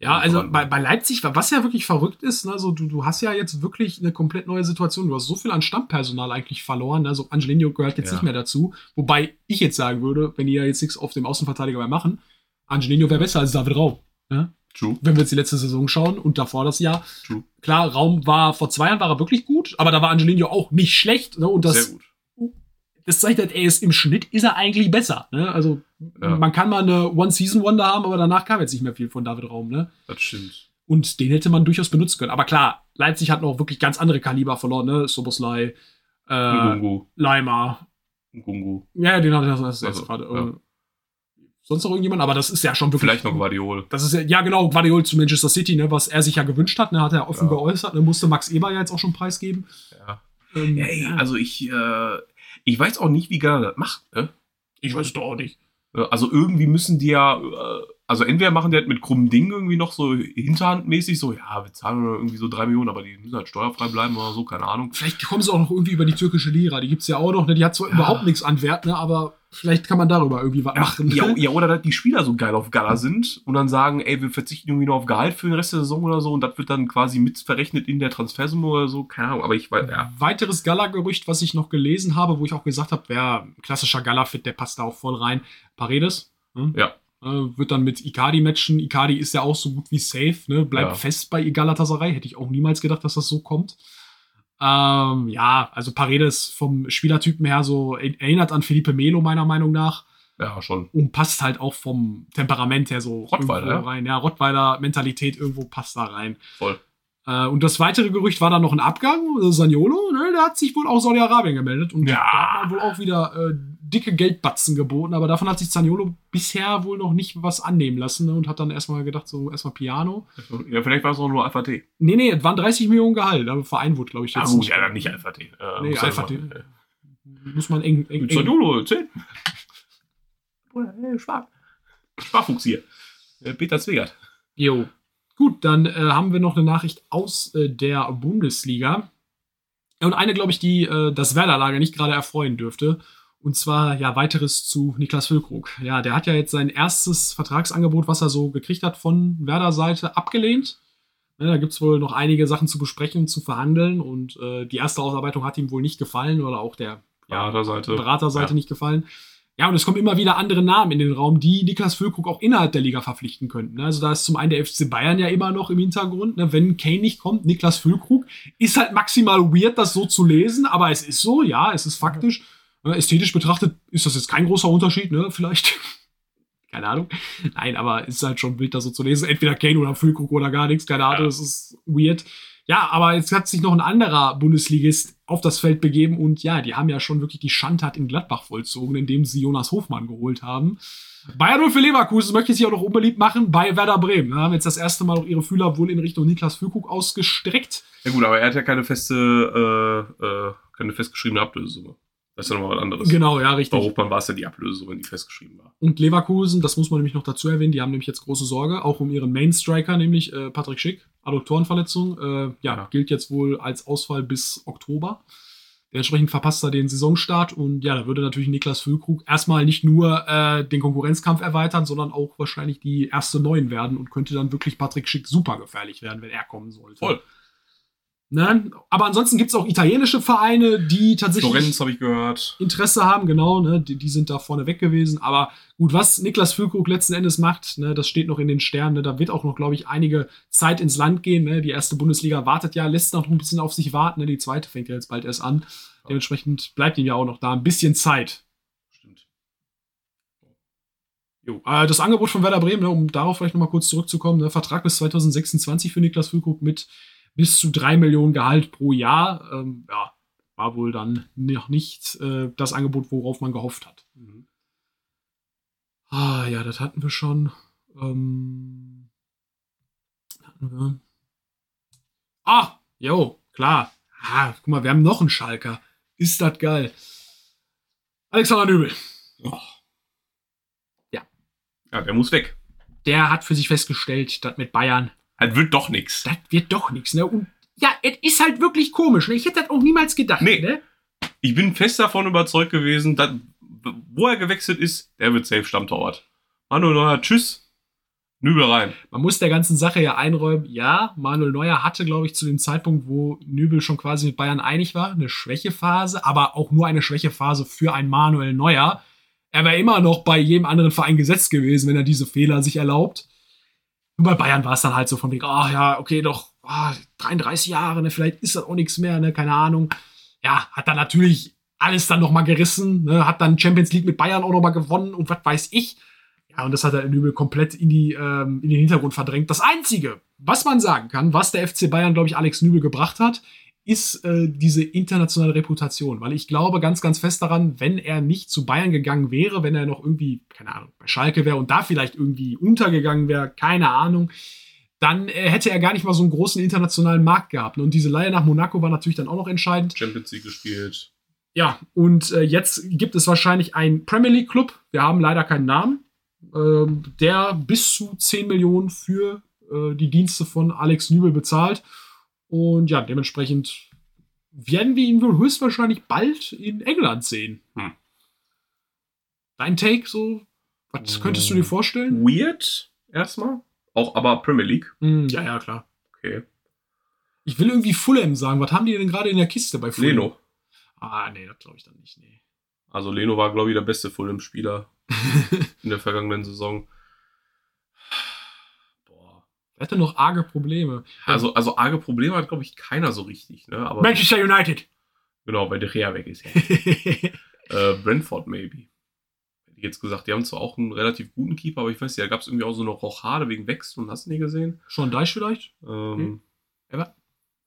Ja, also Voran- bei, bei Leipzig, was ja wirklich verrückt ist, ne, so, du, du hast ja jetzt wirklich eine komplett neue Situation. Du hast so viel an Stammpersonal eigentlich verloren. Ne? So Angelino gehört jetzt Ja. nicht mehr dazu. Wobei ich jetzt sagen würde, wenn die ja jetzt nichts auf dem Außenverteidiger mehr machen, Angelino wäre besser als David Raum. Ne? True. Wenn wir jetzt die letzte Saison schauen und davor das Jahr. True. Klar, Raum war vor zwei Jahren war er wirklich gut, aber da war Angelino auch nicht schlecht. Ne? Und das, Sehr gut. Das zeigt halt, er ist im Schnitt ist er eigentlich besser. Ne? Also Ja. man kann mal eine One-Season-Wonder haben, aber danach kam jetzt nicht mehr viel von David Raum. Ne? Das stimmt. Und den hätte man durchaus benutzen können. Aber klar, Leipzig hat noch wirklich ganz andere Kaliber verloren, ne? Soboslai, äh. Leimer. Ngungu. Ja, den hatte ich das jetzt Also, gerade. ja. Äh, sonst noch irgendjemand, aber das ist ja schon wirklich. Vielleicht noch Guardiol. Das ist ja, ja genau, Guardiol zu Manchester City, ne, was er sich ja gewünscht hat, ne, hat er offen Ja. geäußert, ne, musste Max Eber ja jetzt auch schon preisgeben. Ja. Ähm, Ja, ey, ja, also ich, äh, ich weiß auch nicht, wie Ghana das macht, ne? ich weiß doch auch nicht. Also irgendwie müssen die ja, äh, also entweder machen die halt mit krummen Dingen irgendwie noch so hinterhandmäßig so, ja, wir zahlen irgendwie so drei Millionen, aber die müssen halt steuerfrei bleiben oder so, keine Ahnung. Vielleicht kommen sie auch noch irgendwie über die türkische Lira, die gibt's ja auch noch, ne, die hat zwar Ja. überhaupt nichts an Wert, ne, aber vielleicht kann man darüber irgendwie was machen. Ja, ja, oder dass die Spieler so geil auf Gala sind und dann sagen, ey, wir verzichten irgendwie nur auf Gehalt für den Rest der Saison oder so und das wird dann quasi mit verrechnet in der Transfersumme oder so, keine Ahnung, aber ich weiß, ja. Weiteres Gala-Gerücht, was ich noch gelesen habe, wo ich auch gesagt habe, wer klassischer Gala-Fit, der passt da auch voll rein. Paredes. Ne? Ja. Äh, wird dann mit Icardi matchen. Icardi ist ja auch so gut wie safe, ne? Bleibt Ja. fest bei Galatasaray. Hätte ich auch niemals gedacht, dass das so kommt. Ähm, ja, also Paredes vom Spielertypen her so er- erinnert an Felipe Melo, meiner Meinung nach. Ja, schon. Und passt halt auch vom Temperament her so Rottweiler, rein. Ja, Rottweiler-Mentalität irgendwo passt da rein. Voll. Äh, und das weitere Gerücht war dann noch ein Abgang. Äh, Saniolo, ne, der hat sich wohl auch Saudi-Arabien gemeldet. Und Ja. da hat man wohl auch wieder äh, dicke Geldbatzen geboten. Aber davon hat sich Zaniolo bisher wohl noch nicht was annehmen lassen. Ne, und hat dann erstmal gedacht, so erstmal Piano. Ja, vielleicht war es auch nur Alpha T. Nee, nee, es waren 30 Millionen Gehalt. Aber Verein wurde, glaube ich, jetzt gut, ja, dann nicht Alpha T. Äh, Nee, muss Alpha T. Muss man eng, eng, eng Zaniolo, 10. Bruder, hey, Spar. Sparfuchs hier. Äh, Peter Zwegert. Jo. Gut, dann äh, haben wir noch eine Nachricht aus äh, der Bundesliga. Und eine, glaube ich, die äh, das Werder-Lager nicht gerade erfreuen dürfte. Und zwar, ja, weiteres zu Niklas Füllkrug. Ja, der hat ja jetzt sein erstes Vertragsangebot, was er so gekriegt hat von Werder-Seite, abgelehnt. Ne, da gibt es wohl noch einige Sachen zu besprechen, zu verhandeln. Und äh, die erste Ausarbeitung hat ihm wohl nicht gefallen oder auch der Ja, der Seite. Beraterseite Ja. nicht gefallen. Ja, und es kommen immer wieder andere Namen in den Raum, die Niklas Füllkrug auch innerhalb der Liga verpflichten könnten. ne? Also da ist zum einen der FC Bayern ja immer noch im Hintergrund. Ne? Wenn Kane nicht kommt, Niklas Füllkrug ist halt maximal weird, das so zu lesen, aber es ist so, ja, es ist faktisch. Ne? Ästhetisch betrachtet ist das jetzt kein großer Unterschied, ne? Vielleicht. Keine Ahnung. Nein, aber es ist halt schon wild, das so zu lesen. Entweder Kane oder Füllkrug oder gar nichts, keine Ahnung, Ja. es ist weird. Ja, aber jetzt hat sich noch ein anderer Bundesligist auf das Feld begeben und ja, die haben ja schon wirklich die Schandtat in Gladbach vollzogen, indem sie Jonas Hofmann geholt haben. Bayern 0 für Leverkusen möchte sich auch noch unbeliebt machen bei Werder Bremen. Da haben jetzt das erste Mal auch ihre Fühler wohl in Richtung Niklas Füllkrug ausgestreckt. Ja gut, aber er hat ja keine feste, äh, äh, keine festgeschriebene Ablösesumme. Das ist ja nochmal was anderes. Genau, ja, Bei richtig. Hochmann war es ja die Ablösesumme, die festgeschrieben war. Und Leverkusen, das muss man nämlich noch dazu erwähnen, die haben nämlich jetzt große Sorge, auch um ihren Main-Striker, nämlich äh, Patrick Schick, Adduktorenverletzung. Äh, ja, Ja. gilt jetzt wohl als Ausfall bis Oktober. Dementsprechend verpasst er den Saisonstart und ja, da würde natürlich Niklas Füllkrug erstmal nicht nur äh, den Konkurrenzkampf erweitern, sondern auch wahrscheinlich die erste Neun werden und könnte dann wirklich Patrick Schick super gefährlich werden, wenn er kommen sollte. Voll. Ne? Aber ansonsten gibt es auch italienische Vereine, die tatsächlich Florenz habe ich gehört. Interesse haben, genau, ne, die, die sind da vorne weg gewesen. Aber gut, was Niklas Füllkrug letzten Endes macht, ne, das steht noch in den Sternen. Ne, da wird auch noch, glaube ich, einige Zeit ins Land gehen. Ne. Die erste Bundesliga wartet ja, lässt noch ein bisschen auf sich warten. Ne. Die zweite fängt ja jetzt bald erst an. Dementsprechend bleibt ihm ja auch noch da ein bisschen Zeit. Stimmt. Jo. Äh, das Angebot von Werder Bremen, ne, um darauf vielleicht nochmal kurz zurückzukommen, ne, Vertrag bis 2026 für Niklas Füllkrug mit bis zu drei Millionen Gehalt pro Jahr. Ähm, ja, war wohl dann noch nicht äh, das Angebot, worauf man gehofft hat. Ah, ja, das hatten wir schon. Ähm, hatten wir. Ah, jo, klar. Ah, guck mal, wir haben noch einen Schalker. Ist das geil. Alexander Nübel. Oh. Ja, der muss weg. Der hat für sich festgestellt, das mit Bayern, Das wird doch nix. das wird doch nichts, ne? Und ja, es ist halt wirklich komisch. Ne? Ich hätte das auch niemals gedacht, Nee. ne? Ich bin fest davon überzeugt gewesen, dass, wo er gewechselt ist, der wird safe Stammtorwart. Manuel Neuer, tschüss. Nübel rein. Man muss der ganzen Sache ja einräumen, ja, Manuel Neuer hatte, glaube ich, zu dem Zeitpunkt, wo Nübel schon quasi mit Bayern einig war, eine Schwächephase, aber auch nur eine Schwächephase für einen Manuel Neuer. Er wäre immer noch bei jedem anderen Verein gesetzt gewesen, wenn er diese Fehler sich erlaubt. Nur bei Bayern war es dann halt so von wegen, ah ja, okay, doch, ah, 33 Jahre, ne, vielleicht ist das auch nichts mehr, ne, keine Ahnung. Ja, hat dann natürlich alles dann nochmal gerissen, ne, hat dann Champions League mit Bayern auch nochmal gewonnen und was weiß ich. Ja, und das hat er Nübel komplett in, die, ähm, in den Hintergrund verdrängt. Das Einzige, was man sagen kann, was der FC Bayern, glaube ich, Alex Nübel gebracht hat, ist äh, diese internationale Reputation. Weil ich glaube ganz, ganz fest daran, wenn er nicht zu Bayern gegangen wäre, wenn er noch irgendwie, keine Ahnung, bei Schalke wäre und da vielleicht irgendwie untergegangen wäre, keine Ahnung, dann äh, hätte er gar nicht mal so einen großen internationalen Markt gehabt. Und diese Leihe nach Monaco war natürlich dann auch noch entscheidend. Champions League gespielt. Ja, und äh, jetzt gibt es wahrscheinlich einen Premier League Club. Wir haben leider keinen Namen, ähm, der bis zu 10 Millionen für äh, die Dienste von Alex Nübel bezahlt. Und ja, dementsprechend werden wir ihn wohl höchstwahrscheinlich bald in England sehen. Hm. Dein Take so? Was könntest du dir vorstellen? Weird, erstmal. Auch aber Premier League. Hm, ja, ja, klar. Okay. Ich will irgendwie Fulham sagen. Was haben die denn gerade in der Kiste bei Fulham? Leno. Ah, nee, das glaube ich dann nicht. Nee. Also Leno war, glaube ich, der beste Fulham-Spieler in der vergangenen Saison. Er hatte noch arge Probleme. Also, also arge Probleme hat, glaube ich, keiner so richtig. Ne? Aber Manchester United. genau, weil der Rea weg ist. Ja. äh, Brentford, maybe. Hätte ich jetzt gesagt, die haben zwar auch einen relativ guten Keeper, aber ich weiß nicht, da gab es irgendwie auch so eine Rochade wegen Wechsel und hast du nie gesehen. Schon Deich vielleicht? Ähm,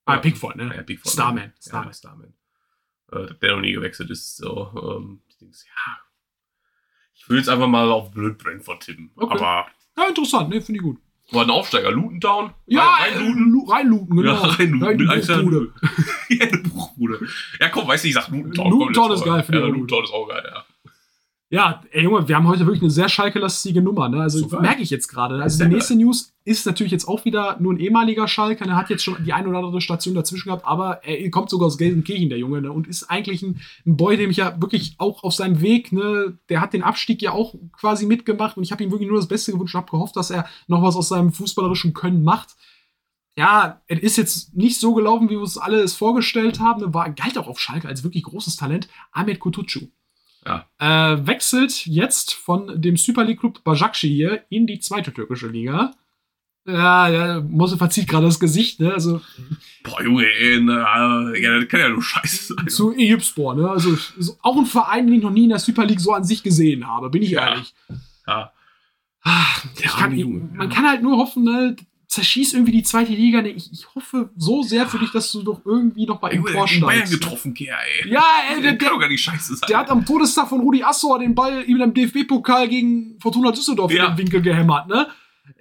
Ah, Ja. Pickford, ne? Ja, Pickford. Starman. Starman. Starman. Ja, Starman. Äh, der noch nie gewechselt ist. So, ähm, ich denke, ja. Ich will jetzt einfach mal auf blöd Brentford tippen. Okay. Aber Ja, interessant, ne? Finde ich gut. War ein Aufsteiger. Luton Town. Ja, rein, rein Luton. Lu- reinluten, genau. Ja, rein Rein Alter, Bruchbude. ja, eine Bruchbude. Ja, komm, weißt du, ich sag Luton Town. Luton komm, Town let's ist geil, finde ich Ja, auch Luton gut. Town ist auch geil, ja. Ja, ey Junge, wir haben heute wirklich eine sehr schalke-lastige Nummer, ne? Also Super. merke ich jetzt gerade. Also die nächste News ist natürlich jetzt auch wieder nur ein ehemaliger Schalke. Er hat jetzt schon die ein oder andere Station dazwischen gehabt, aber er kommt sogar aus Gelsenkirchen, der Junge, ne? Und ist eigentlich ein, ein Boy, dem ich ja wirklich auch auf seinem Weg, ne? Der hat den Abstieg ja auch quasi mitgemacht und ich habe ihm wirklich nur das Beste gewünscht und habe gehofft, dass er noch was aus seinem fußballerischen Können macht. Ja, es ist jetzt nicht so gelaufen, wie wir uns alle es vorgestellt haben. Ne? War galt auch auf Schalke als wirklich großes Talent. Ahmed Kutucu. Ja. Äh, wechselt jetzt von dem Super League Club Başakşehir hier in die zweite türkische Liga. Ja, ja, Mose verzieht gerade das Gesicht, ne? Also Boah, Junge, ey, na, ja, das kann ja nur scheiße sein. zu Eyüpspor, ne? Also ist auch ein Verein, den ich noch nie in der Super League so an sich gesehen habe, bin ich Ja. ehrlich. Ja. Ah, arme kann, Junge, man ja. kann halt nur hoffen, ne? Zerschieß irgendwie die zweite Liga. Ne? Ich, ich hoffe so sehr für dich, dass du doch irgendwie noch mal Junge, der hat emporsteigst. Bayern ne? getroffen, Kerl, ey. Ja, ey, der, Der kann doch gar nicht scheiße sein. der hat am Todestag von Rudi Assauer den Ball ihm im DFB-Pokal gegen Fortuna Düsseldorf Ja. in den Winkel gehämmert, ne?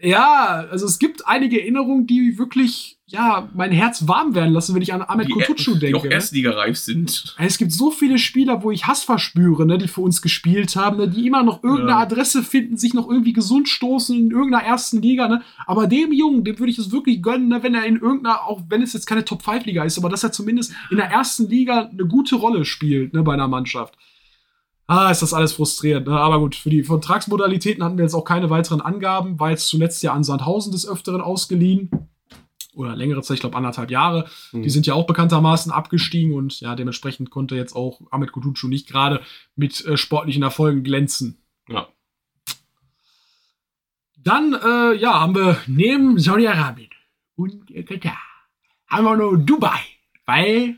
Ja, also es gibt einige Erinnerungen, die wirklich, ja, mein Herz warm werden lassen, wenn ich an Ahmed die, Kutucu die denke. auch ne? Erstligareif sind. Es gibt so viele Spieler, wo ich Hass verspüre, ne, die für uns gespielt haben, ne, die immer noch irgendeine Ja. Adresse finden, sich noch irgendwie gesund stoßen in irgendeiner ersten Liga, ne. Aber dem Jungen, dem würde ich es wirklich gönnen, ne, wenn er in irgendeiner, auch wenn es jetzt keine Top-5-Liga ist, aber dass er zumindest in der ersten Liga eine gute Rolle spielt, ne, bei einer Mannschaft. Ah, ist das alles frustrierend, ne? Aber gut, für die Vertragsmodalitäten hatten wir jetzt auch keine weiteren Angaben, war jetzt zuletzt ja an Sandhausen des Öfteren ausgeliehen. Oder längere Zeit, ich glaube anderthalb Jahre. Hm. Die sind ja auch bekanntermaßen abgestiegen und ja, dementsprechend konnte jetzt auch Ahmed Kutucu nicht gerade mit äh, sportlichen Erfolgen glänzen. Ja. Dann, äh, ja, haben wir neben Saudi-Arabien und äh, Katar haben wir noch Dubai, weil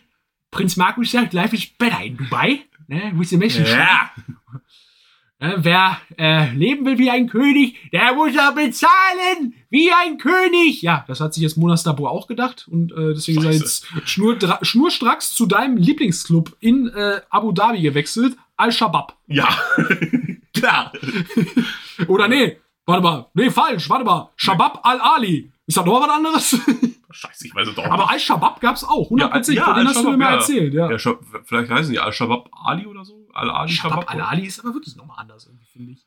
Prinz Markus sagt, life is better in Dubai. Ne, muss die Menschen Ja. Wer äh, leben will wie ein König, der muss auch bezahlen wie ein König. Ja, das hat sich jetzt Monas Dabo auch gedacht und äh, deswegen ist er Scheiße. jetzt schnurdra- schnurstracks zu deinem Lieblingsclub in äh, Abu Dhabi gewechselt, Al-Shabaab. Ja. Klar. Oder nee, warte mal, nee, falsch, warte mal. Shabab Al-Ali. Ist das noch was anderes? Scheiße, ich weiß es doch. Aber Al-Shabab gab's auch, 100%. Ja, ja, denen hast du mir mal ja. erzählt, ja. ja, vielleicht heißen die Al-Shabaab Ali oder so? Al-Ali Shabab Shabab? Al-Ali ist aber wirklich nochmal anders, irgendwie, finde ich.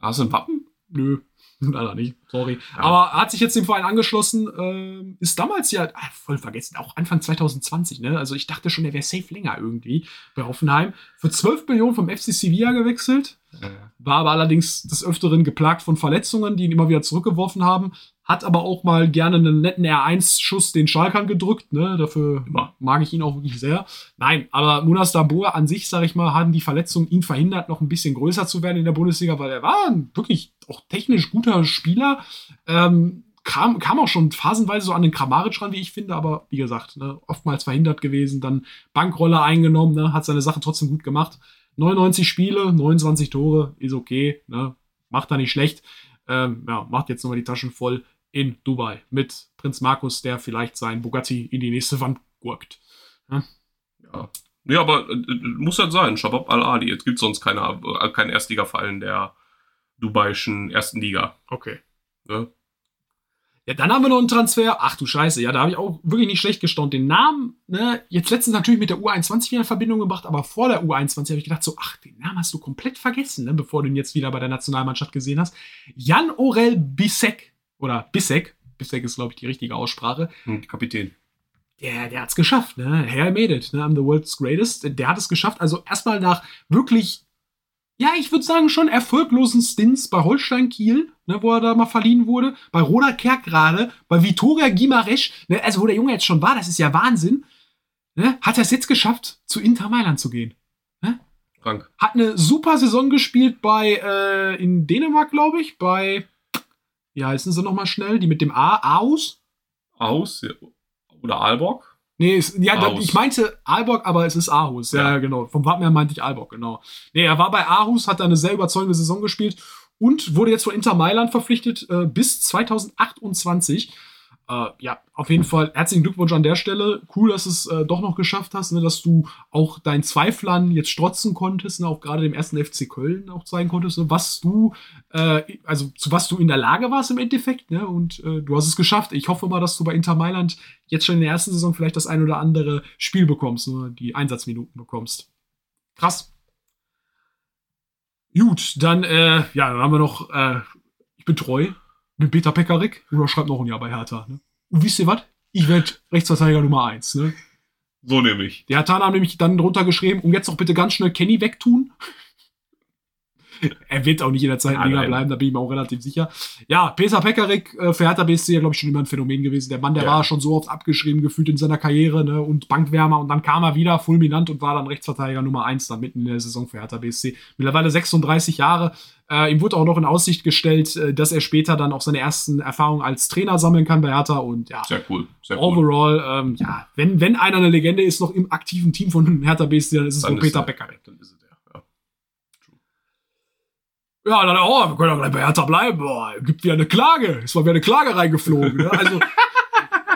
Hast du ein Wappen? Nö, leider nicht. Sorry. Ja. Aber hat sich jetzt dem Verein angeschlossen, ähm, ist damals ja ah, voll vergessen, auch Anfang 2020, ne? Also ich dachte schon, der wäre safe länger irgendwie bei Hoffenheim. Für 12 Millionen vom FC Sevilla gewechselt, war aber allerdings des Öfteren geplagt von Verletzungen, die ihn immer wieder zurückgeworfen haben. Hat aber auch mal gerne einen netten R1-Schuss den Schalkern gedrückt, ne? Dafür Immer. mag ich ihn auch wirklich sehr. Nein, aber Munas Dabur an sich, sag ich mal, haben die Verletzungen ihn verhindert, noch ein bisschen größer zu werden in der Bundesliga, weil er war ein wirklich auch technisch guter Spieler. Ähm, kam, kam auch schon phasenweise so an den Kramaric ran, wie ich finde, aber wie gesagt, ne, oftmals verhindert gewesen, dann Bankrolle eingenommen, ne, hat seine Sache trotzdem gut gemacht. 99 Spiele, 29 Tore, ist okay, ne, macht er nicht schlecht. Ähm, ja, macht jetzt nochmal die Taschen voll in Dubai mit Prinz Markus, der vielleicht sein Bugatti in die nächste Wand gurkt. Ja. Ja, aber äh, muss halt sein. Shabab Al-Ali. Jetzt gibt sonst keine, äh, keinen Erstligaverein der dubaischen ersten Liga. Okay. Ne? Ja, dann haben wir noch einen Transfer. Ach du Scheiße, ja, da habe ich auch wirklich nicht schlecht gestaunt. Den Namen, ne, jetzt letztens natürlich mit der U21 wieder in Verbindung gebracht, aber vor der U21 habe ich gedacht, so, ach, den Namen hast du komplett vergessen, ne, bevor du ihn jetzt wieder bei der Nationalmannschaft gesehen hast. Jan Orel Bissek, oder Bissek, Bissek ist, glaube ich, die richtige Aussprache. Hm, Kapitän. Der, der hat es geschafft, ne? Hell made it, ne? I'm the world's greatest. Der hat es geschafft. Also erstmal nach wirklich, ja, ich würde sagen, schon erfolglosen Stints bei Holstein Kiel, ne, wo er da mal verliehen wurde, bei Roda Kerkrade, bei Vitoria Gimaresch, ne, also wo der Junge jetzt schon war, das ist ja Wahnsinn, ne, hat er es jetzt geschafft, zu Inter Mailand zu gehen. Krank. Hat eine super Saison gespielt bei, äh, in Dänemark, glaube ich, bei, wie heißen sie nochmal schnell, die mit dem A, Aarhus? Aus. ja. Oder Aalborg. Nee, es, ja, da, ich meinte Aalborg, aber es ist Aarhus. Ja, Ja. genau. Vom Wappen her meinte ich Aalborg, genau. Nee, er war bei Aarhus, hat da eine sehr überzeugende Saison gespielt und wurde jetzt von Inter Mailand verpflichtet äh, bis 2028. Äh, ja, auf jeden Fall herzlichen Glückwunsch an der Stelle. Cool, dass du es äh, doch noch geschafft hast, ne, dass du auch deinen Zweiflern jetzt strotzen konntest, ne, auch gerade dem ersten FC Köln auch zeigen konntest, ne, was du, äh, also zu was du in der Lage warst im Endeffekt, ne, und äh, du hast es geschafft. Ich hoffe mal, dass du bei Inter Mailand jetzt schon in der ersten Saison vielleicht das ein oder andere Spiel bekommst, ne, die Einsatzminuten bekommst. Krass. Gut, dann, äh, ja, dann haben wir noch, äh, ich bin treu, bin Peter Pekarik oder schreibt noch ein Jahr bei Hertha. Ne? Und wisst ihr was? Ich werde Rechtsverteidiger Nummer eins. Ne? So nämlich. Die Hertha haben nämlich dann drunter geschrieben, und jetzt doch bitte ganz schnell Kenny wegtun. er wird auch nicht in der zweiten Liga bleiben, da bin ich mir auch relativ sicher. Ja, Peter Pekarik äh, für Hertha BSC ja, glaube ich, schon immer ein Phänomen gewesen. Der Mann, der Ja. war schon so oft abgeschrieben gefühlt in seiner Karriere ne? und Bankwärmer und dann kam er wieder fulminant und war dann Rechtsverteidiger Nummer eins dann mitten in der Saison für Hertha BSC. Mittlerweile 36 Jahre. Äh, ihm wurde auch noch in Aussicht gestellt, äh, dass er später dann auch seine ersten Erfahrungen als Trainer sammeln kann bei Hertha und ja, Sehr cool. Sehr cool. overall, ähm, ja, wenn, wenn einer eine Legende ist, noch im aktiven Team von Hertha BSC, dann ist es Dann wohl Peter er- Becker. Dann ist es der. Ja. Ja, dann, oh, wir können doch gleich bei Hertha bleiben. Boah, gibt wieder eine Klage. Es war wieder eine Klage reingeflogen. Ne? Also,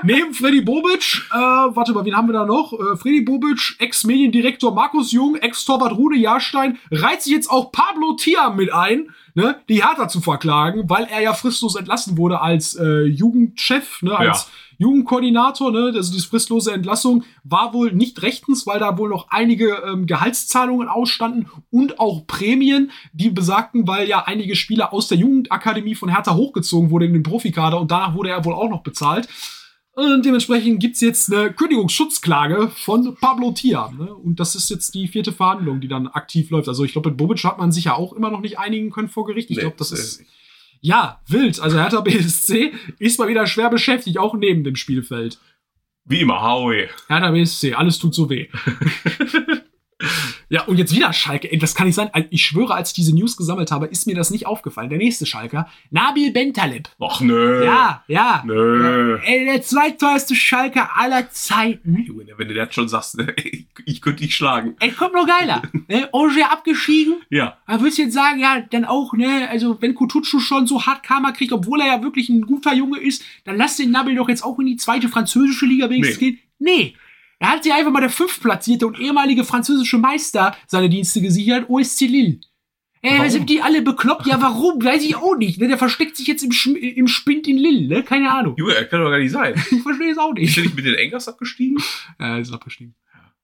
neben Freddy Bobic, äh, warte mal, wen haben wir da noch? Äh, Freddy Bobic, Ex-Mediendirektor Markus Jung, Ex-Torwart Rune Jahrstein, reiht sich jetzt auch Pablo Tiam mit ein, ne, die Hertha zu verklagen, weil er ja fristlos entlassen wurde als äh, Jugendchef, ne, als Jugendkoordinator, ne, also diese fristlose Entlassung war wohl nicht rechtens, weil da wohl noch einige ähm, Gehaltszahlungen ausstanden und auch Prämien, die besagten, weil ja einige Spieler aus der Jugendakademie von Hertha hochgezogen wurden in den Profikader und danach wurde er wohl auch noch bezahlt. Und dementsprechend gibt's jetzt eine Kündigungsschutzklage von Pablo Tiam. Ne? Und das ist jetzt die vierte Verhandlung, die dann aktiv läuft. Also ich glaube, mit Bobic hat man sich ja auch immer noch nicht einigen können vor Gericht. Ich Nee, glaube, das ist ja, wild. Also Hertha BSC ist mal wieder schwer beschäftigt, auch neben dem Spielfeld. Wie immer, Howie. Hertha BSC, alles tut so weh. ja, und jetzt wieder Schalke. Ey, das kann nicht sein. Ich schwöre, als ich diese News gesammelt habe, ist mir das nicht aufgefallen. Der nächste Schalker, Nabil Bentaleb. Ach nö. Ja, ja. Nö. Ey, der zweiteuerste Schalker aller Zeiten. Junge, wenn du das schon sagst, ich, könnte dich schlagen. Ey, kommt noch geiler. ne? Ogier abgestiegen. Ja. Da würdest du jetzt sagen, ja, dann auch, ne, also wenn Kutucu schon so hart Karma kriegt, obwohl er ja wirklich ein guter Junge ist, dann lass den Nabil doch jetzt auch in die zweite französische Liga wenigstens Nee. gehen. Nee. Er hat sich einfach mal der fünftplatzierte und ehemalige französische Meister seine Dienste gesichert, OSC Lille. Ey, Warum? sind die alle bekloppt? Ja, warum? Weiß ich auch nicht. Ne? Der versteckt sich jetzt im, Schm im Spind in Lill, ne? Keine Ahnung. Junge, er kann doch gar nicht sein. Ich verstehe es auch Ist nicht. er nicht mit den Engers abgestiegen? Ja, ist abgestiegen.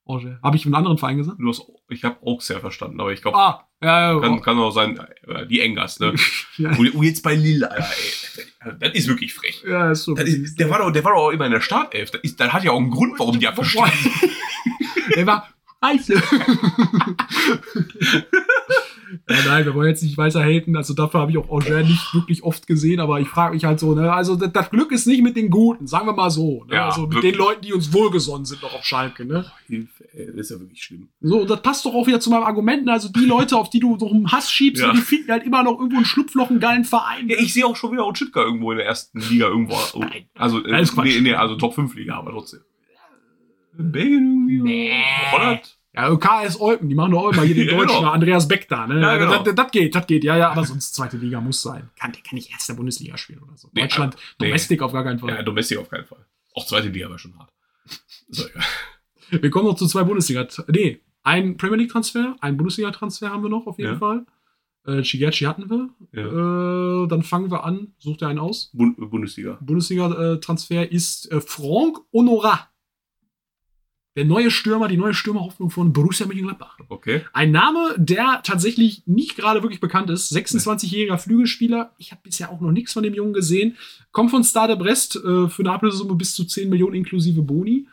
Orange. Habe ich einen anderen Verein gesagt? Du hast, ich habe Auxerre verstanden, aber ich glaube, Ah, ja, ja. kann, kann auch sein, äh, die Engers, ne? ja, Und, und jetzt bei Lille, Alter, ey. Das ist wirklich frech. ja, ist so. Ist, der, war doch, der war doch immer in der Startelf. Das, ist, das hat ja auch einen Grund, warum die abgestiegen sind. Der war scheiße. ja, nein, wir wollen jetzt nicht weiter haten. Also dafür habe ich auch Auger nicht wirklich oft gesehen, aber ich frage mich halt so, ne, also das, das Glück ist nicht mit den Guten, sagen wir mal so. Ne? Ja, also mit wirklich. den Leuten, die uns wohlgesonnen sind noch auf Schalke, ne? Hilfe, ey, das ist ja wirklich schlimm. So, und das passt doch auch wieder zu meinem Argument. ne? Also die Leute, auf die du so einen Hass schiebst, Ja. die finden halt immer noch irgendwo ein Schlupfloch, einen geilen Verein. Ja, ich sehe auch schon wieder Otschipka irgendwo in der ersten Liga irgendwo. Nein. Also, äh, nee, nee, also Top 5 Liga, aber trotzdem. In Belgien irgendwie? Nee. Holland? Ja, KS Eupen, die machen doch immer hier den Deutschen, genau. Andreas Beck da, ne? Ja, genau. das, das geht, das geht, ja, ja, aber sonst zweite Liga muss sein. Kann, der kann nicht erste Bundesliga spielen oder so. Nee, Deutschland, nee. Domestik auf gar keinen Fall. Ja, Domestik auf keinen Fall. Auch zweite Liga war schon hart. So, ja. Wir kommen noch zu zwei Bundesliga. Nee, ein Premier League Transfer, ein Bundesliga Transfer haben wir noch auf jeden Ja. Fall. Äh, Chigachi hatten wir. Ja. Äh, dann fangen wir an. Sucht ihr einen aus? Bund Bundesliga. Bundesliga äh, Transfer ist äh, Franck Honorat. Der neue Stürmer, die neue Stürmerhoffnung von Borussia Mönchengladbach. Okay. Ein Name, der tatsächlich nicht gerade wirklich bekannt ist. 26-jähriger Flügelspieler. Ich habe bisher auch noch nichts von dem Jungen gesehen. Kommt von Stade Brest äh, für eine Ablösesumme bis zu 10 Millionen inklusive Boni.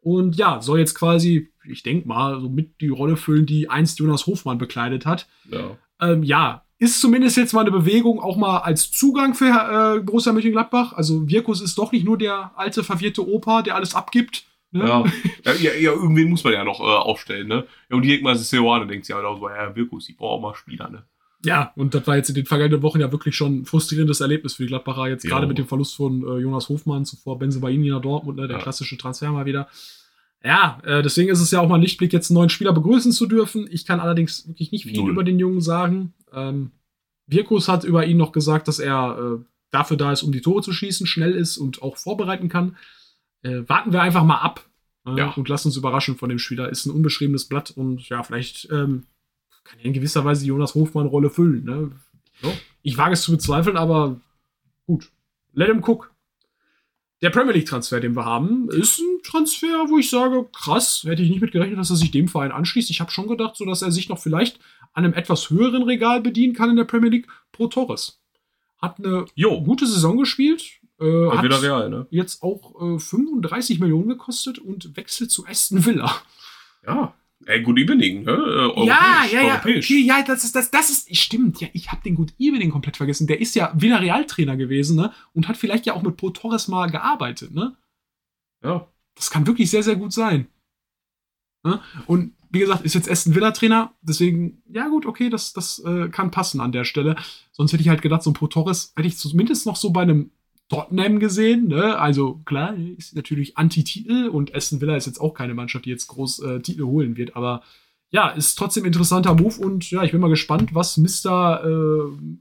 Und ja, soll jetzt quasi, ich denke mal, so mit die Rolle füllen, die einst Jonas Hofmann bekleidet hat. Ja. Ähm, ja, ist zumindest jetzt mal eine Bewegung auch mal als Zugang für äh, Borussia Mönchengladbach. Also Wirkus ist doch nicht nur der alte, verwirrte Opa, der alles abgibt. Ne? Ja. ja, ja, ja, irgendwen muss man ja noch äh, aufstellen, ne? Ja, und die mal Seoane denkt sich halt auch so, ja, Wirkus, ich brauche auch mal Spieler, ne? Ja, und das war jetzt in den vergangenen Wochen ja wirklich schon ein frustrierendes Erlebnis für die Gladbacher. Jetzt Ja. gerade mit dem Verlust von äh, Jonas Hofmann, zuvor Benzebaini nach Dortmund, ne, der Ja. klassische Transfer mal wieder. Ja, äh, deswegen ist es ja auch mal ein Lichtblick, jetzt einen neuen Spieler begrüßen zu dürfen. Ich kann allerdings wirklich nicht viel Null. über den Jungen sagen. Ähm, Wirkus hat über ihn noch gesagt, dass er äh, dafür da ist, um die Tore zu schießen, schnell ist und auch vorbereiten kann. Äh, warten wir einfach mal ab äh, Ja. und lassen uns überraschen von dem Spieler. Ist ein unbeschriebenes Blatt und ja, vielleicht ähm, kann er in gewisser Weise die Jonas Hofmann-Rolle füllen. Ne? Ja. Ich wage es zu bezweifeln, aber gut. Let him cook. Der Premier League-Transfer, den wir haben, ist ein Transfer, wo ich sage, krass, hätte ich nicht mit gerechnet, dass er sich dem Verein anschließt. Ich habe schon gedacht, so dass er sich noch vielleicht an einem etwas höheren Regal bedienen kann in der Premier League. Pro Torres. Hat eine Jo, gute Saison gespielt. Äh, hat wieder real, ne? jetzt auch äh, 35 Millionen gekostet und wechselt zu Aston Villa. Ja. Ey, gut Evening, ne? Äh, europäisch, ja, ja, ja. europäisch. Okay, ja, das ist, das, das ist, stimmt. Ja, ich habe den Good Evening komplett vergessen. Der ist ja Villarreal-Trainer gewesen, ne? Und hat vielleicht ja auch mit Pro Torres mal gearbeitet, ne? Ja. Das kann wirklich sehr, sehr gut sein. Ne? Und wie gesagt, ist jetzt Aston Villa-Trainer, deswegen, ja gut, okay, das, das äh, kann passen an der Stelle. Sonst hätte ich halt gedacht, so ein Pro Torres hätte ich zumindest noch so bei einem Tottenham gesehen, ne? Also klar, ist natürlich Anti-Titel und Aston Villa ist jetzt auch keine Mannschaft, die jetzt groß äh, Titel holen wird, aber ja, ist trotzdem interessanter Move und ja, ich bin mal gespannt, was Mr.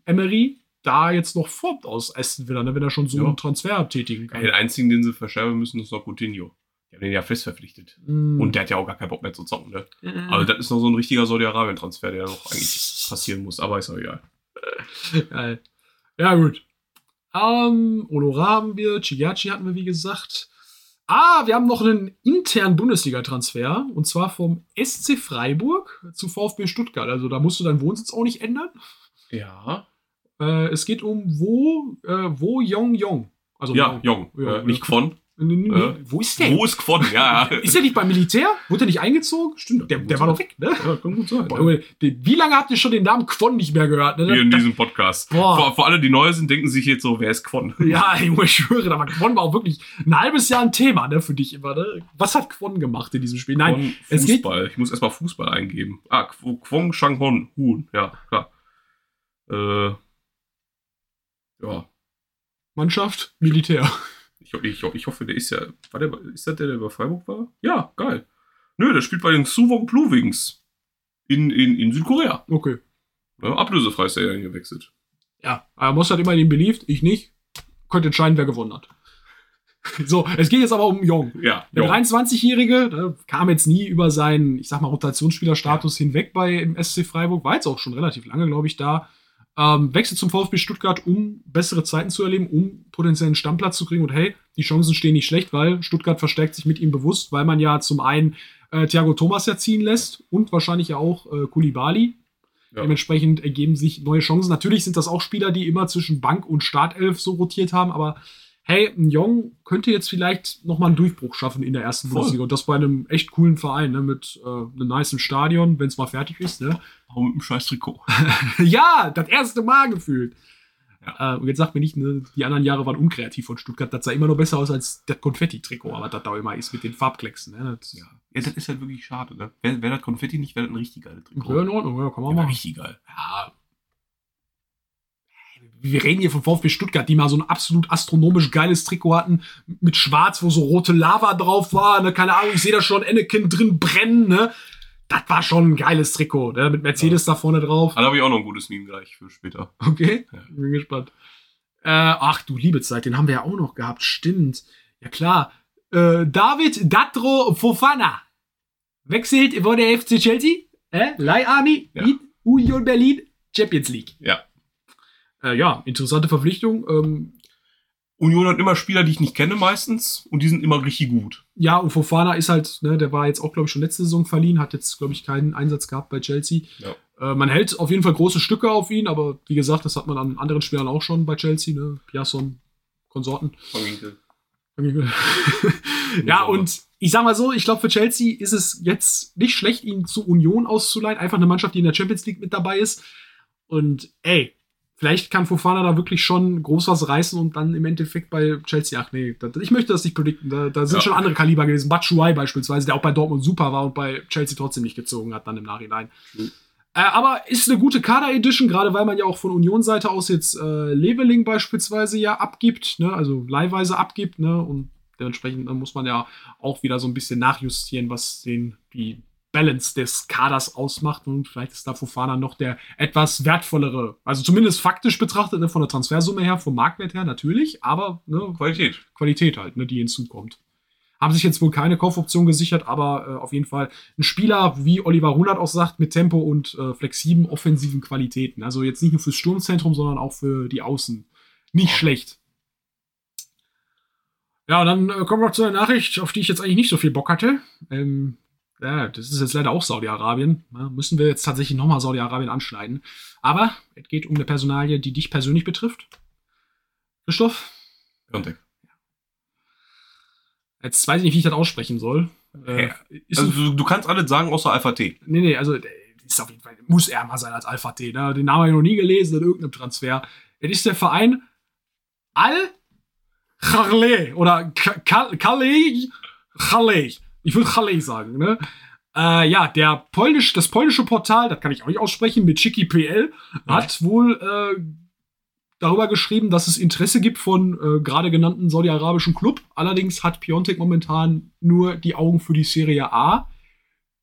Äh, Emery da jetzt noch formt aus Aston Villa, ne? wenn er schon so Ja. einen Transfer tätigen kann. Den einzigen, den sie verschärfen müssen, ist noch Coutinho. Die haben den ja fest verpflichtet. Mm. Und der hat ja auch gar keinen Bock mehr zu zocken, ne? Äh, Also das ist noch so ein richtiger Saudi-Arabien-Transfer, der noch eigentlich passieren muss. Aber ist auch egal. Geil. Ja, gut. Ähm, Honorar haben wir, Chigachi hatten wir, wie gesagt. Ah, wir haben noch einen internen Bundesliga-Transfer. Und zwar vom SC Freiburg zu VfB Stuttgart. Also da musst du deinen Wohnsitz auch nicht ändern. Ja. Äh, es geht um Wo, äh, Wo Yong Yong. Also Ja, Jong. Ja, äh, nicht ja. Quon. Nee, nee. Äh, Wo ist der? Wo ist Quon? Ja, ja. Ist er nicht beim Militär? Wurde er nicht eingezogen? Stimmt, der, der war doch weg, ne? ja kann gut sein. Boah, Wie lange habt ihr schon den Namen Quon nicht mehr gehört? Ne? Hier in diesem Podcast. Boah. Vor, vor alle, die neu sind, denken sich jetzt so, wer ist Quon? Ja, Junge, ich schwöre, aber Quon war auch wirklich ein halbes Jahr ein Thema, ne, für dich immer, ne? Was hat Quon gemacht in diesem Spiel? Nein, Quon, es geht- Fußball. Ich muss erstmal Fußball eingeben. Ah, Qu- Kwon Shanghon Hun. Ja, klar. Äh, ja. Mannschaft, Militär. Ich, ich, ich hoffe, der ist ja. War der, ist das der, der bei Freiburg war? Ja, geil. Nö, der spielt bei den Suwon Blue Wings in, in, in Südkorea. Okay. Ja, ablösefrei ist er ja gewechselt. Ja, aber Moss hat immer in ihn beliebt, ich nicht. Konnte entscheiden, wer gewonnen hat. So, es geht jetzt aber um Jong. Ja, Der jo. 23-Jährige der kam jetzt nie über seinen, ich sag mal, Rotationsspielerstatus hinweg bei im SC Freiburg, war jetzt auch schon relativ lange, glaube ich, da. Ähm, wechselt zum VfB Stuttgart, um bessere Zeiten zu erleben, um potenziellen Stammplatz zu kriegen. Und hey, die Chancen stehen nicht schlecht, weil Stuttgart verstärkt sich mit ihm bewusst, weil man ja zum einen äh, Thiago Thomas ja ziehen lässt und wahrscheinlich ja auch äh, Kulibali. Ja. Dementsprechend ergeben sich neue Chancen. Natürlich sind das auch Spieler, die immer zwischen Bank und Startelf so rotiert haben, aber hey, ein Jong könnte jetzt vielleicht nochmal einen Durchbruch schaffen in der ersten Voll. Bundesliga. Und das bei einem echt coolen Verein, ne, mit äh, einem niceen Stadion, wenn es mal fertig ist. Ne? Auch mit dem scheiß Trikot. ja, das erste Mal gefühlt. Ja. Äh, und jetzt sagt mir nicht, ne, die anderen Jahre waren unkreativ von Stuttgart. Das sah immer noch besser aus als das Konfetti-Trikot, aber das da immer ist mit den Farbklecksen. Ne? Das Ja. ja, das ist halt wirklich schade, ne? Wäre wär das Konfetti nicht, wäre das ein richtig geiles Trikot. ja, in Ordnung, ja, kann man Ja, machen. richtig geil. Ja. Wir reden hier von VfB Stuttgart, die mal so ein absolut astronomisch geiles Trikot hatten, mit Schwarz, wo so rote Lava drauf war. Ne? Keine Ahnung, ich sehe da schon Anakin drin brennen. Ne? Das war schon ein geiles Trikot, ne? mit Mercedes da vorne drauf. Da habe ich auch noch ein gutes Meme gleich für später. Okay, Ja. bin gespannt. Äh, ach du liebe Zeit, den haben wir ja auch noch gehabt, stimmt. Ja klar. Äh, David Datro Fofana wechselt von der FC Chelsea, äh, Leiharmy Ja. mit Union Berlin Champions League. Ja. Äh, ja, interessante Verpflichtung. Ähm, Union hat immer Spieler, die ich nicht kenne meistens und die sind immer richtig gut. ja, und Fofana ist halt, ne, der war jetzt auch, glaube ich, schon letzte Saison verliehen, hat jetzt, glaube ich, keinen Einsatz gehabt bei Chelsea. Ja. Äh, man hält auf jeden Fall große Stücke auf ihn, aber wie gesagt, das hat man an anderen Spielern auch schon bei Chelsea, ne? Piasson, Konsorten. Von Winkel. ja, und ich sag mal so, ich glaube, für Chelsea ist es jetzt nicht schlecht, ihn zu Union auszuleihen. Einfach eine Mannschaft, die in der Champions League mit dabei ist. Und ey, vielleicht kann Fofana da wirklich schon groß was reißen und dann im Endeffekt bei Chelsea, ach nee, da, ich möchte das nicht predikten. Da, da sind Ja. schon andere Kaliber gewesen. Batshuayi beispielsweise, der auch bei Dortmund super war und bei Chelsea trotzdem nicht gezogen hat, dann im Nachhinein. Mhm. Äh, aber ist eine gute Kader-Edition, gerade weil man ja auch von Union-Seite aus jetzt äh, Leveling beispielsweise ja abgibt, ne? also leihweise abgibt, ne? Und dementsprechend äh, muss man ja auch wieder so ein bisschen nachjustieren, was den, die Balance des Kaders ausmacht. Und vielleicht ist da Fofana noch der etwas wertvollere, also zumindest faktisch betrachtet, ne? von der Transfersumme her, vom Marktwert her natürlich, aber ne? Qualität. Qualität halt, ne? die hinzukommt. Haben sich jetzt wohl keine Kaufoption gesichert, aber äh, auf jeden Fall ein Spieler, wie Oliver Runert auch sagt, mit Tempo und äh, flexiblen offensiven Qualitäten. Also jetzt nicht nur fürs Sturmzentrum, sondern auch für die Außen. Nicht schlecht. Ja, und dann äh, kommen wir zu der Nachricht, auf die ich jetzt eigentlich nicht so viel Bock hatte. Ähm, ja, das ist jetzt leider auch Saudi-Arabien. Ja, müssen wir jetzt tatsächlich nochmal Saudi-Arabien anschneiden. Aber es geht um eine Personalie, die dich persönlich betrifft. Christoph? Piontek. Jetzt weiß ich nicht, wie ich das aussprechen soll. Äh, Also du, du kannst alles sagen, außer Alpha T. nee, nee, also ist auf jeden Fall, muss er mal sein als Alpha T. Ne? Den Namen habe ich noch nie gelesen in irgendeinem Transfer. Es ist der Verein Al Khaleh oder Khaleh Khaleh. Ich würde Khaleh sagen, ne? Äh, ja, der polnisch, das polnische Portal, das kann ich auch nicht aussprechen, mit Chiki PL, hat wohl äh, darüber geschrieben, dass es Interesse gibt von äh, gerade genannten saudi-arabischen Club. Allerdings hat Piontek momentan nur die Augen für die Serie A.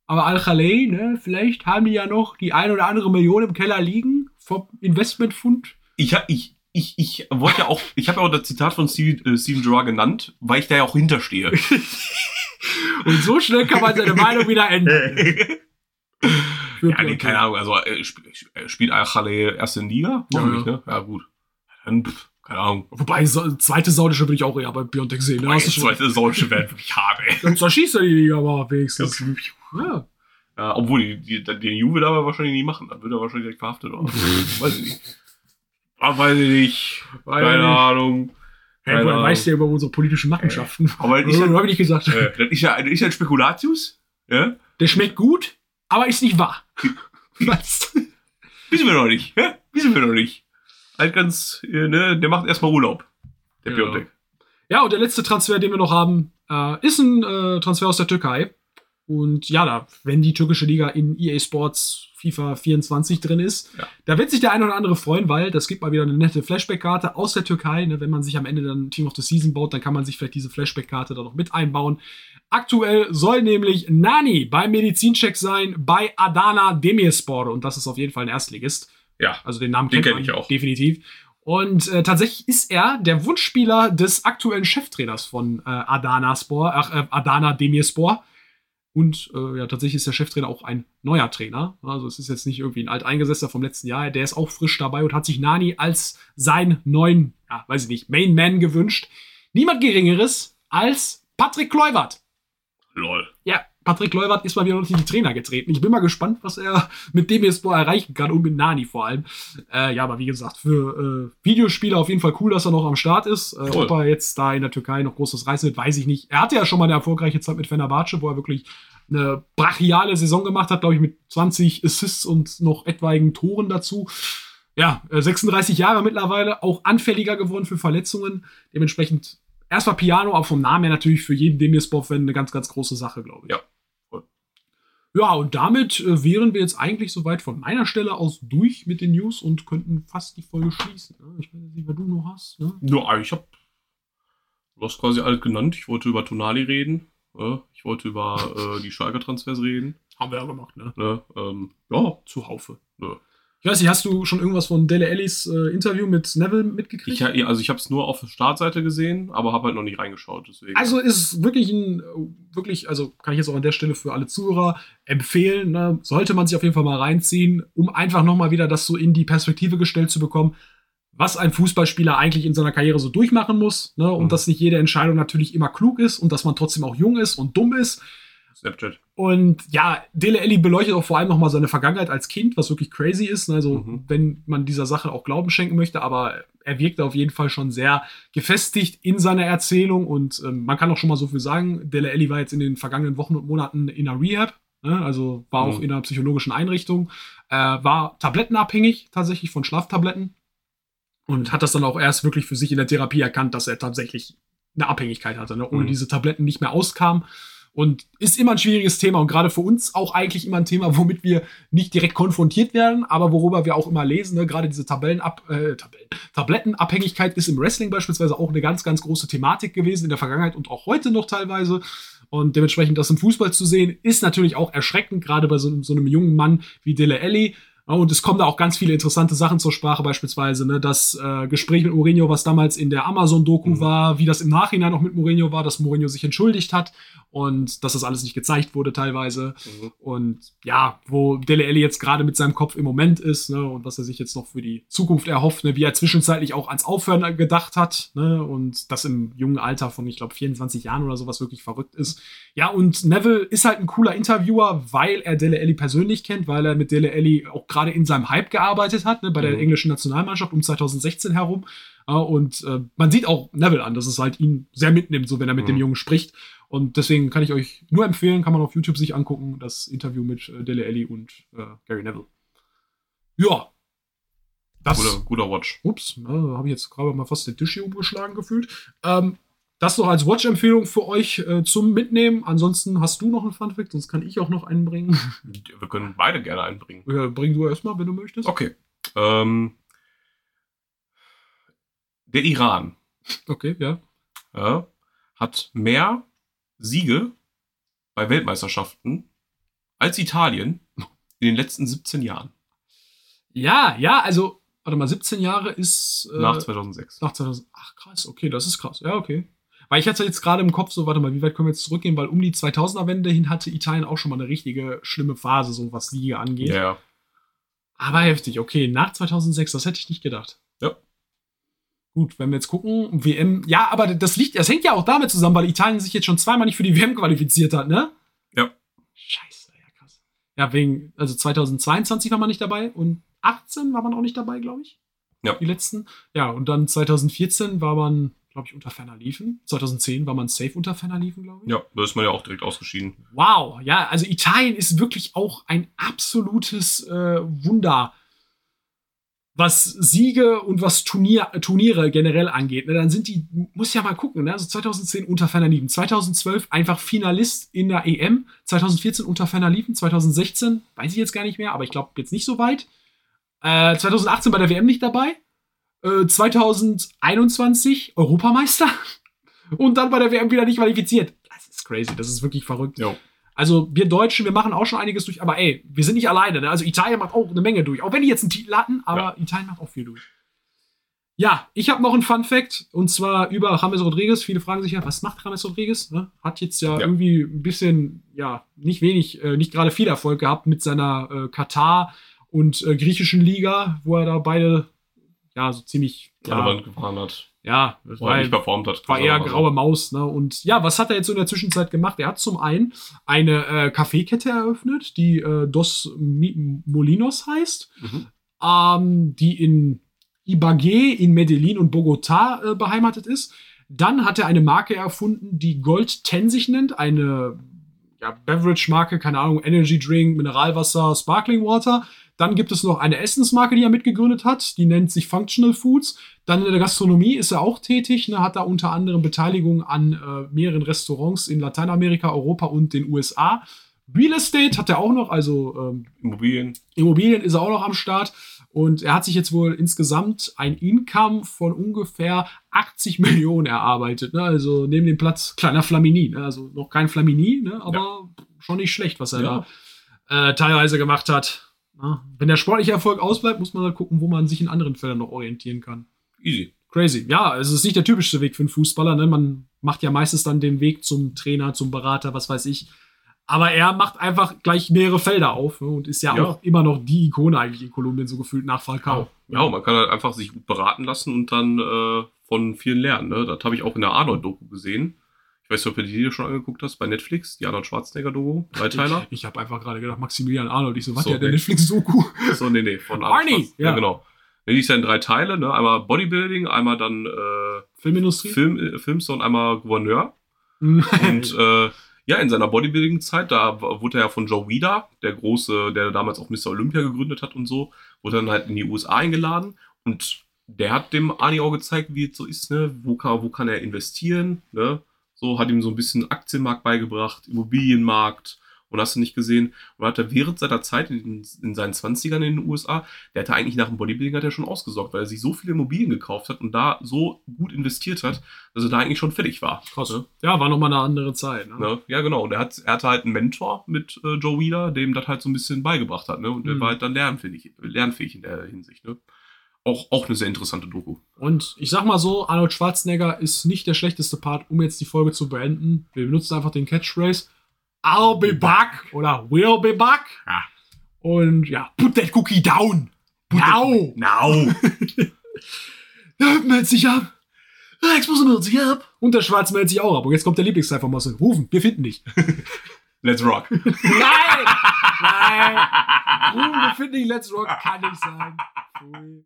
Aber Al-Khalei, ne, vielleicht haben die ja noch die ein oder andere Million im Keller liegen vom Investmentfund. Ich, ich, ich, ich wollte ja auch, ich habe ja auch das Zitat von Steve, äh, Steven Gerrard genannt, weil ich da ja auch hinterstehe. Und so schnell kann man seine Meinung wieder ändern. Ja, nee, keine Ahnung, also äh, sp äh, spielt Al-Khaleh erst in Liga? Ja, ja. ne? Ja, gut. Dann, pff, keine Ahnung. Wobei, so, zweite saudische würde ich auch eher bei Piontek sehen. Ne? Hast zweite Saudische Welt wirklich hart, ey. Dann zerschießt er die Liga aber wenigstens. Ja. Ja, obwohl, die, die, den Juve da aber wahrscheinlich nicht machen. Dann wird er wahrscheinlich direkt verhaftet. Oder? weiß ich nicht. Ah, weiß ich nicht. Weiß ich Keine. Ahnung. Hey, Keine woher Ahnung. weißt du ja über unsere politischen Machenschaften? Aber das ja, habe ich nicht gesagt. äh, das ist ja, das ist ja ein Spekulatius. Ja? Der schmeckt gut, aber ist nicht wahr. Was? Wissen wir noch nicht. Ja? Wissen wir noch nicht. Halt ganz, äh, ne, der macht erstmal Urlaub. Der Ja. Piontek. Ja, und der letzte Transfer, den wir noch haben, äh, ist ein äh, Transfer aus der Türkei. Und ja, da, wenn die türkische Liga in EA Sports FIFA 24 drin ist, Ja. da wird sich der eine oder andere freuen, weil das gibt mal wieder eine nette Flashback-Karte aus der Türkei. Ne? Wenn man sich am Ende dann Team of the Season baut, dann kann man sich vielleicht diese Flashback-Karte da noch mit einbauen. Aktuell soll nämlich Nani beim Medizincheck sein bei Adana Demirspor. Und das ist auf jeden Fall ein Erstligist. Ja. Also den Namen Den kennt kenn ich auch. definitiv. Und äh, tatsächlich ist er der Wunschspieler des aktuellen Cheftrainers von äh, Adana Spor, ach, äh, Adana Demirspor. Und äh, ja, tatsächlich ist der Cheftrainer auch ein neuer Trainer. Also es ist jetzt nicht irgendwie ein Alteingesessener vom letzten Jahr. Der ist auch frisch dabei und hat sich Nani als seinen neuen, ja, weiß ich nicht, Main Man gewünscht. Niemand Geringeres als Patrick Kluivert. Lol. Patrick Kluivert ist mal wieder unter die Trainer getreten. Ich bin mal gespannt, was er mit dem jetzt erreichen kann und mit Nani vor allem. Äh, ja, aber wie gesagt, für äh, Videospieler auf jeden Fall cool, dass er noch am Start ist. Äh, Voll. ob er jetzt da in der Türkei noch großes reißen wird, weiß ich nicht. Er hatte ja schon mal eine erfolgreiche Zeit mit Fenerbahce, wo er wirklich eine brachiale Saison gemacht hat, glaube ich, mit 20 Assists und noch etwaigen Toren dazu. Ja, äh, 36 Jahre mittlerweile, auch anfälliger geworden für Verletzungen. Dementsprechend erstmal Piano, aber vom Namen her natürlich für jeden Demirspor-Fan eine ganz, ganz große Sache, glaube ich. Ja. Ja, und damit äh, wären wir jetzt eigentlich soweit von meiner Stelle aus durch mit den News und könnten fast die Folge schließen. Ne? Ich weiß nicht, was du noch hast. Ne? Ja, ich hab. Du hast quasi alles genannt. Ich wollte über Tonali reden. äh, Ich wollte über äh, die Schalke-Transfers reden. Haben wir ja gemacht, ne? Ne? Ähm, ja, Zuhaufe. Ja. Ich weiß nicht, hast du schon irgendwas von Dele Ellis äh, Interview mit Neville mitgekriegt? ich, also ich habe es nur auf der Startseite gesehen, aber habe halt noch nicht reingeschaut. Deswegen. Also ist wirklich ein, wirklich, also kann ich jetzt auch an der Stelle für alle Zuhörer empfehlen, ne? sollte man sich auf jeden Fall mal reinziehen, um einfach nochmal wieder das so in die Perspektive gestellt zu bekommen, was ein Fußballspieler eigentlich in seiner Karriere so durchmachen muss, ne? und Mhm. dass nicht jede Entscheidung natürlich immer klug ist und dass man trotzdem auch jung ist und dumm ist. Snapchat. Und ja, Dele Alli beleuchtet auch vor allem nochmal seine Vergangenheit als Kind, was wirklich crazy ist. ne? Also, Mhm. wenn man dieser Sache auch Glauben schenken möchte, aber er wirkt auf jeden Fall schon sehr gefestigt in seiner Erzählung und ähm, man kann auch schon mal so viel sagen. Dele Alli war jetzt in den vergangenen Wochen und Monaten in einer Rehab, ne? also war auch Mhm. in einer psychologischen Einrichtung, äh, war tablettenabhängig tatsächlich von Schlaftabletten und hat das dann auch erst wirklich für sich in der Therapie erkannt, dass er tatsächlich eine Abhängigkeit hatte, ne? ohne Mhm. diese Tabletten nicht mehr auskam. Und ist immer ein schwieriges Thema und gerade für uns auch eigentlich immer ein Thema, womit wir nicht direkt konfrontiert werden, aber worüber wir auch immer lesen. Ne? Gerade diese Tabellenab äh, Tabellen Tablettenabhängigkeit ist im Wrestling beispielsweise auch eine ganz, ganz große Thematik gewesen in der Vergangenheit und auch heute noch teilweise. Und dementsprechend das im Fußball zu sehen, ist natürlich auch erschreckend, gerade bei so, so einem jungen Mann wie Dele Alli. Und es kommen da auch ganz viele interessante Sachen zur Sprache, beispielsweise ne, das äh, Gespräch mit Mourinho, was damals in der Amazon-Doku Mhm. war, wie das im Nachhinein auch mit Mourinho war, dass Mourinho sich entschuldigt hat und dass das alles nicht gezeigt wurde teilweise. Mhm. Und ja, wo Dele Alli jetzt gerade mit seinem Kopf im Moment ist ne, und was er sich jetzt noch für die Zukunft erhofft, ne, wie er zwischenzeitlich auch ans Aufhören gedacht hat ne, und das im jungen Alter von, ich glaube, 24 Jahren oder sowas wirklich verrückt ist. Ja, und Neville ist halt ein cooler Interviewer, weil er Dele Alli persönlich kennt, weil er mit Dele Alli auch gerade in seinem Hype gearbeitet hat, ne, bei der Mhm. englischen Nationalmannschaft um 2016 herum. Ja, und äh, man sieht auch Neville an, dass es halt ihn sehr mitnimmt, so wenn er mit Mhm. dem Jungen spricht. Und deswegen kann ich euch nur empfehlen, kann man auf YouTube sich angucken, das Interview mit äh, Dele Alli und äh, Gary Neville. Ja. Das, Guter, guter Watch. ups, ne, da habe ich jetzt gerade mal fast den Tisch hier umgeschlagen gefühlt. Ähm, das noch als Watch-Empfehlung für euch äh, zum Mitnehmen. Ansonsten hast du noch einen Funfact, sonst kann ich auch noch einen bringen. Wir können beide gerne einbringen. ja, bring du erstmal, wenn du möchtest. Okay. Ähm, der Iran Okay, ja. ja, hat mehr Siege bei Weltmeisterschaften als Italien in den letzten 17 Jahren. Ja, ja, also, warte mal, 17 Jahre ist. Äh, Nach 2006. Nach 2000. Ach, krass, okay, das ist krass. Ja, okay. Weil ich hatte jetzt gerade im Kopf so, warte mal, wie weit können wir jetzt zurückgehen? Weil um die 2000er-Wende hin hatte Italien auch schon mal eine richtige schlimme Phase, so was Siege angeht. Ja, ja. Aber heftig, okay, nach 2006, das hätte ich nicht gedacht. Ja. Gut, wenn wir jetzt gucken, WM, ja, aber das liegt, das hängt ja auch damit zusammen, weil Italien sich jetzt schon zweimal nicht für die WM qualifiziert hat, ne? Ja. Scheiße, ja, krass. Ja, wegen, also 2022 war man nicht dabei und 18 war man auch nicht dabei, glaube ich. Ja. Die letzten. Ja, und dann 2014 war man, glaube ich, unter ferner Liefen. 2010 war man safe unter ferner Liefen, glaube ich. Ja, da ist man ja auch direkt ausgeschieden. Wow, ja, also Italien ist wirklich auch ein absolutes äh, Wunder, was Siege und was Turnier, Turniere generell angeht. Ne, dann sind die, muss ja mal gucken, ne? also 2010 unter ferner Liefen, 2012 einfach Finalist in der EM, 2014 unter ferner Liefen, 2016, weiß ich jetzt gar nicht mehr, aber ich glaube jetzt nicht so weit. Äh, 2018 bei der WM nicht dabei. Äh, 2021 Europameister. Und dann bei der WM wieder nicht qualifiziert. Das ist crazy, das ist wirklich verrückt. Jo. Also wir Deutschen, wir machen auch schon einiges durch, aber ey, wir sind nicht alleine. Ne? Also Italien macht auch eine Menge durch. Auch wenn die jetzt einen Titel hatten, aber Italien macht auch viel durch. Ja, ich habe noch einen Fun Fact und zwar über James Rodriguez. Viele fragen sich ja, was macht James Rodriguez? Ne? Hat jetzt ja, Ja. irgendwie ein bisschen, ja, nicht wenig, äh, nicht gerade viel Erfolg gehabt mit seiner äh, Katar und äh, griechischen Liga, wo er da beide, ja, so ziemlich, An der ja, gefahren hat. ja, das er war, nicht performt hat. war eher graue Maus, ne? Und ja, was hat er jetzt so in der Zwischenzeit gemacht? Er hat zum einen eine äh, Kaffeekette eröffnet, die äh, Dos Mi Molinos heißt, Mhm. ähm, die in Ibagué, in Medellin und Bogotá äh, beheimatet ist. Dann hat er eine Marke erfunden, die Gold 10 sich nennt, eine ja, Beverage-Marke, keine Ahnung, Energy Drink, Mineralwasser, Sparkling Water. Dann gibt es noch eine Essensmarke, die er mitgegründet hat, die nennt sich Functional Foods. Dann in der Gastronomie ist er auch tätig, ne, hat da unter anderem Beteiligung an äh, mehreren Restaurants in Lateinamerika, Europa und den USA. Real Estate hat er auch noch, also ähm, Immobilien. Immobilien ist er auch noch am Start. Und er hat sich jetzt wohl insgesamt ein Income von ungefähr 80 Millionen erarbeitet. Ne? Also neben dem Platz kleiner Flamini. Ne? Also noch kein Flamini, ne? aber schon nicht schlecht, was er Ja. da äh, teilweise gemacht hat. Ne? Wenn der sportliche Erfolg ausbleibt, muss man halt gucken, wo man sich in anderen Fällen noch orientieren kann. Easy. Crazy. Ja, es ist nicht der typischste Weg für einen Fußballer. Ne? Man macht ja meistens dann den Weg zum Trainer, zum Berater, was weiß ich. Aber er macht einfach gleich mehrere Felder auf ne? und ist ja, Ja. auch immer noch die Ikone eigentlich in Kolumbien, so gefühlt nach Falcao. Ja, und man kann halt einfach sich gut beraten lassen und dann äh, von vielen lernen. Ne? Das habe ich auch in der Arnold-Doku gesehen. Ich weiß nicht, ob du die dir schon angeguckt hast bei Netflix, die Arnold Schwarzenegger-Doku, Dreiteiler. Ich habe einfach gerade gedacht, Maximilian Arnold. Ich so, was, So, der, nee. Netflix-Doku? So, nee, nee, von Arnie, Schwarz- Ja, ja. genau. Nee, die ist ja in drei Teile, ne? Einmal Bodybuilding, einmal dann äh, Filmindustrie? Film, äh, Filmstar und einmal Gouverneur. Und, Und äh, ja, in seiner Bodybuilding-Zeit, da wurde er ja von Joe Weider, der große, der damals auch Mr. Olympia gegründet hat und so, wurde dann halt in die USA eingeladen und der hat dem Arnie auch gezeigt, wie es so ist, ne? Wo kann, wo kann er investieren, ne? So hat ihm so ein bisschen Aktienmarkt beigebracht, Immobilienmarkt und hast du nicht gesehen. Und hat er während seiner Zeit in, in seinen 20ern in den USA, der hatte eigentlich nach dem Bodybuilding hat er schon ausgesorgt, weil er sich so viele Immobilien gekauft hat und da so gut investiert hat, dass er da eigentlich schon fertig war. Krass. Ne? Ja, war nochmal eine andere Zeit. Ne? Ne? Ja, genau. Und er, hat, er hatte halt einen Mentor mit äh, Joe Weider, dem das halt so ein bisschen beigebracht hat. Ne? Und der Mhm. war halt dann lernfähig, lernfähig in der Hinsicht. Ne? Auch, auch eine sehr interessante Doku. Und ich sag mal so, Arnold Schwarzenegger ist nicht der schlechteste Part, um jetzt die Folge zu beenden. Wir benutzen einfach den Catchphrase I'll be back oder We'll be back. Ja. Und ja, put that cookie down. Now. Now! Ja, meldet sich ab. Rex muss meldet sich ab. Und der Schwarz meldet sich auch ab. Und jetzt kommt der Lieblingsteil von Marcel. Rufen, wir finden dich. Let's rock! Nein! Nein! Rufen, wir finden dich. Let's rock kann nicht sein. Pfui.